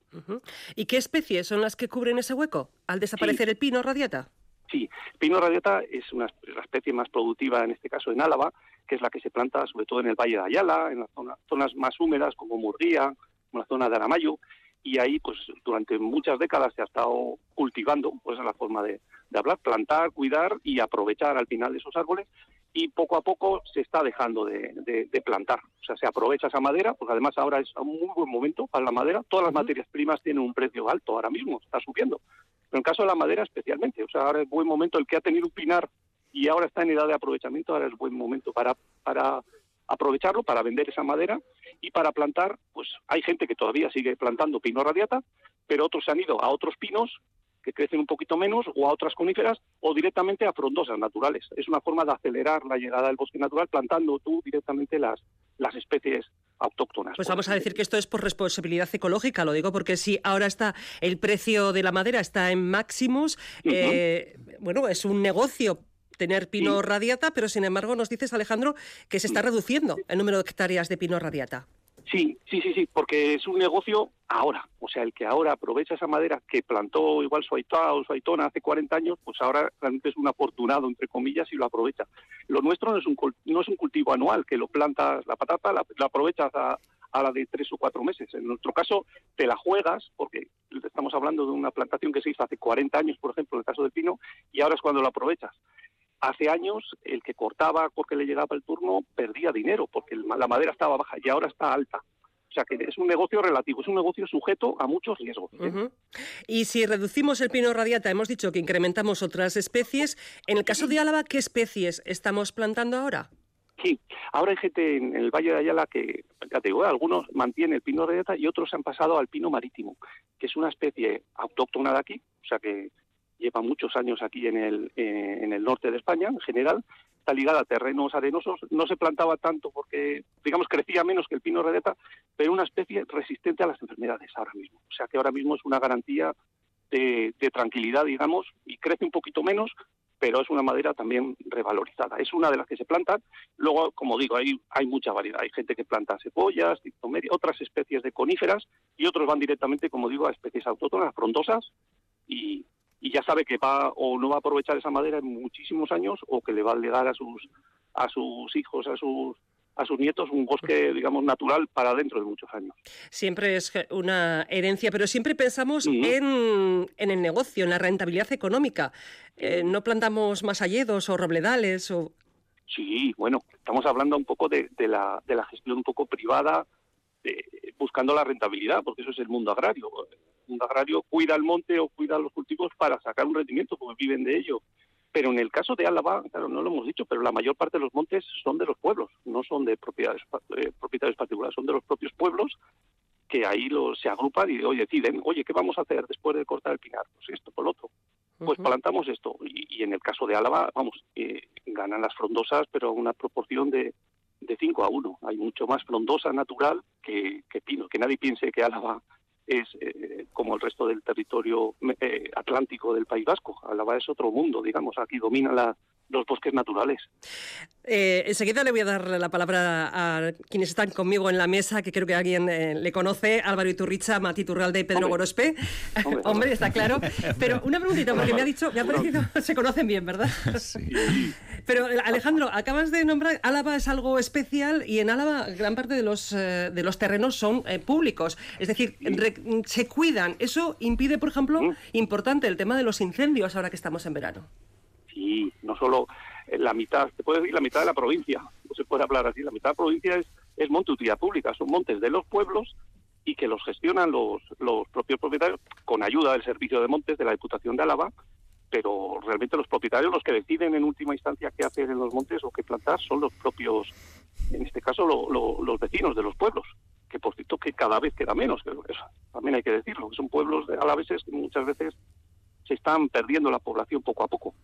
¿Y qué especies son las que cubren ese hueco al desaparecer el pino radiata? Sí, pino radiata es una, la especie más productiva en este caso en Álava, que es la que se planta sobre todo en el Valle de Ayala, en las zonas más húmedas como Murguía, como la zona de Aramayo, y ahí pues durante muchas décadas se ha estado cultivando, pues es la forma de, hablar, plantar, cuidar y aprovechar al final de esos árboles y poco a poco se está dejando de, plantar. O sea, se aprovecha esa madera, porque además ahora es un muy buen momento para la madera. Todas las materias primas tienen un precio alto ahora mismo, está subiendo. Pero en caso de la madera especialmente, o sea, ahora es buen momento, el que ha tenido un pinar y ahora está en edad de aprovechamiento, ahora es buen momento para, para aprovecharlo, para vender esa madera y para plantar, pues hay gente que todavía sigue plantando pino radiata, pero otros se han ido a otros pinos que crecen un poquito menos o a otras coníferas o directamente a frondosas naturales. Es una forma de acelerar la llegada del bosque natural plantando tú directamente las, las especies autóctonas. Pues vamos a decir que esto es por responsabilidad ecológica, lo digo porque si ahora está el precio de la madera está en máximos, eh, bueno, es un negocio tener pino radiata, pero sin embargo nos dices, Alejandro, que se está reduciendo el número de hectáreas de pino radiata. Sí, sí, sí, sí, porque es un negocio ahora. O sea, el que ahora aprovecha esa madera que plantó igual su aitona o su aitona hace 40 años, pues ahora realmente es un afortunado, entre comillas, y lo aprovecha. Lo nuestro no es un, no es un cultivo anual, que lo plantas la patata, la, aprovechas a, a la de tres o cuatro meses. En nuestro caso, te la juegas, porque estamos hablando de una plantación que se hizo hace 40 años, por ejemplo, en el caso del pino, y ahora es cuando lo aprovechas. Hace años el que cortaba porque le llegaba el turno perdía dinero porque la madera estaba baja y ahora está alta. O sea que es un negocio relativo, es un negocio sujeto a muchos riesgos. ¿eh? Y si reducimos el pino radiata, hemos dicho que incrementamos otras especies. En el caso de Álava, ¿qué especies estamos plantando ahora? Sí, ahora hay gente en el Valle de Ayala que, ya te digo, algunos mantienen el pino radiata y otros han pasado al pino marítimo, que es una especie autóctona de aquí, o sea que lleva muchos años aquí en el, eh, en el norte de España en general, está ligada a terrenos arenosos, no se plantaba tanto porque, digamos, crecía menos que el pino redeta, pero una especie resistente a las enfermedades ahora mismo. O sea que ahora mismo es una garantía de, tranquilidad, digamos, y crece un poquito menos, pero es una madera también revalorizada. Es una de las que se plantan. Luego, como digo, hay, hay mucha variedad. Hay gente que planta cebollas, otras especies de coníferas y otros van directamente, como digo, a especies autóctonas, frondosas y, y ya sabe que va o no va a aprovechar esa madera en muchísimos años o que le va a legar a sus a sus hijos, a sus a sus nietos un bosque, digamos, natural para dentro de muchos años. Siempre es una herencia, pero siempre pensamos en, en, el negocio, en la rentabilidad económica. Eh, ¿No plantamos más alledos o robledales? O... Sí, bueno, estamos hablando un poco de, de, la, de la gestión un poco privada, buscando la rentabilidad, porque eso es el mundo agrario un agrario cuida el monte o cuida los cultivos para sacar un rendimiento, porque viven de ello. Pero en el caso de Álava, claro, no lo hemos dicho, pero la mayor parte de los montes son de los pueblos, no son de propiedades, eh, propietarios particulares, son de los propios pueblos que ahí los, se agrupan y hoy deciden, oye, ¿qué vamos a hacer después de cortar el pinar? Pues esto, por lo otro. Pues plantamos esto. Y, en el caso de Álava, vamos, eh, ganan las frondosas, pero a una proporción de, de 5 a 1. Hay mucho más frondosa natural que, que pino. Que nadie piense que Álava es eh, como el resto del territorio eh, atlántico del País Vasco. Álava es otro mundo, digamos. Aquí domina la, los bosques naturales. Eh, enseguida le voy a dar la palabra a quienes están conmigo en la mesa, que creo que alguien eh, le conoce, Álvaro Iturricha, Mati Turralde y Pedro Gorospe. Hombre, está claro. Pero una preguntita, porque me ha dicho, me ha parecido, se conocen bien, ¿verdad? Sí. Pero Alejandro, acabas de nombrar, Álava es algo especial y en Álava gran parte de los, eh, de los terrenos son públicos, es decir, se cuidan. Eso impide, por ejemplo, importante el tema de los incendios ahora que estamos en verano y no solo eh, la mitad, se puede decir la mitad de la provincia, no se puede hablar así, la mitad de la provincia es, es monte utilidad pública, son montes de los pueblos y que los gestionan los, los propios propietarios con ayuda del Servicio de Montes de la Diputación de Álava, pero realmente los propietarios los que deciden en última instancia qué hacer en los montes o qué plantar son los propios, en este caso los vecinos de los pueblos, que por cierto que cada vez queda menos, que eso también hay que decirlo, que son pueblos de alaveses que muchas veces se están perdiendo la población poco a poco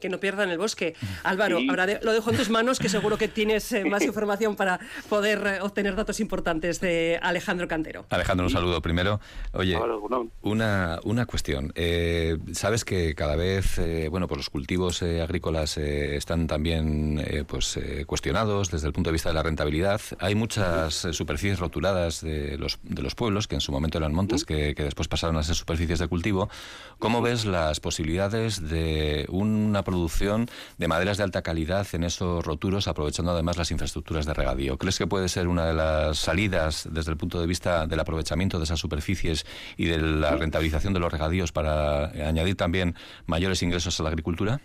que no pierdan el bosque. Álvaro, ahora lo dejo en tus manos, que seguro que tienes eh, más información para poder eh, obtener datos importantes de Alejandro Cantero. Alejandro, un saludo primero. Oye, una, una cuestión. Eh, Sabes que cada vez, bueno, pues los cultivos agrícolas están también pues cuestionados desde el punto de vista de la rentabilidad. Hay muchas superficies rotuladas de los, de los pueblos, que en su momento eran montes, que, que después pasaron a ser superficies de cultivo. ¿Cómo ves las posibilidades de una producción de maderas de alta calidad en esos roturos, aprovechando además las infraestructuras de regadío. ¿Crees que puede ser una de las salidas desde el punto de vista del aprovechamiento de esas superficies y de la rentabilización de los regadíos para añadir también mayores ingresos a la agricultura?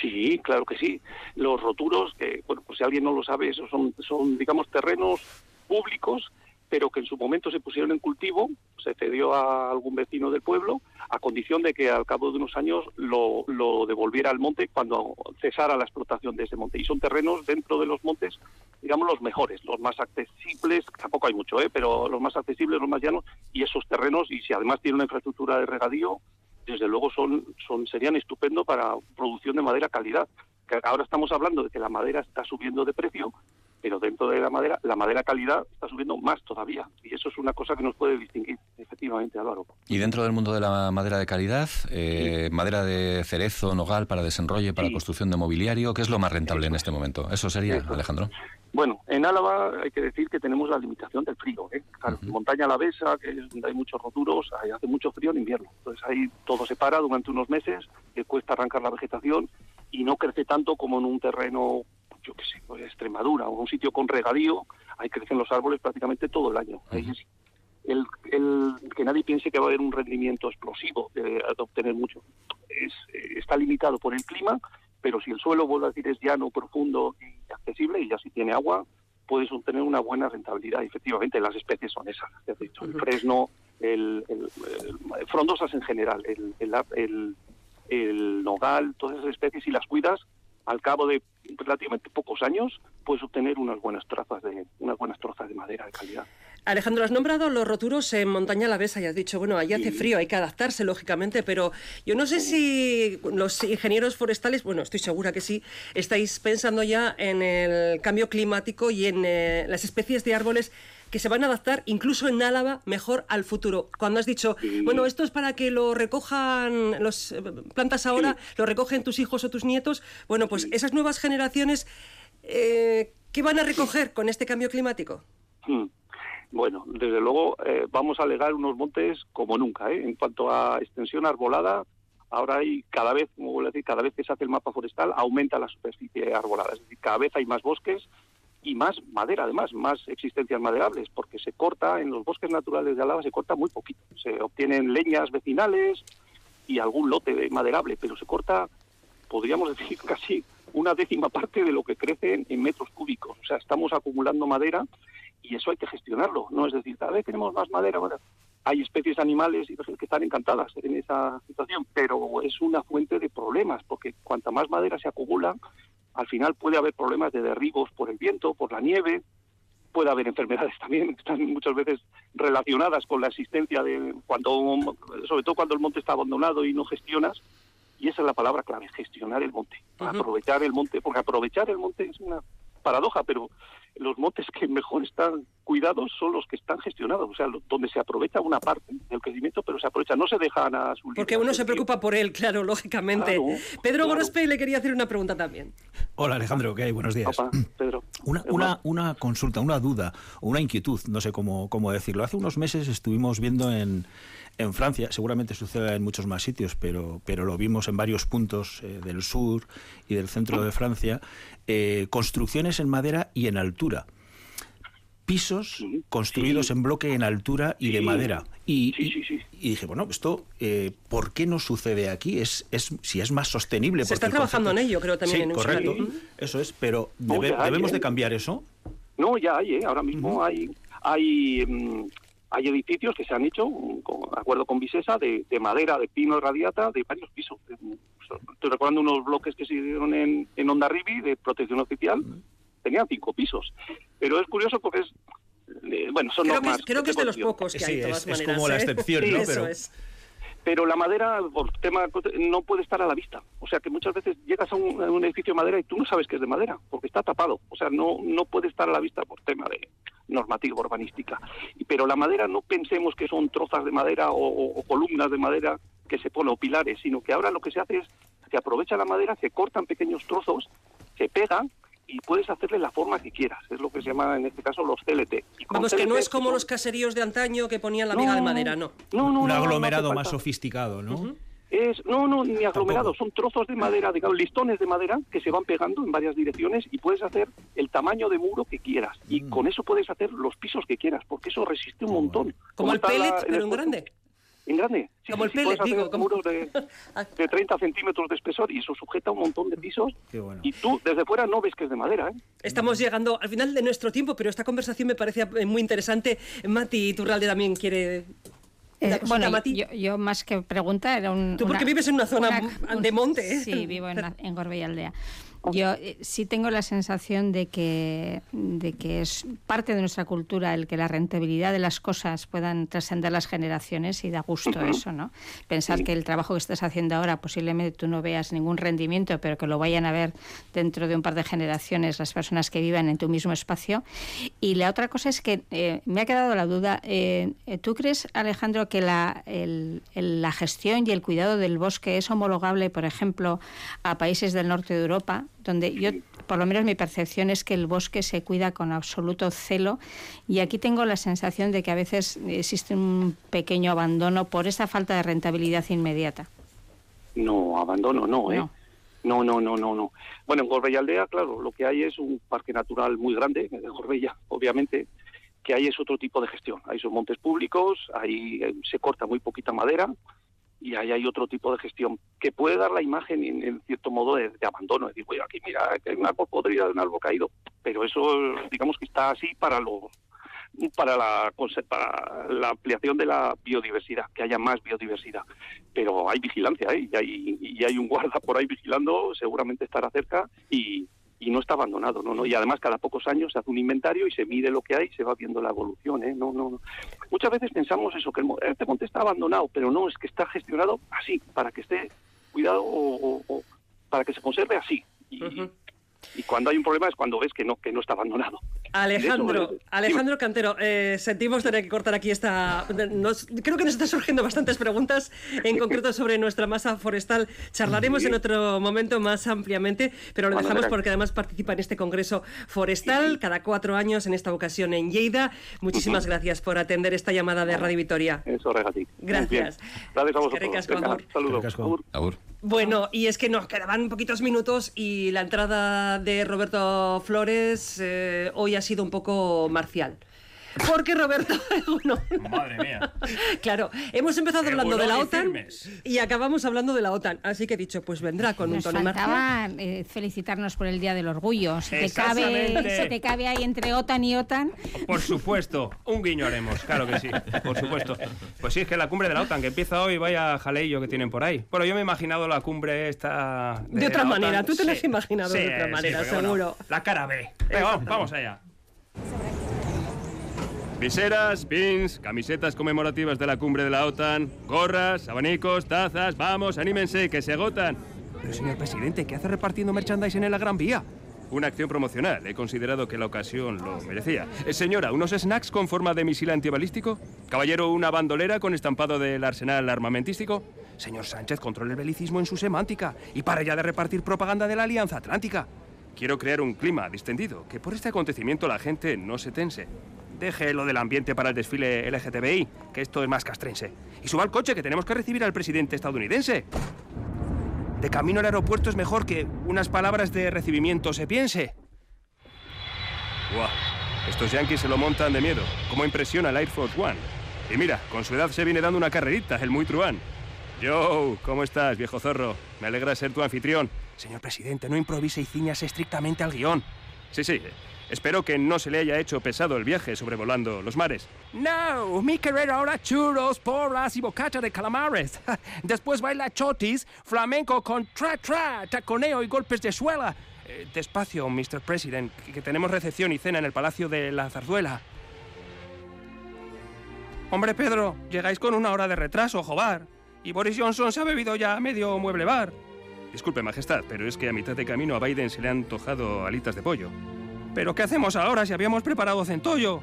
Sí, claro que sí. Los roturos, que, bueno, pues si alguien no lo sabe, esos son, son digamos, terrenos públicos pero que en su momento se pusieron en cultivo, se cedió a algún vecino del pueblo, a condición de que al cabo de unos años lo, devolviera al monte cuando cesara la explotación de ese monte. Y son terrenos dentro de los montes, digamos, los mejores, los más accesibles, tampoco hay mucho, ¿eh? pero los más accesibles, los más llanos, y esos terrenos, y si además tienen una infraestructura de regadío, desde luego son, son serían estupendo para producción de madera calidad. Ahora estamos hablando de que la madera está subiendo de precio, pero dentro de la madera, la madera calidad está subiendo más todavía. Y eso es una cosa que nos puede distinguir, efectivamente, Álvaro. Y dentro del mundo de la madera de calidad, eh, madera de cerezo, nogal para desenrolle, para construcción de mobiliario, ¿qué es lo más rentable en este momento? Eso sería, Alejandro. Bueno, en Álava hay que decir que tenemos la limitación del frío. ¿eh? Montaña Alavesa, que es donde hay muchos roturos, ahí hace mucho frío en invierno. Entonces ahí todo se para durante unos meses, que cuesta arrancar la vegetación y no crece tanto como en un terreno yo qué sé, pues Extremadura o un sitio con regadío, ahí crecen los árboles prácticamente todo el año. el, que nadie piense que va a haber un rendimiento explosivo de, obtener mucho. Es, eh, está limitado por el clima, pero si el suelo, vuelvo a decir, es llano, profundo y accesible, y ya si tiene agua, puedes obtener una buena rentabilidad. Efectivamente, las especies son esas, has dicho, el fresno, el, frondosas en general, el, el, el, nogal, todas esas especies, y las cuidas, al cabo de relativamente pocos años, puedes obtener unas buenas trazas de unas buenas trozas de madera de calidad. Alejandro, has nombrado los roturos en montaña la besa y has dicho, bueno, allí hace frío, hay que adaptarse, lógicamente, pero yo no sé si los ingenieros forestales, bueno, estoy segura que sí, estáis pensando ya en el cambio climático y en eh, las especies de árboles que se van a adaptar incluso en Álava mejor al futuro. Cuando has dicho, bueno, esto es para que lo recojan los eh, plantas ahora, lo recogen tus hijos o tus nietos, bueno, pues esas nuevas generaciones, eh, ¿qué van a recoger con este cambio climático? Hmm. Bueno, desde luego eh, vamos a alegar unos montes como nunca. ¿eh? En cuanto a extensión arbolada, ahora hay cada vez, como vuelvo a decir, cada vez que se hace el mapa forestal, aumenta la superficie arbolada. Es decir, cada vez hay más bosques y más madera, además, más existencias maderables, porque se corta, en los bosques naturales de Álava se corta muy poquito. Se obtienen leñas vecinales y algún lote de maderable, pero se corta, podríamos decir, casi una décima parte de lo que crece en metros cúbicos. O sea, estamos acumulando madera y eso hay que gestionarlo. No es decir, cada vez tenemos más madera. Bueno, hay especies animales que están encantadas en esa situación, pero es una fuente de problemas, porque cuanta más madera se acumula, al final puede haber problemas de derribos por el viento, por la nieve, puede haber enfermedades también que están muchas veces relacionadas con la existencia de cuando sobre todo cuando el monte está abandonado y no gestionas y esa es la palabra clave gestionar el monte aprovechar el monte porque aprovechar el monte es una paradoja pero los montes que mejor están cuidados son los que están gestionados, o sea, donde se aprovecha una parte del crecimiento, pero se aprovecha, no se dejan a su Porque uno se preocupa por él, claro, lógicamente. Pedro Gorospe le quería hacer una pregunta también. Hola Alejandro, ¿qué hay? Buenos días. Pedro. Una, una, una, consulta, una duda, una inquietud, no sé cómo, cómo decirlo. Hace unos meses estuvimos viendo en, en Francia, seguramente sucede en muchos más sitios, pero, pero lo vimos en varios puntos eh, del sur y del centro de Francia, eh, construcciones en madera y en altura. Pisos construidos en bloque en altura y de madera. Y, dije, bueno, esto, eh, ¿por qué no sucede aquí? Es, es Si es más sostenible. Se está trabajando en ello, creo también. en correcto. Eso es, pero ¿debemos de cambiar eso? No, ya hay, ahora mismo hay, hay mm, hay edificios que se han hecho, de acuerdo con Visesa, de, madera, de pino radiata, de varios pisos. Estoy recordando unos bloques que se hicieron en, en Onda Ribi, de protección oficial, tenían cinco pisos. Pero es curioso porque es... Eh, bueno, son creo normas. Que, creo que es de los pocos que hay, de todas es, Es como la ¿eh? excepción, ¿no? Pero... Es pero la madera, por tema no puede estar a la vista. O sea que muchas veces llegas a un, edificio de madera y tú no sabes que es de madera, porque está tapado. O sea, no, no puede estar a la vista por tema de normativa urbanística. Pero la madera no pensemos que son trozas de madera o, columnas de madera que se ponen o pilares, sino que ahora lo que se hace es se aprovecha la madera, se cortan pequeños trozos, se pegan y puedes hacerle la forma que quieras. Es lo que se llama en este caso los CLT. Vamos, que no es como los caseríos de antaño que ponían la viga de madera, no. no, no Un aglomerado más sofisticado, ¿no? Es, no, no, ni aglomerado, son trozos de madera, digamos, listones de madera que se van pegando en varias direcciones y puedes hacer el tamaño de muro que quieras. Y mm. con eso puedes hacer los pisos que quieras, porque eso resiste un montón. Como, el pellet, pero en grande. En grande. como el pellet, digo. Como... muros de, de, 30 centímetros de espesor y eso sujeta un montón de pisos. Y tú desde fuera no ves que es de madera. ¿eh? Estamos llegando al final de nuestro tiempo, pero esta conversación me parece muy interesante. Mati Turralde también quiere eh, bueno, yo, yo, más que pregunta era un... Tú porque vives en una zona de monte, ¿eh? Sí, vivo en, en Gorbella Aldea. Yo eh, sí tengo la sensación de que, de que es parte de nuestra cultura el que la rentabilidad de las cosas puedan trascender las generaciones y da gusto eso, ¿no? Pensar que el trabajo que estás haciendo ahora posiblemente tú no veas ningún rendimiento, pero que lo vayan a ver dentro de un par de generaciones las personas que vivan en tu mismo espacio. Y la otra cosa es que eh, me ha quedado la duda, eh, ¿tú crees, Alejandro, que la, la gestión y el cuidado del bosque es homologable, por ejemplo, a países del norte de Europa? Donde yo, por lo menos mi percepción es que el bosque se cuida con absoluto celo y aquí tengo la sensación de que a veces existe un pequeño abandono por esa falta de rentabilidad inmediata. No, abandono no, ¿eh? No. No, no, no, no, Bueno, en Gorbella Aldea, claro, lo que hay es un parque natural muy grande, en Gorbella, obviamente, que hay es otro tipo de gestión. Hay son montes públicos, ahí eh, se corta muy poquita madera, y ahí hay otro tipo de gestión que puede dar la imagen en, cierto modo de, abandono, es decir, oye, aquí mira, que hay un árbol podrido un árbol caído, pero eso digamos que está así para los para la, para la ampliación de la biodiversidad, que haya más biodiversidad. Pero hay vigilancia ¿eh? y, hay, y hay un guarda por ahí vigilando, seguramente estará cerca y, y no está abandonado, ¿no? ¿no? Y además cada pocos años se hace un inventario y se mide lo que hay y se va viendo la evolución, ¿eh? No, no, Muchas veces pensamos eso, que el, monte está abandonado, pero no, es que está gestionado así, para que esté cuidado o, para que se conserve así. Y cuando hay un problema es cuando ves que no, que no está abandonado. Alejandro, Alejandro Cantero, eh, sentimos tener que cortar aquí esta. creo que nos están surgiendo bastantes preguntas, en concreto sobre nuestra masa forestal. Charlaremos en otro momento más ampliamente, pero lo dejamos porque además participa en este congreso forestal cada cuatro años, en esta ocasión en Lleida. Muchísimas gracias por atender esta llamada de Radio Vitoria. Eso, Gracias. Gracias a vosotros. Saludos. Bueno, y es que nos quedaban poquitos minutos y la entrada de Roberto Flores eh, hoy ha sido un poco marcial. Porque Roberto, Madre mía. Claro, hemos empezado hablando de la OTAN y acabamos hablando de la OTAN. Así que he dicho, pues vendrá con un tono faltaba eh, felicitarnos por el Día del Orgullo. Si te, cabe, se te cabe ahí entre OTAN y OTAN. Por supuesto, un guiño haremos, claro que sí, por supuesto. Pues sí, es que la cumbre de la OTAN que empieza hoy, vaya jaleillo que tienen por ahí. Bueno, yo me he imaginado la cumbre esta... De, otra manera, tú te lo has imaginado de otra manera, seguro. la cara B. vamos, vamos allá. Viseras, pins, camisetas conmemorativas de la cumbre de la OTAN, gorras, abanicos, tazas, vamos, anímense, que se agotan. Pero señor presidente, ¿qué hace repartiendo merchandising en la Gran Vía? Una acción promocional. He considerado que la ocasión lo merecía. Eh, señora, ¿unos snacks con forma de misil antibalístico? Caballero, ¿una bandolera con estampado del arsenal armamentístico? Señor Sánchez, controle el belicismo en su semántica y para ya de repartir propaganda de la Alianza Atlántica. Quiero crear un clima distendido, que por este acontecimiento la gente no se tense. Deje lo del ambiente para el desfile LGTBI, que esto es más castrense. Y suba al coche, que tenemos que recibir al presidente estadounidense. De camino al aeropuerto es mejor que unas palabras de recibimiento se piense. ¡Guau! Estos yankees se lo montan de miedo. ¿Cómo impresiona el Air Force One? Y mira, con su edad se viene dando una carrerita, el muy truán. Yo, ¿cómo estás, viejo zorro? Me alegra ser tu anfitrión. Señor presidente, no improvise y ciñas estrictamente al guion. Sí, sí, Espero que no se le haya hecho pesado el viaje sobrevolando los mares. No, mi querer ahora churros, porras y bocacha de calamares. Después baila chotis, flamenco con tra-tra, taconeo y golpes de suela. Eh, despacio, Mr. President, que tenemos recepción y cena en el Palacio de la Zarzuela. Hombre, Pedro, llegáis con una hora de retraso, jobar. Y Boris Johnson se ha bebido ya medio mueble bar. Disculpe, Majestad, pero es que a mitad de camino a Biden se le han antojado alitas de pollo. ¿Pero qué hacemos ahora si habíamos preparado centollo?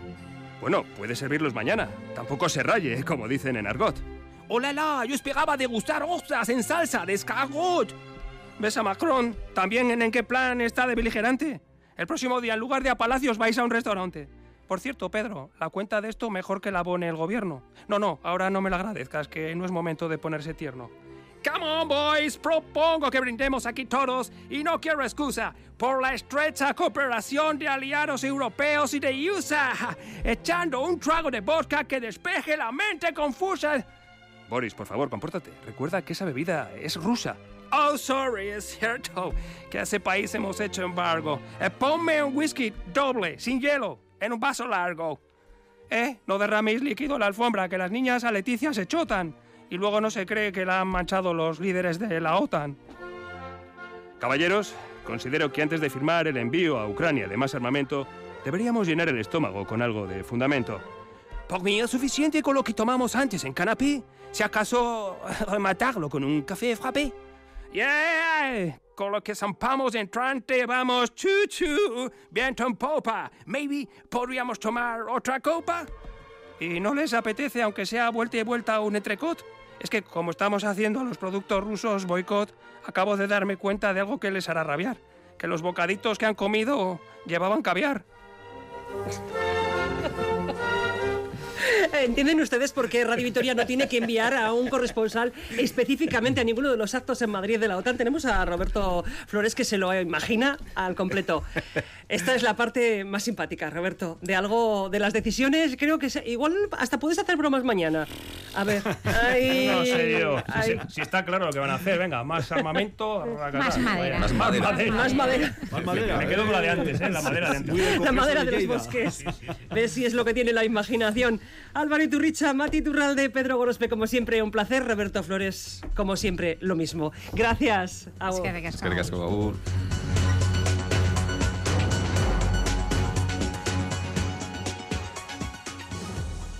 Bueno, puede servirlos mañana. Tampoco se raye, como dicen en argot. ¡Hola, la! Yo esperaba degustar ostras en salsa de escargot. ¿Ves a Macron? ¿También en qué plan está de beligerante? El próximo día, en lugar de a palacios, vais a un restaurante. Por cierto, Pedro, la cuenta de esto mejor que la abone el gobierno. No, no, ahora no me la agradezcas, que no es momento de ponerse tierno. Come on, boys, propongo que brindemos aquí todos, y no quiero excusa, por la estrecha cooperación de aliados europeos y de USA, echando un trago de vodka que despeje la mente confusa. Boris, por favor, compórtate. Recuerda que esa bebida es rusa. Oh, sorry, es cierto que a ese país hemos hecho embargo. Eh, ponme un whisky doble, sin hielo, en un vaso largo. Eh, no derraméis líquido en la alfombra, que las niñas a Leticia se chotan y luego no se cree que la han manchado los líderes de la OTAN. Caballeros, considero que antes de firmar el envío a Ucrania de más armamento, deberíamos llenar el estómago con algo de fundamento. Por mí es suficiente con lo que tomamos antes en canapé. Si acaso rematarlo con un café frappé. Yeah, con lo que zampamos entrante vamos chuchu, viento en popa. Maybe podríamos tomar otra copa. ¿Y no les apetece, aunque sea vuelta y vuelta, un entrecot? Es que como estamos haciendo a los productos rusos boicot, acabo de darme cuenta de algo que les hará rabiar, que los bocaditos que han comido llevaban caviar. ¿Entienden ustedes por qué Radio Vitoria no tiene que enviar a un corresponsal específicamente a ninguno de los actos en Madrid de la OTAN? Tenemos a Roberto Flores que se lo imagina al completo. Esta es la parte más simpática, Roberto, de algo, de las decisiones. Creo que igual hasta puedes hacer bromas mañana. A ver. no sé yo. Si, está claro lo que van a hacer, venga, más armamento. Más madera. Más madera. Más madera. Más madera. Me quedo con la de antes, ¿eh? La madera de antes. La madera de los bosques. Ves si es lo que tiene la imaginación. Álvaro Iturricha, Mati Turralde, Pedro Gorospe, como siempre, un placer. Roberto Flores, como siempre, lo mismo. Gracias. Es que.